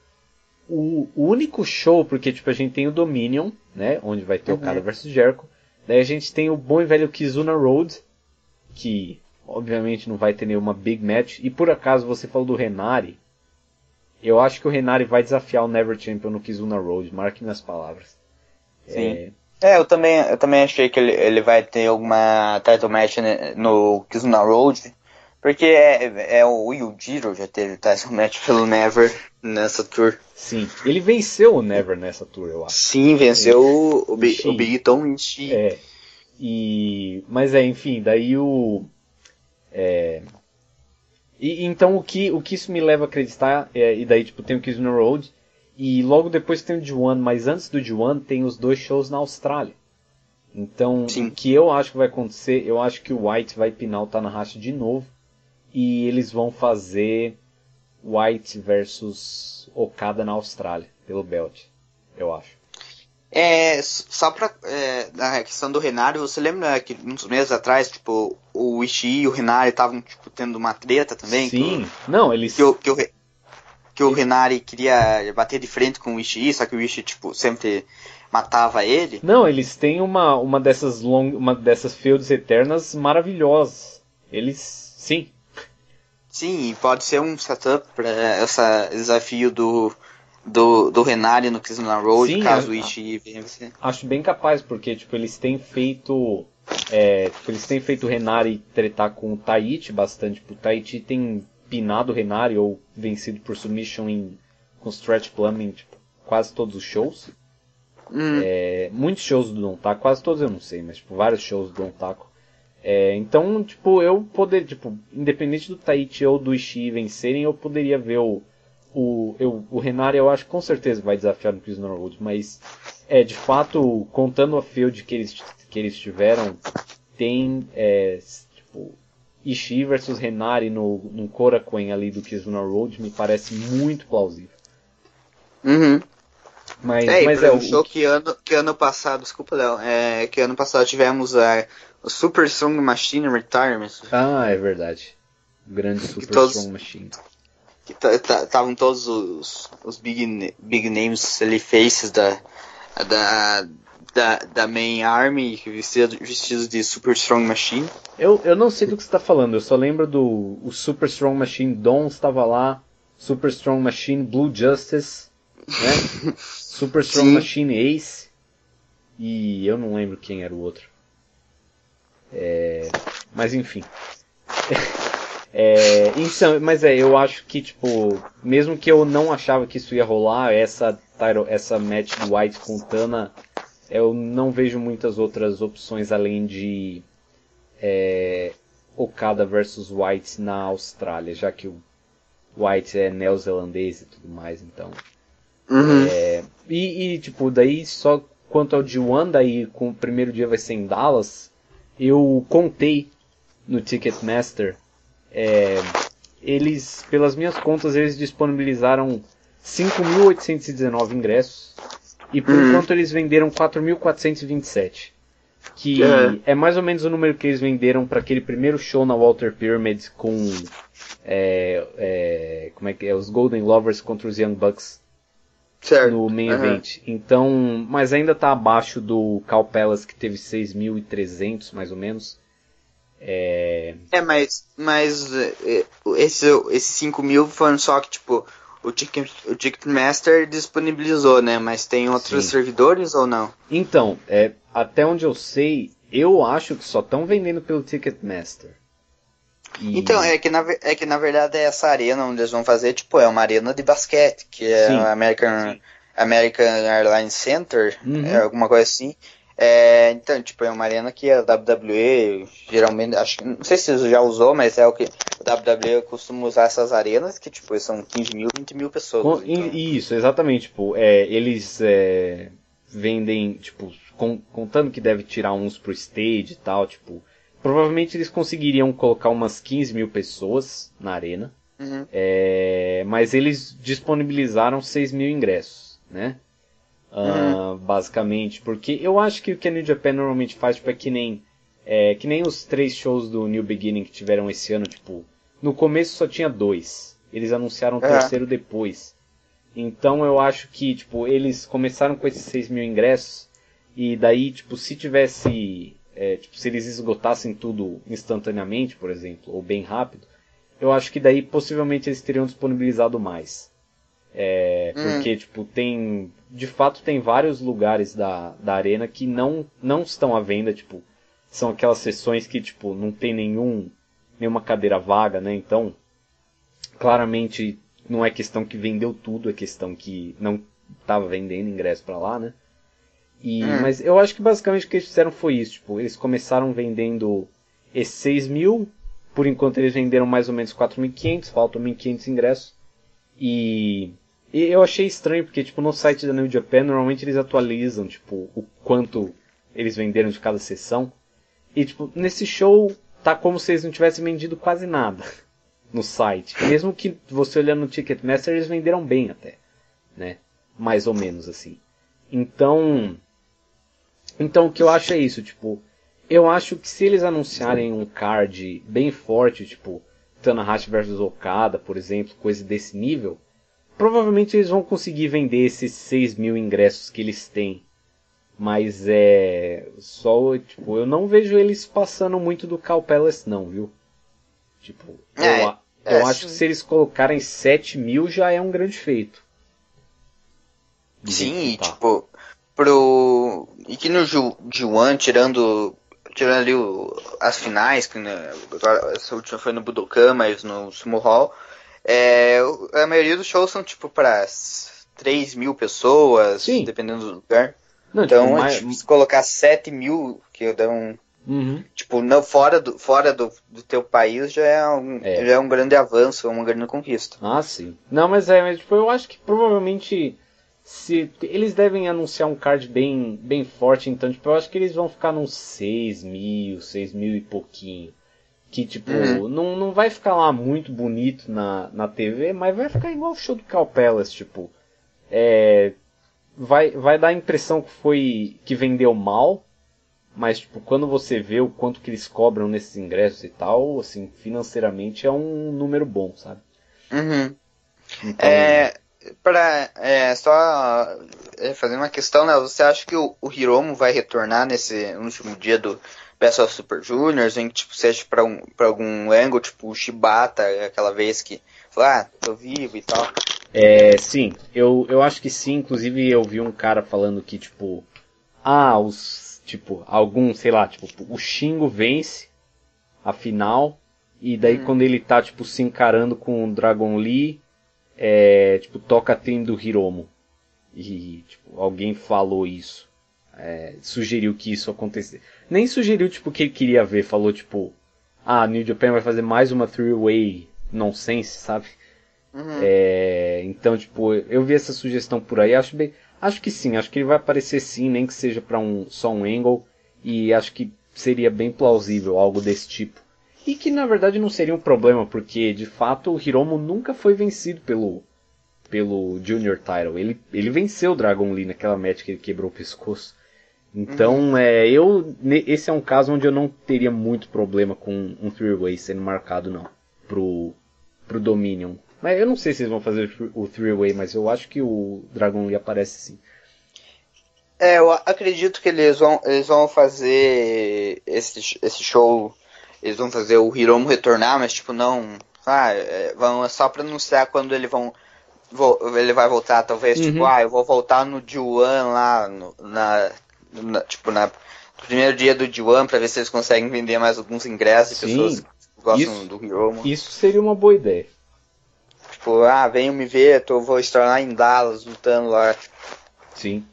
o, o, único show, porque tipo a gente tem o Dominion, né, onde vai ter uhum. o cara versus Jericho. Daí a gente tem o bom e velho Kizuna Road, que obviamente não vai ter nenhuma big match. E por acaso você falou do Renari, eu acho que o Renari vai desafiar o Never Champion no Kizuna Road, marque minhas palavras. Sim. É... é, eu também, eu também achei que ele, ele vai ter alguma title match no Kizuna Road, porque é, é o Yujiro já teve title match pelo Never nessa tour. Sim, ele venceu o Never nessa tour, eu acho. Sim, venceu o, o, Big, o Big Tom Ishii. É. E, mas é, enfim, daí o. É, e, então o que, o que isso me leva a acreditar, é, e daí tipo, tem o Kiss no Road, e logo depois tem o D1, mas antes do D1 tem os dois shows na Austrália. Então, Sim. o que eu acho que vai acontecer, eu acho que o White vai pinar o Tanahashi de novo, e eles vão fazer White versus Okada na Austrália, pelo belt, eu acho. É, só pra. É, na questão do Renário, você lembra que uns meses atrás, tipo, o Ishii e o Renário estavam tipo, tendo uma treta também? Sim, que, não, eles. Que o, que o, que o Renari queria bater de frente com o Ishii, só que o Ishii, tipo, sempre matava ele. Não, eles têm uma, uma dessas long, uma dessas feudos eternas maravilhosas. Eles, sim. Sim, pode ser um setup para esse desafio do do, do Renari no Kisuna Road, Sim, caso o Ishii venha vencer. Acho bem capaz, porque tipo, eles têm feito. É, tipo, eles têm feito o Renari tretar com o Taichi bastante. Tipo, o Taichi tem pinado o Renari ou vencido por submission em, com Stretch Plumbing tipo, quase todos os shows. Hum. É, muitos shows do Don Taco, quase todos eu não sei, mas tipo, vários shows do Don Taco. É, então, tipo, eu poder, tipo, independente do Taichi ou do Ishii vencerem, eu poderia ver o, o, eu, o Renari eu acho que com certeza vai desafiar no Prisoner Road, mas é de fato, contando a field que eles, que eles tiveram, tem é, tipo, Ishii versus Renari no, no Korakuen ali do Kizuna Road me parece muito plausível. Uhum. Mas é, mas é o show que ano, que ano passado, desculpa Léo, é, que ano passado tivemos a, o Super Strong Machine Retirement. Ah, é verdade. O grande Super todos, Strong Machine que estavam todos os, os big, big names ali, faces da, da, da, da main army vestidos, vestidos de Super Strong Machine. Eu, eu não sei do que você está falando, eu só lembro do o Super Strong Machine Dom estava lá, Super Strong Machine Blue Justice, né? <laughs> Super Strong Sim. Machine Ace e eu não lembro quem era o outro. É, mas enfim. <laughs> É, então, mas é, eu acho que, tipo, mesmo que eu não achava que isso ia rolar, essa, essa match do White com Tana, eu não vejo muitas outras opções além de é, Okada versus White na Austrália, já que o White é neozelandês e tudo mais, então. Uhum. É, e, e, tipo, daí só quanto ao D1, daí com o primeiro dia vai ser em Dallas, eu contei no Ticketmaster é, eles, pelas minhas contas, eles disponibilizaram 5.819 ingressos e por uhum. enquanto eles venderam 4.427. Que é. é. mais ou menos o número que eles venderam para aquele primeiro show na Walter Pyramid com é, é, como é que é os Golden Lovers contra os Young Bucks certo. no main uhum. event. Então, mas ainda está abaixo do Cal Palace que teve 6.300 mais ou menos. É, é mas, mas é, esse, esses 5 mil foram só que, tipo, o, Ticket, o Ticketmaster disponibilizou, né? Mas tem outros Sim. servidores ou não? Então, é, até onde eu sei, eu acho que só estão vendendo pelo Ticketmaster. E... Então, é que, na, é que na verdade essa arena onde eles vão fazer, tipo, é uma arena de basquete, que é o American, American Airlines Center, uhum. é alguma coisa assim. É, então, tipo, é uma arena que a WWE geralmente, acho não sei se já usou, mas é o que a WWE costuma usar essas arenas que, tipo, são 15 mil, 20 mil pessoas. Com, então. Isso, exatamente, tipo, é, eles é, vendem, tipo, com, contando que deve tirar uns pro stage e tal, tipo, provavelmente eles conseguiriam colocar umas 15 mil pessoas na arena, uhum. é, mas eles disponibilizaram 6 mil ingressos, né? Uh, Basicamente, porque eu acho que o que a New Japan normalmente faz tipo, é que nem é, que nem os três shows do New Beginning que tiveram esse ano, tipo, no começo só tinha dois. Eles anunciaram o é. terceiro depois. Então eu acho que, tipo, eles começaram com esses 6 mil ingressos e daí, tipo, se tivesse. É, tipo, se eles esgotassem tudo instantaneamente, por exemplo, ou bem rápido, eu acho que daí possivelmente eles teriam disponibilizado mais. É, hum. Porque, tipo, tem. De fato, tem vários lugares da, da arena que não, não estão à venda, tipo. São aquelas sessões que, tipo, não tem nenhum, nenhuma cadeira vaga, né? Então, claramente, não é questão que vendeu tudo, é questão que não estava vendendo ingresso para lá, né? E, hum. Mas eu acho que basicamente o que eles fizeram foi isso. Tipo, eles começaram vendendo esses 6 mil, por enquanto eles venderam mais ou menos 4.500, faltam 1.500 ingressos. E, e, eu achei estranho porque tipo no site da New Japan normalmente eles atualizam tipo o quanto eles venderam de cada sessão. E tipo nesse show tá como se eles não tivessem vendido quase nada <laughs> no site. Mesmo que você olhando no Ticketmaster eles venderam bem até, né? Mais ou menos assim. Então, então o que eu acho é isso, tipo, eu acho que se eles anunciarem um card bem forte, tipo Tanahashi versus Okada, por exemplo, coisa desse nível, provavelmente eles vão conseguir vender esses 6 mil ingressos que eles têm. Mas é. Só, tipo, eu não vejo eles passando muito do Cal Palace, não, viu? Tipo, é, eu, é, eu acho que se eles colocarem 7 mil já é um grande feito. Sim, tipo, pro. E que no G1, tirando. Tirando ali o, as finais, que né, essa última foi no Budokan, mas no Sumo Hall. É, a maioria dos shows são tipo para 3 mil pessoas, Sim. dependendo do lugar. Não, tipo, então, tipo, mais... se colocar 7 mil, que dá um. Uhum. Tipo, não, fora, do, fora do, do teu país já é, um, é. já é um grande avanço, uma grande conquista. Ah, sim. Não, mas é, mas, tipo, eu acho que provavelmente se eles devem anunciar um card bem, bem forte, então tipo, eu acho que eles vão ficar nos 6 mil, 6 mil e pouquinho. Que tipo, uhum. não, não vai ficar lá muito bonito na, na TV, mas vai ficar igual o show do Cal Palace, tipo. É, vai, vai dar a impressão que foi. que vendeu mal. Mas tipo, quando você vê o quanto que eles cobram nesses ingressos e tal, assim, financeiramente é um número bom, sabe? Uhum. Então, é para é, só é, fazer uma questão, né? Você acha que o, o Hiromu vai retornar nesse último dia do Of Super Juniors, em que tipo, seja para um, pra algum ângulo, tipo o Shibata, aquela vez que falou, ah, tô vivo e tal? É, sim, eu, eu acho que sim, inclusive eu vi um cara falando que, tipo, ah, os, tipo, algum, sei lá, tipo, o Shingo vence a final, e daí hum. quando ele tá, tipo, se encarando com o Dragon Lee, é, tipo, toca a do Hiromo. E, tipo, alguém falou isso. É, sugeriu que isso acontecesse. Nem sugeriu, tipo, que ele queria ver. Falou, tipo, ah, New Japan vai fazer mais uma three-way nonsense, sabe? Uhum. É, então, tipo, eu vi essa sugestão por aí. Acho bem, acho que sim. Acho que ele vai aparecer sim, nem que seja para um só um angle. E acho que seria bem plausível algo desse tipo. E que na verdade não seria um problema, porque de fato o Hiromu nunca foi vencido pelo pelo Junior Title. Ele, ele venceu o Dragon Lee naquela match que ele quebrou o pescoço. Então, uhum. é, eu esse é um caso onde eu não teria muito problema com um three-way sendo marcado não pro pro Dominion. Mas eu não sei se eles vão fazer o three-way, mas eu acho que o Dragon Lee aparece sim. É, eu acredito que eles vão, eles vão fazer esse, esse show eles vão fazer o Hiromu retornar, mas tipo, não. Ah, é, vão é só pra anunciar quando ele vão. ele vai voltar, talvez, tipo, uhum. tipo, ah, eu vou voltar no D1 lá, no, na, na, Tipo, na, no primeiro dia do D1 pra ver se eles conseguem vender mais alguns ingressos e pessoas que gostam isso, do Hiromu. Isso seria uma boa ideia. Tipo, ah, venham me ver, tô, vou estar lá em Dallas lutando lá. Sim.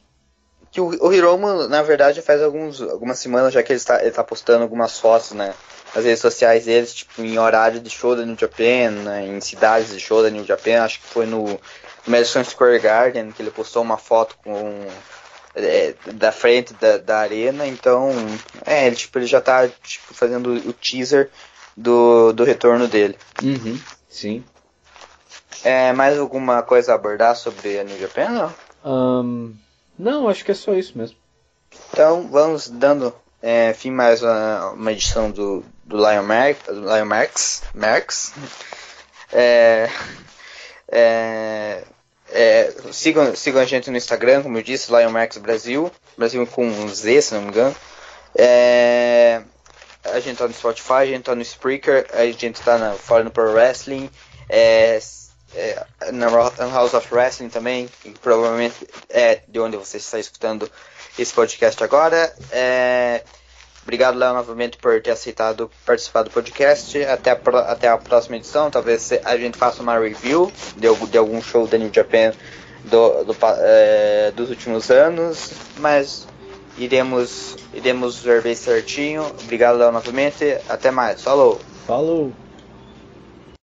Que o, o na verdade, faz alguns, algumas semanas já que ele está, ele tá postando algumas fotos, né? as redes sociais deles, tipo, em horário de show da New Japan, né, em cidades de show da New Japan, acho que foi no Madison Square Garden que ele postou uma foto com é, da frente da, da arena, então é, ele, tipo, ele já tá tipo, fazendo o teaser do, do retorno dele. Uhum, sim. É, mais alguma coisa a abordar sobre a New Japan? Não? Um, não, acho que é só isso mesmo. Então vamos dando é, fim mais uma, uma edição do, do Lion, Mar Lion Marx. Marx. É, é, é, sigam, sigam a gente no Instagram, como eu disse, Lion Marx Brasil. Brasil com um Z, se não me engano. É, a gente tá no Spotify, a gente tá no Spreaker, a gente tá na, fora no Pro Wrestling, é, é, na House of Wrestling também, que provavelmente é de onde você está escutando esse podcast agora. É, Obrigado, Léo, novamente por ter aceitado participar do podcast. Até a, até a próxima edição. Talvez a gente faça uma review de, de algum show da New Japan do, do, é, dos últimos anos. Mas iremos, iremos ver bem certinho. Obrigado, Léo, novamente. Até mais. Falou! Falou!